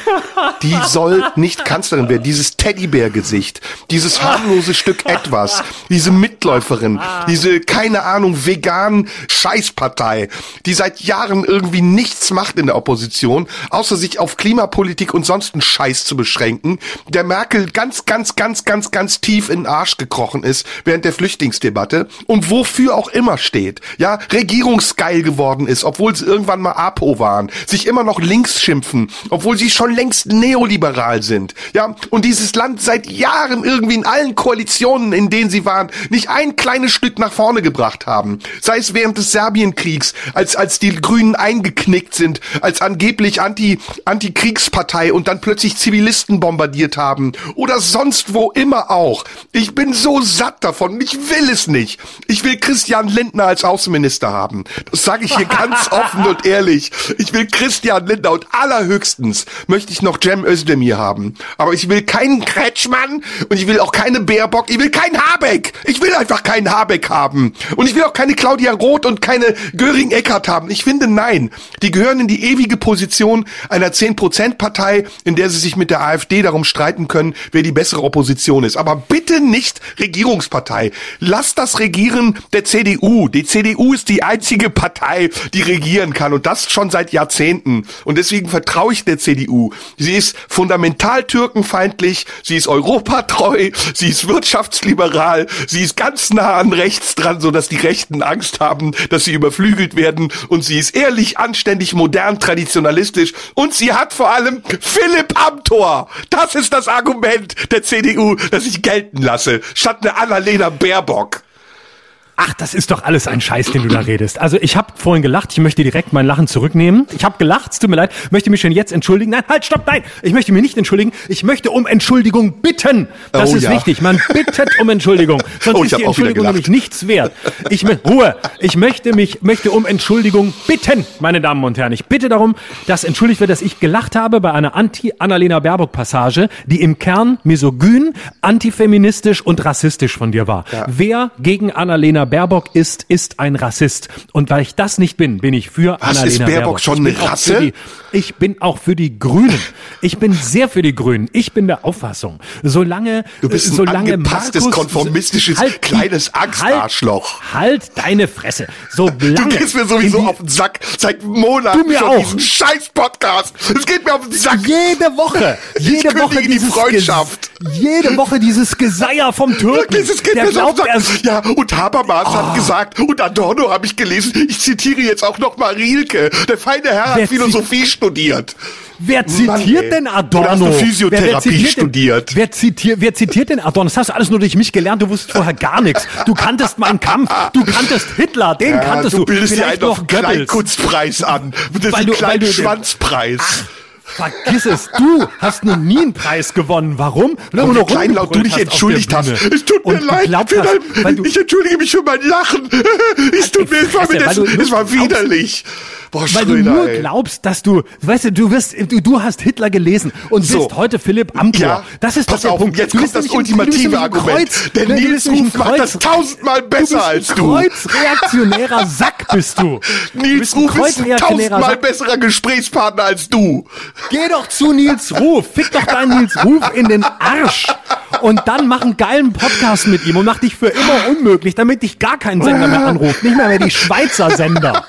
die soll nicht Kanzlerin werden. Dieses Teddybär-Gesicht, dieses harmlose Stück etwas, diese Mitläuferin, diese, keine Ahnung, vegan Scheißpartei, die seit Jahren irgendwie nichts macht in der Opposition, außer sich auf Klimapolitik und sonst einen Scheiß zu beschränken, der Merkel ganz, ganz, ganz, ganz, ganz tief in den Arsch gekrochen ist während der Flüchtlingsdebatte und wofür auch immer steht, ja, regierungsgeil geworden ist, obwohl obwohl sie irgendwann mal APO waren, sich immer noch links schimpfen, obwohl sie schon längst neoliberal sind. Ja, und dieses Land seit Jahren irgendwie in allen Koalitionen, in denen sie waren, nicht ein kleines Stück nach vorne gebracht haben. Sei es während des Serbienkriegs, als, als die Grünen eingeknickt sind, als angeblich Anti, Antikriegspartei und dann plötzlich Zivilisten bombardiert haben. Oder sonst wo immer auch. Ich bin so satt davon. Ich will es nicht. Ich will Christian Lindner als Außenminister haben. Das sage ich hier ganz offen und ehrlich. Ich will Christian Lindner und allerhöchstens möchte ich noch Cem Özdemir haben. Aber ich will keinen Kretschmann und ich will auch keine Baerbock. Ich will keinen Habeck. Ich will einfach keinen Habeck haben. Und ich will auch keine Claudia Roth und keine Göring-Eckert haben. Ich finde, nein. Die gehören in die ewige Position einer 10%-Partei, in der sie sich mit der AfD darum streiten können, wer die bessere Opposition ist. Aber bitte nicht Regierungspartei. Lass das Regieren der CDU. Die CDU ist die einzige Partei, die regieren kann und das schon seit Jahrzehnten. Und deswegen vertraue ich der CDU. Sie ist fundamental türkenfeindlich, sie ist europatreu, sie ist wirtschaftsliberal, sie ist ganz nah an rechts dran, so dass die Rechten Angst haben, dass sie überflügelt werden und sie ist ehrlich, anständig, modern, traditionalistisch und sie hat vor allem Philipp Amthor. Das ist das Argument der CDU, das ich gelten lasse, statt eine Annalena Baerbock. Ach, das ist doch alles ein Scheiß, den du da redest. Also ich habe vorhin gelacht, ich möchte direkt mein Lachen zurücknehmen. Ich habe gelacht, es tut mir leid, möchte mich schon jetzt entschuldigen. Nein, halt, stopp, nein, ich möchte mich nicht entschuldigen. Ich möchte um Entschuldigung bitten. Das Oh ist ja. wichtig. Man bittet um Entschuldigung. Sonst Oh, ich ist die Entschuldigung nämlich nichts wert. Ich mö- Ruhe. Ich möchte mich möchte um Entschuldigung bitten, meine Damen und Herren. Ich bitte darum, dass entschuldigt wird, dass ich gelacht habe bei einer Anti-Annalena Baerbock-Passage, die im Kern misogyn, antifeministisch und rassistisch von dir war. Wer gegen Annalena Baerbock ist, ist ein Rassist. Und weil ich das nicht bin, bin ich für Was, Annalena ist Baerbock Baerbock. schon eine Rasse? Die, ich bin auch für die Grünen. Ich bin sehr für die Grünen. Ich bin der Auffassung, solange Du bist ein solange angepasstes, Markus, konformistisches, die- kleines Angstarschloch. Halt, halt deine Fresse. So Du gehst mir sowieso die- auf den Sack seit Monaten Du mir schon auch. diesen scheiß Podcast. Es geht mir auf den Sack. Jede Woche, jede Woche die Freundschaft. Ges jede Woche dieses Geseier vom Türken. Dieses Kind der ist auf glaubt, den er Sack. Ja, und Habermas Ah. hat gesagt, und Adorno habe ich gelesen, ich zitiere jetzt auch noch mal Rilke. Der feine Herr Wer hat Philosophie studiert. Wer zitiert Mann, denn Adorno? Oder hast du wer, wer Physiotherapie zitiert studiert? Denn, wer, zitiert, wer zitiert denn Adorno? Das hast du alles nur durch mich gelernt. Du wusstest vorher gar nichts. Du kanntest meinen Kampf. Du kanntest Hitler. Den kanntest du du. bildest dir einen noch Goebbels. Kleinkunstpreis an. Das ist Weil ein du- weil du- Kleinschwanzpreis. Vergiss es, du hast noch nie einen Preis gewonnen. Warum? Weil Und nur kleinlaut du dich entschuldigt hast. Es tut mir leid. hast, dein, du, ich entschuldige mich für mein Lachen. Es tut mir, es war, mir das, du es war widerlich. Boah, weil du nur ey. glaubst, dass du, weißt du, du wirst, du, du hast Hitler gelesen und So. bist heute Philipp Amthor. Ja, das ist pass auf, Punkt. jetzt Du kommt das du ultimative Argument. Kreuz, du bist Nils Ruf macht das tausendmal du besser bist als du. Kreuzreaktionärer Sack bist du. du Nils Ruf ist ein tausendmal besserer Gesprächspartner als du. Geh doch zu Nils Ruf. Fick doch deinen Nils Ruf in den Arsch. Und dann mach einen geilen Podcast mit ihm und mach dich für immer unmöglich, damit dich gar kein Sender mehr anruft. Nicht mehr mehr die Schweizer Sender.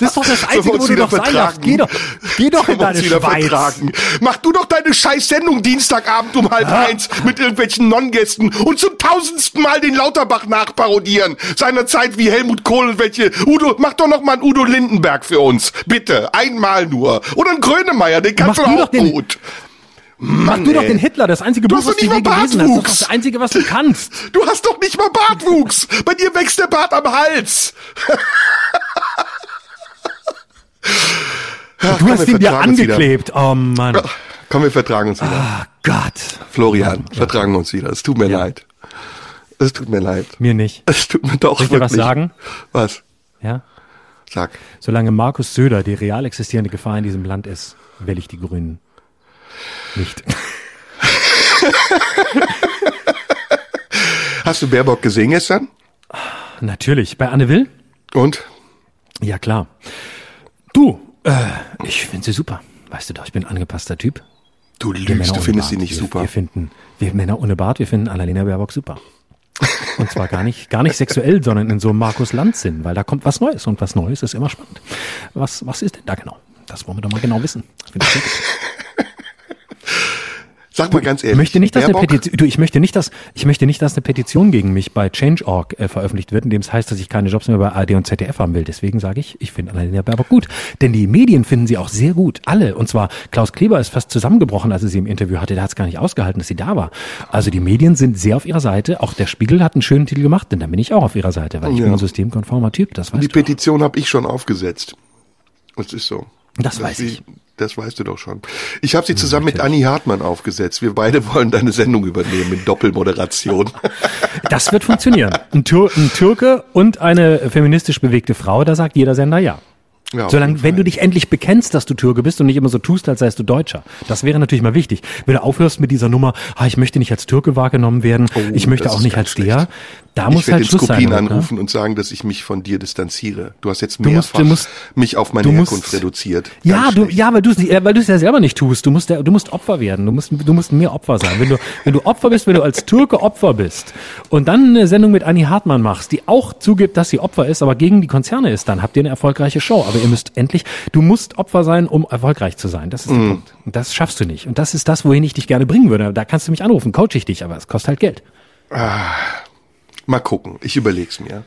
Das ist doch das Einzige, wo du wieder doch sein darfst. vertragen? Geh doch, geh doch in deine Schweiz. vertragen. Mach du doch deine scheiß Sendung Dienstagabend um halb eins mit irgendwelchen Non-Gästen und zum tausendsten Mal den Lauterbach nachparodieren. Seinerzeit wie Helmut Kohl und welche Udo, mach doch noch mal einen Udo Lindenberg für uns. Bitte. Einmal nur. Oder einen Grönemeyer, den kannst Mach du auch doch den- gut. Mach du doch ey. den Hitler, das einzige Du Buch, hast doch was du nicht je mal gelesen hast. Das ist Bartwuchs. doch das einzige, was du kannst. Du hast doch nicht mal Bartwuchs. Bei dir wächst der Bart am Hals. Ach, Du komm, hast ihn dir vertragen angeklebt. Oh Mann. Komm, wir vertragen uns wieder. Ah Gott. Florian, vertragen wir uns wieder. Es tut mir leid. Es tut mir leid. Mir nicht. Es tut mir doch Soll ich dir was wirklich. sagen? Was? Ja? Sag. Solange Markus Söder die real existierende Gefahr in diesem Land ist, wähle ich die Grünen. Nicht. Hast du Baerbock gesehen gestern? Natürlich. Bei Anne Will? Und? Ja, klar. Du, äh, ich finde sie super. Weißt du doch, ich bin ein angepasster Typ. Du lügst, du findest sie nicht wir, super. Wir finden, wir Männer ohne Bart, wir finden Annalena Baerbock super. Und zwar gar nicht, gar nicht sexuell, sondern in so einem Markus Lanz-Sinn, weil da kommt was Neues und was Neues ist immer spannend. Was, was ist denn da genau? Das wollen wir doch mal genau wissen. Das finde ich sehr gut. Sag mal ganz Ich ehrlich. möchte nicht, dass eine Petition, du, ich möchte nicht, dass, ich möchte nicht, dass eine Petition gegen mich bei Change.org äh, veröffentlicht wird, in dem es heißt, dass ich keine Jobs mehr bei ARD und ZDF haben will. Deswegen sage ich, ich finde Annalena Baerbock gut. Denn die Medien finden sie auch sehr gut. Alle. Und zwar, Klaus Kleber ist fast zusammengebrochen, als er sie im Interview hatte. Der hat es gar nicht ausgehalten, dass sie da war. Also die Medien sind sehr auf ihrer Seite. Auch der Spiegel hat einen schönen Titel gemacht, denn da bin ich auch auf ihrer Seite, weil ich Ja. bin ein systemkonformer Typ. Das weißt Die du. Petition habe ich schon aufgesetzt. Das ist so. Das weiß ich. Das weißt du doch schon. Ich habe sie zusammen mit Anni Hartmann aufgesetzt. Wir beide wollen deine Sendung übernehmen in Doppelmoderation. Das wird funktionieren. Ein, Tür ein Türke und eine feministisch bewegte Frau, da sagt jeder Sender ja. Ja, Solange, wenn du dich endlich bekennst, dass du Türke bist und nicht immer so tust, als seist du Deutscher. Das wäre natürlich mal wichtig. Wenn du aufhörst mit dieser Nummer, ah, ich möchte nicht als Türke wahrgenommen werden, oh, ich möchte auch nicht als schlecht. der, da muss halt Schluss sein. Ich werde den anrufen ne? und sagen, dass ich mich von dir distanziere. Du hast jetzt mehrfach du musst, du musst, mich auf meine Herkunft musst, reduziert. Ja, du, ja, weil du es weil du es ja selber nicht tust. Du musst, du musst Opfer werden. Du musst, du musst mehr Opfer sein. Wenn du, wenn du Opfer bist, wenn du als Türke Opfer bist und dann eine Sendung mit Annie Hartmann machst, die auch zugibt, dass sie Opfer ist, aber gegen die Konzerne ist, dann habt ihr eine erfolgreiche Show. Aber ihr müsst endlich, du musst Opfer sein, um erfolgreich zu sein. Das ist mm. der mhm. Punkt. Und das schaffst du nicht. Und das ist das, wohin ich dich gerne bringen würde. Da kannst du mich anrufen, coach ich dich, aber es kostet halt Geld. Ah. Mal gucken, ich überleg's mir.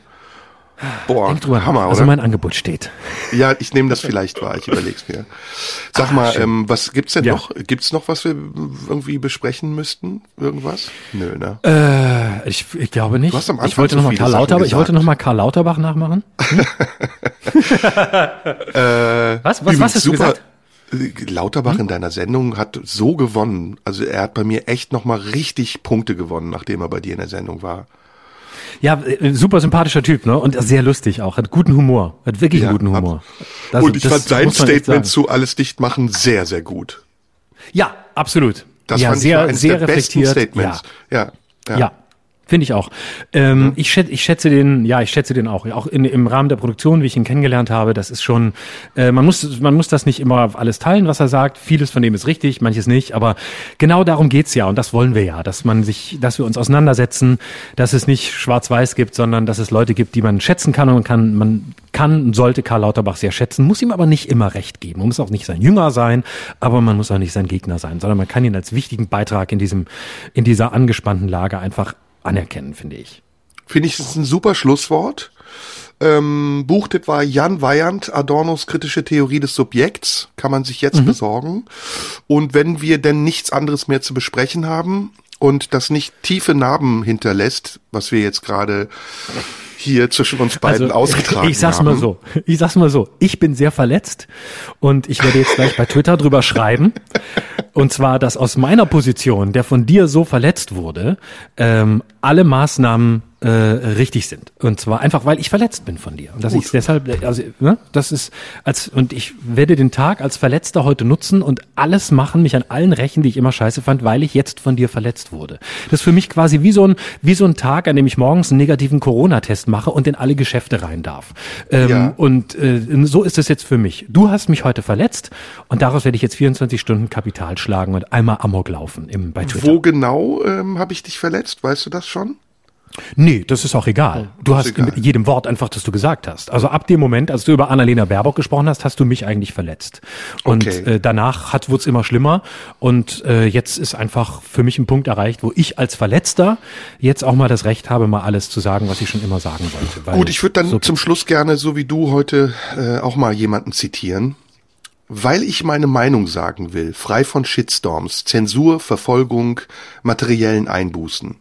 Boah, Denk drüber, Hammer, also oder? Also mein Angebot steht. Ja, ich nehme das vielleicht wahr, ich überleg's mir. Sag Ach, mal, ähm, was gibt's denn ja. noch? Gibt's noch, was wir irgendwie besprechen müsten? Irgendwas? Nö, ne? Äh, ich, ich glaube nicht. Du hast am Anfang ich wollte noch mal Karl Lauterbach, ich wollte noch mal Karl Lauterbach nachmachen. Hm? äh, was? Was, was hast du gesagt? Lauterbach hm? in deiner Sendung hat so gewonnen. Also er hat bei mir echt noch mal richtig Punkte gewonnen, nachdem er bei dir in der Sendung war. Ja, äh, super sympathischer Typ, ne? Und sehr lustig auch. Hat guten Humor. Hat wirklich ja, guten Humor. Das, und ich fand sein Statement zu alles dicht machen sehr, sehr gut. Ja, absolut. Das ja, fand sehr, ich sehr reflektiert. Statements. Ja. ja. ja. ja. Finde ich auch. Ähm, ich, schätze, ich schätze den, ja, ich schätze den auch. Auch in, im Rahmen der Produktion, wie ich ihn kennengelernt habe, das ist schon, äh, man muss, man muss das nicht immer alles teilen, was er sagt. Vieles von dem ist richtig, manches nicht. Aber genau darum geht's ja und das wollen wir ja, dass man sich, dass wir uns auseinandersetzen, dass es nicht schwarz-weiß gibt, sondern dass es Leute gibt, die man schätzen kann und man kann, man kann und sollte Karl Lauterbach sehr schätzen, muss ihm aber nicht immer recht geben. Man muss auch nicht sein Jünger sein, aber man muss auch nicht sein Gegner sein, sondern man kann ihn als wichtigen Beitrag in diesem, in dieser angespannten Lage einfach anerkennen, finde ich. Finde ich, das ist ein super Schlusswort. Ähm, Buchtipp war Jan Weyand, Adornos kritische Theorie des Subjekts, kann man sich jetzt mhm. besorgen. Und wenn wir denn nichts anderes mehr zu besprechen haben und das nicht tiefe Narben hinterlässt, was wir jetzt gerade hier zwischen uns beiden also, ausgetragen haben. Ich sag's haben. mal so, ich sag's mal so, ich bin sehr verletzt und ich werde jetzt gleich bei Twitter drüber schreiben. Und zwar, dass aus meiner Position, der von dir so verletzt wurde, ähm, alle Maßnahmen äh, richtig sind. Und zwar einfach, weil ich verletzt bin von dir. Und dass ich deshalb, also, ne, das ist als, und ich werde den Tag als Verletzter heute nutzen und alles machen, mich an allen rächen, die ich immer scheiße fand, weil ich jetzt von dir verletzt wurde. Das ist für mich quasi wie so ein, wie so ein Tag, an dem ich morgens einen negativen Corona-Test mache und in alle Geschäfte rein darf. Ähm, ja. Und äh, so ist es jetzt für mich. Du hast mich heute verletzt und daraus werde ich jetzt 24 Stunden Kapital schlagen und einmal Amok laufen im, bei Twitter. Wo genau ähm, habe ich dich verletzt? Weißt du das schon? Nee, das ist auch egal. Oh, du hast egal. mit jedem Wort einfach, das du gesagt hast. Also ab dem Moment, als du über Annalena Baerbock gesprochen hast, hast du mich eigentlich verletzt. Und okay. äh, danach hat wurde es immer schlimmer. Und äh, jetzt ist einfach für mich ein Punkt erreicht, wo ich als Verletzter jetzt auch mal das Recht habe, mal alles zu sagen, was ich schon immer sagen wollte. Gut, ich würde dann so zum Schluss gerne, so wie du heute, äh, auch mal jemanden zitieren. Weil ich meine Meinung sagen will, frei von Shitstorms, Zensur, Verfolgung, materiellen Einbußen.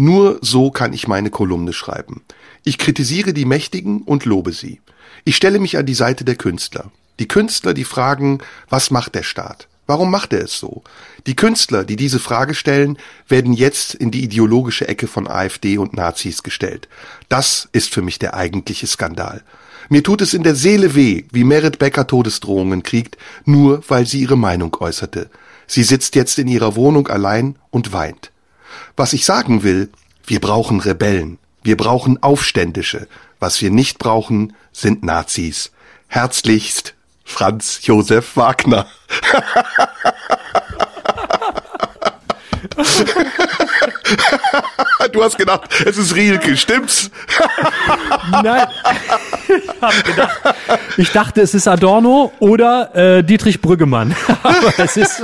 Nur so kann ich meine Kolumne schreiben. Ich kritisiere die Mächtigen und lobe sie. Ich stelle mich an die Seite der Künstler. Die Künstler, die fragen, was macht der Staat? Warum macht er es so? Die Künstler, die diese Frage stellen, werden jetzt in die ideologische Ecke von AfD und Nazis gestellt. Das ist für mich der eigentliche Skandal. Mir tut es in der Seele weh, wie Merit Becker Todesdrohungen kriegt, nur weil sie ihre Meinung äußerte. Sie sitzt jetzt in ihrer Wohnung allein und weint. Was ich sagen will, wir brauchen Rebellen, wir brauchen Aufständische. Was wir nicht brauchen, sind Nazis. Herzlichst, Franz Josef Wagner. du hast gedacht, es ist Rielke, stimmt's? Nein. Ich, hab gedacht, ich dachte, es ist Adorno oder äh, Dietrich Brüggemann. Aber es ist.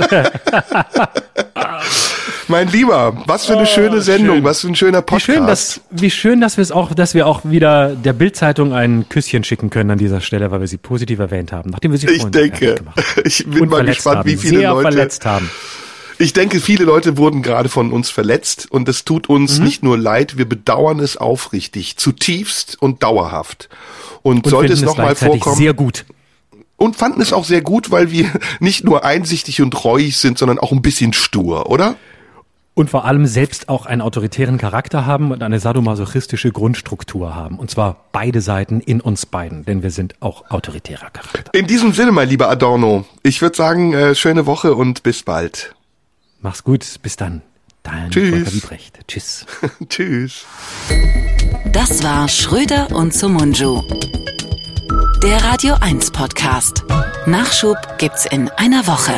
Mein Lieber, was für eine oh, schöne Sendung, schön. was für ein schöner Podcast. Wie schön, dass, wie schön, dass wir es auch, dass wir auch wieder der Bildzeitung ein Küsschen schicken können an dieser Stelle, weil wir sie positiv erwähnt haben, nachdem wir sie Ich denke, ich bin mal gespannt, haben, wie viele sehr Leute verletzt haben. Ich denke, viele Leute wurden gerade von uns verletzt und es tut uns mhm. nicht nur leid, wir bedauern es aufrichtig, zutiefst und dauerhaft. Und, und sollte es nochmal vorkommen. Sehr gut und fanden es auch sehr gut, weil wir nicht nur einsichtig und reuig sind, sondern auch ein bisschen stur, oder? Und vor allem selbst auch einen autoritären Charakter haben und eine sadomasochistische Grundstruktur haben. Und zwar beide Seiten in uns beiden, denn wir sind auch autoritärer Charakter. In diesem Sinne, mein lieber Adorno, ich würde sagen, äh, schöne Woche und bis bald. Mach's gut, bis dann. Dein Tschüss. Tschüss. Tschüss. Das war Schröder und Sumunju. Der Radio 1 Podcast. Nachschub gibt's in einer Woche.